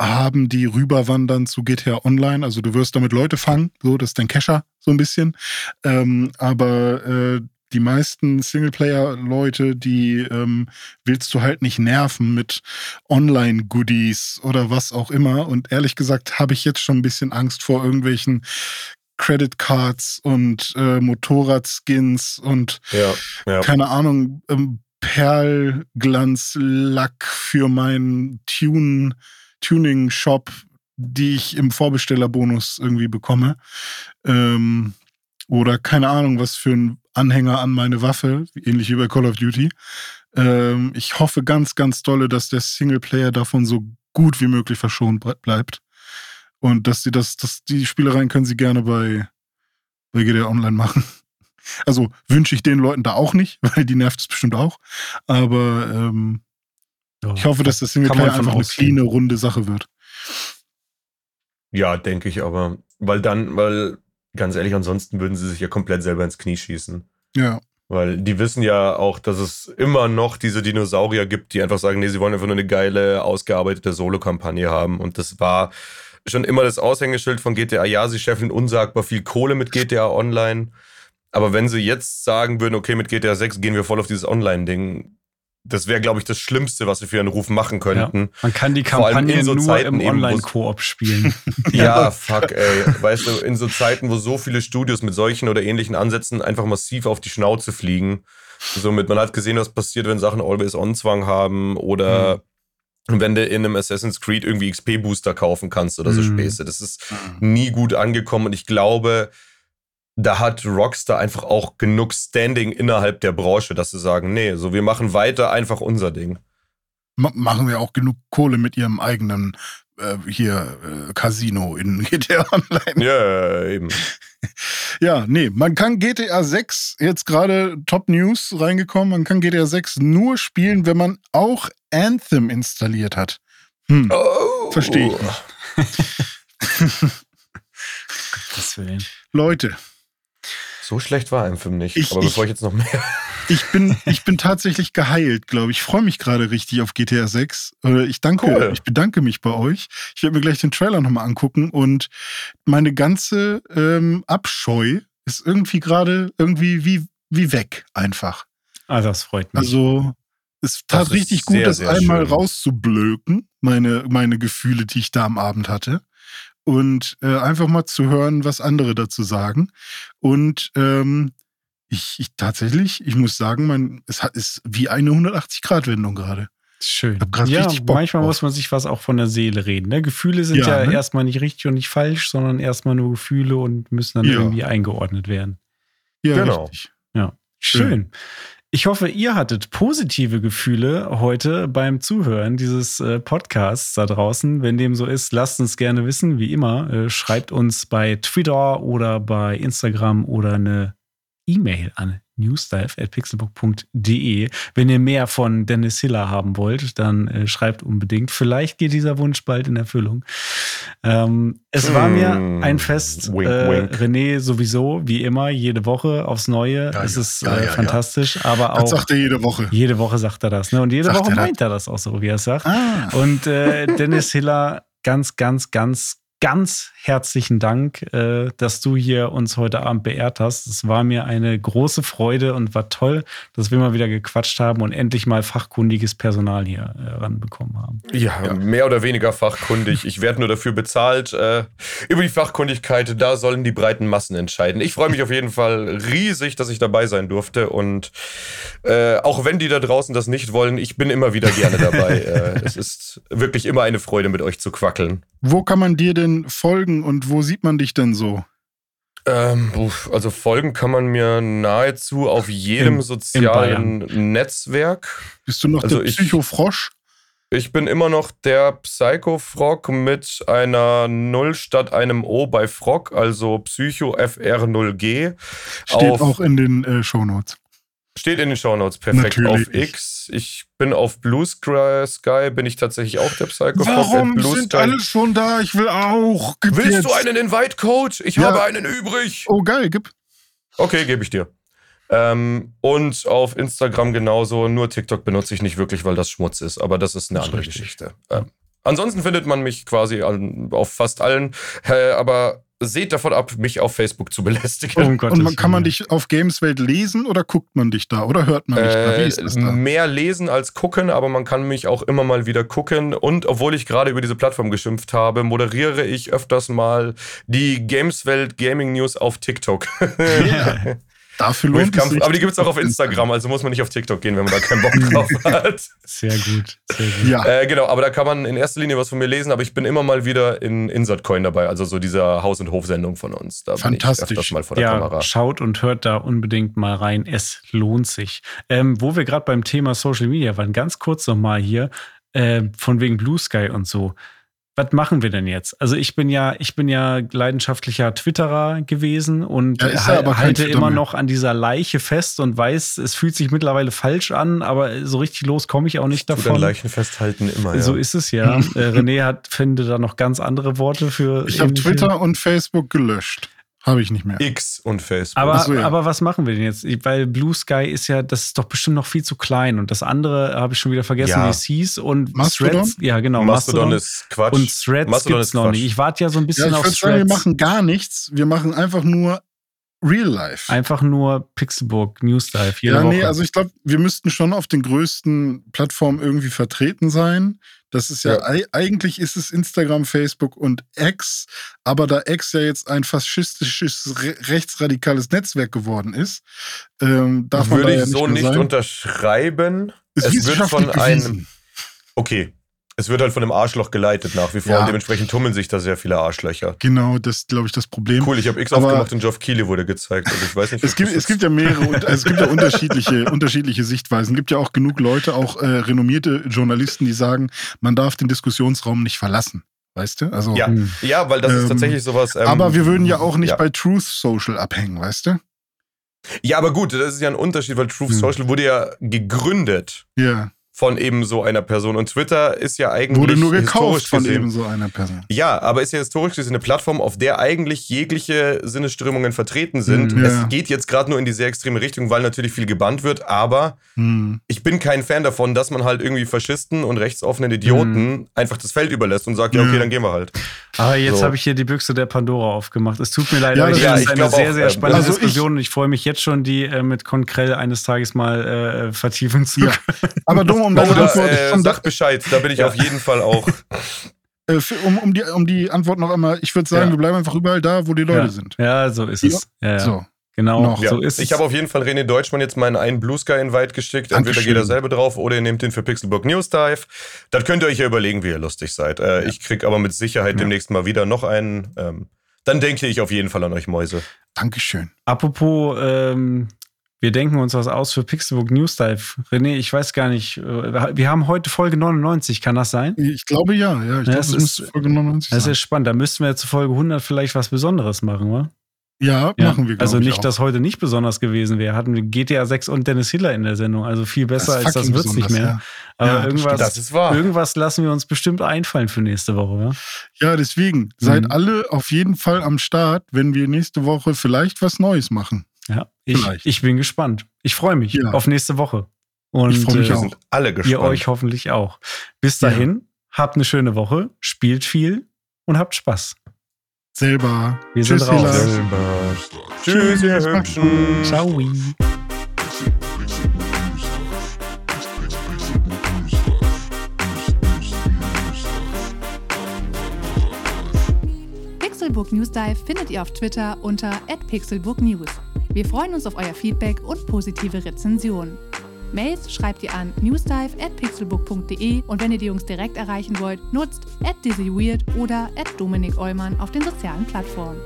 haben, die rüberwandern zu GTA Online. Also du wirst damit Leute fangen, so, das ist dein Kescher, so ein bisschen. Ähm, aber äh, die meisten Singleplayer-Leute, die ähm, willst du halt nicht nerven mit Online-Goodies oder was auch immer. Und ehrlich gesagt habe ich jetzt schon ein bisschen Angst vor irgendwelchen Credit Cards und äh, Motorradskins und Ja, ja. keine Ahnung, ähm, Perlglanzlack für meinen Tune, Tuning-Shop, die ich im Vorbestellerbonus irgendwie bekomme. Ähm, oder keine Ahnung, was für ein Anhänger an meine Waffe, ähnlich wie bei Call of Duty. Ähm, ich hoffe ganz, ganz dolle, dass der Singleplayer davon so gut wie möglich verschont ble- bleibt. Und dass sie das, dass die Spielereien können sie gerne bei, bei GTA Online machen. Also wünsche ich den Leuten da auch nicht, weil die nervt es bestimmt auch. Aber ähm, Ja, ich hoffe, dass das Singleplayer einfach eine cleane, runde Sache wird. Ja, denke ich aber. Weil dann, weil, ganz ehrlich, ansonsten würden sie sich ja komplett selber ins Knie schießen. Ja. Weil die wissen ja auch, dass es immer noch diese Dinosaurier gibt, die einfach sagen, nee, sie wollen einfach nur eine geile, ausgearbeitete Solo-Kampagne haben. Und das war schon immer das Aushängeschild von GTA. Ja, sie scheffeln unsagbar viel Kohle mit GTA Online. Aber wenn sie jetzt sagen würden, okay, mit GTA 6 gehen wir voll auf dieses Online-Ding, das wäre, glaube ich, das Schlimmste, was sie für einen Ruf machen könnten. Man kann die Kampagne in so nur Zeiten im Online-Koop spielen. Ja, fuck, ey. Weißt du, in so Zeiten, wo so viele Studios mit solchen oder ähnlichen Ansätzen einfach massiv auf die Schnauze fliegen. Somit, man hat gesehen, was passiert, wenn Sachen Always-On-Zwang haben oder wenn du in einem Assassin's Creed irgendwie XP-Booster kaufen kannst oder so Mhm. Späße. Das ist nie gut angekommen und ich glaube, da hat Rockstar einfach auch genug Standing innerhalb der Branche, dass sie sagen, nee, so wir machen weiter einfach unser Ding. Ma machen wir auch genug Kohle mit ihrem eigenen hier äh, Casino in GTA Online. Ja, eben. Ja, nee, man kann GTA 6 jetzt gerade Top News reingekommen, man kann GTA 6 nur spielen, wenn man auch Anthem installiert hat. Hm, Oh. verstehe ich. Leute, So schlecht war ein Film nicht. Ich- Aber ich- bevor ich jetzt noch mehr. Ich bin, ich bin tatsächlich geheilt, glaube ich. Ich freue mich gerade richtig auf GTA 6. Äh, Ich danke, Cool. ich bedanke mich bei euch. Ich werde mir gleich den Trailer nochmal angucken und meine ganze ähm, Abscheu ist irgendwie gerade irgendwie wie, wie weg einfach. Ah, das freut mich. Also es tat Das richtig gut, sehr, das sehr einmal schön. rauszublöken, meine, meine Gefühle, die ich da am Abend hatte. Und äh, einfach mal zu hören, was andere dazu sagen. Und ähm, ich, ich tatsächlich, ich muss sagen, mein, es hat, ist wie eine 180-Grad-Wendung gerade. Schön. hab grad Ja, richtig Bock manchmal drauf. muss man sich was auch von der Seele reden. Ne? Gefühle sind Ja, ja, ne? erstmal nicht richtig und nicht falsch, sondern erstmal nur Gefühle und müssen dann Ja. irgendwie eingeordnet werden. Ja, Genau. richtig. Schön. Ich hoffe, ihr hattet positive Gefühle heute beim Zuhören dieses äh, Podcasts da draußen. Wenn dem so ist, lasst uns gerne wissen. Wie immer, äh, schreibt uns bei Twitter oder bei Instagram oder eine E-Mail an newsdive.pixelbook.de. Wenn ihr mehr von Dennis Hiller haben wollt, dann äh, schreibt unbedingt. Vielleicht geht dieser Wunsch bald in Erfüllung. Ähm, es war mir Hm, ein Fest, wink, äh, wink. René sowieso, wie immer, jede Woche aufs Neue. Ja, es ist Ja, äh, ja, fantastisch, aber Das auch sagt er jede Woche. jede Woche sagt er das. Ne? Und jede Sagt Woche er das? meint er das auch so, wie er es sagt. Ah, Und äh, Dennis Hiller, ganz, ganz, ganz, ganz herzlichen Dank, äh, dass du hier uns heute Abend beehrt hast. Es war mir eine große Freude und war toll, dass wir mal wieder gequatscht haben und endlich mal fachkundiges Personal hier äh, ranbekommen haben. Ja, mehr oder weniger fachkundig. Ich werde nur dafür bezahlt. Äh, über die Fachkundigkeit, da sollen die breiten Massen entscheiden. Ich freue mich auf jeden Fall riesig, dass ich dabei sein durfte. Und auch wenn die da draußen das nicht wollen, ich bin immer wieder gerne dabei. es ist wirklich immer eine Freude, mit euch zu quackeln. wo kann man dir denn folgen und wo sieht man dich denn so? Ähm, also folgen kann man mir nahezu auf jedem In- sozialen Netzwerk. Bist du noch Also der ich- Psychofrosch? Ich bin immer noch der Psycho-Frog mit einer 0 statt einem O bei Frog, also Psycho FR0G. Steht auf, auch in den äh, Shownotes. Steht in den Shownotes perfekt. Natürlich. Auf X. Ich bin auf Blue Sky, bin ich tatsächlich auch der Psycho-Frog. Warum at Blue sind Sky. alle schon da? Ich will auch. Gib Willst jetzt. du einen Invite-Code? Ich Ja. habe einen übrig. Oh, geil, gib. Okay, gebe ich dir. Ähm, und auf Instagram genauso. Nur TikTok benutze ich nicht wirklich, weil das Schmutz ist. Aber das ist eine Das ist andere richtig. Geschichte. Ähm, ansonsten findet man mich quasi an, auf fast allen. Äh, aber seht davon ab, mich auf Facebook zu belästigen. Um Gottes Und man, kann man dich auf Gameswelt lesen oder guckt man dich da oder hört man dich da? Wie Äh, ist das da? mehr lesen als gucken, aber man kann mich auch immer mal wieder gucken. Und obwohl ich gerade über diese Plattform geschimpft habe, moderiere ich öfters mal die Gameswelt Gaming News auf TikTok. Dafür lohnt es sich. aber die gibt es auch auf Instagram, also muss man nicht auf TikTok gehen, wenn man da keinen Bock drauf hat. Sehr gut, sehr gut. Ja, Äh, genau, aber da kann man in erster Linie was von mir lesen, aber ich bin immer mal wieder in Insert Coin dabei, also so dieser Haus- und Hofsendung von uns. Da bin ich Fantastisch. öfters mal vor der Ja, Kamera. schaut und hört da unbedingt mal rein. Es lohnt sich. Ähm, wo wir gerade beim Thema Social Media waren, ganz kurz noch mal hier, äh, von wegen Blue Sky und so. Was machen wir denn jetzt? Also ich bin ja, ich bin ja leidenschaftlicher Twitterer gewesen und Ja, halte Twitter immer mehr. noch an dieser Leiche fest und weiß, es fühlt sich mittlerweile falsch an, aber so richtig los komme ich auch nicht davon. Leichen festhalten immer, ja. So ist es ja. äh, René hat, findet da noch ganz andere Worte für. ich habe Twitter und Facebook gelöscht. Habe ich nicht mehr. X und Facebook. Aber, so, ja. aber was machen wir denn jetzt? Weil Blue Sky ist ja, das ist doch bestimmt noch viel zu klein. Und das andere habe ich schon wieder vergessen, Ja. wie es hieß. Und Mastodon? Threads, ja genau, Mastodon, ist Quatsch. Und Threads Mastodon gibt's ist noch Quatsch. nicht. Ich warte ja so ein Ja, bisschen ich auf würde sagen, wir Threads. machen gar nichts. Wir machen einfach nur Real Life. Einfach nur Pixelburg News Dive jede ja, Woche. nee, also ich glaube, wir müssten schon auf den größten Plattformen irgendwie vertreten sein. Das ist ja, Ja. ei- eigentlich ist es Instagram, Facebook und X, aber da X ja jetzt ein faschistisches, re rechtsradikales Netzwerk geworden ist, ähm, darf man Würde da ja ich so mehr nicht sein. unterschreiben. Ist es wird von einem- bewiesen. Okay. Es wird halt von einem Arschloch geleitet nach wie vor Ja. und dementsprechend tummeln sich da sehr viele Arschlöcher. Genau, das ist, glaube ich, das Problem. Cool, ich habe X Aber- aufgemacht und Geoff Keighley wurde gezeigt. Also ich weiß nicht, Es gibt, es gibt ja mehrere, also es gibt ja unterschiedliche, unterschiedliche Sichtweisen. Es gibt ja auch genug Leute, auch äh, renommierte Journalisten, die sagen, man darf den Diskussionsraum nicht verlassen. Weißt du? Also, Ja, Hm. ja, weil das ist Ähm, tatsächlich sowas. ähm, aber wir würden ja auch nicht ja. bei Truth Social abhängen, weißt du? Ja, aber gut, das ist ja ein Unterschied, weil Truth Hm. Social wurde ja gegründet Ja. Von eben so einer Person und Twitter ist ja eigentlich Wurde nur historisch gekauft von gesehen, eben so einer Person. Ja, aber ist ja historisch gesehen eine Plattform, auf der eigentlich jegliche Sinnesströmungen vertreten sind. Mhm. Ja. Es geht jetzt gerade nur in die sehr extreme Richtung, weil natürlich viel gebannt wird, aber Hm. ich bin kein Fan davon, dass man halt irgendwie Faschisten und rechtsoffenen Idioten einfach das Feld überlässt und sagt, ja, okay, Ja. dann gehen wir halt. Aber jetzt So. habe ich hier die Büchse der Pandora aufgemacht. Es tut mir leid, Ja, aber ich das- ich eine sehr, auch, sehr spannende also ich- Diskussion und ich freue mich jetzt schon, die äh, mit Konkrell eines Tages mal äh, vertiefen zu Ja. können. Aber dumm, um deine Oder Antwort, äh, um, sag Bescheid, da bin ich Ja. auf jeden Fall auch. äh, für- um, um, die, um die Antwort noch einmal, ich würde sagen, Ja. wir bleiben einfach überall da, wo die Leute ja. sind. Ja, so ist Ja. es. Ja, ja. So. Genau, Noch. Ja. so ist ich habe auf jeden Fall René Deutschmann jetzt meinen einen Blue Sky Invite geschickt. Entweder Dankeschön. geht er selber drauf oder ihr nehmt den für Pixelbook News Dive. Das könnt ihr euch ja überlegen, wie ihr lustig seid. Äh, Ich krieg aber mit Sicherheit Ja. demnächst mal wieder noch einen. Ähm, dann denke ich auf jeden Fall an euch Mäuse. Dankeschön. Apropos, ähm, wir denken uns was aus für Pixelbook News Dive. René, ich weiß gar nicht, äh, wir haben heute Folge 99, kann das sein? Ich glaube ja, ja. Ich Ja, glaube, es das ist- müsste Folge 99 Das sein. ist spannend. Da müssten wir zu Folge 100 vielleicht was Besonderes machen, wa? Ja, Ja. machen wir, Also ich nicht, dass heute nicht besonders gewesen wäre. Hatten wir GTA 6 und Dennis Hiller in der Sendung. Also viel besser ist als das fucking wird's nicht mehr. Ja. Aber Ja, das irgendwas, stimmt. Das ist wahr. irgendwas lassen wir uns bestimmt einfallen für nächste Woche. Ja? ja, deswegen, seid Mhm. alle auf jeden Fall am Start, wenn wir nächste Woche vielleicht was Neues machen. Ja, ich, Vielleicht. ich bin gespannt. Ich freue mich Ja. auf nächste Woche. Und Ich freu mich äh, Wir auch. sind alle gespannt. ihr euch hoffentlich auch. Bis Ja. dahin, habt eine schöne Woche, spielt viel und habt Spaß. Selber. Wir sind Tschüss, raus. Hilla. Selber. Tschüss, ihr Hübschen. Ciao. Pixelbook News Dive findet ihr auf Twitter unter @pixelbooknews. Wir freuen uns auf euer Feedback und positive Rezensionen. Mails schreibt ihr an newsdive@pixelbook.de und wenn ihr die Jungs direkt erreichen wollt, nutzt @dizzyweird oder @dominik Eulmann auf den sozialen Plattformen.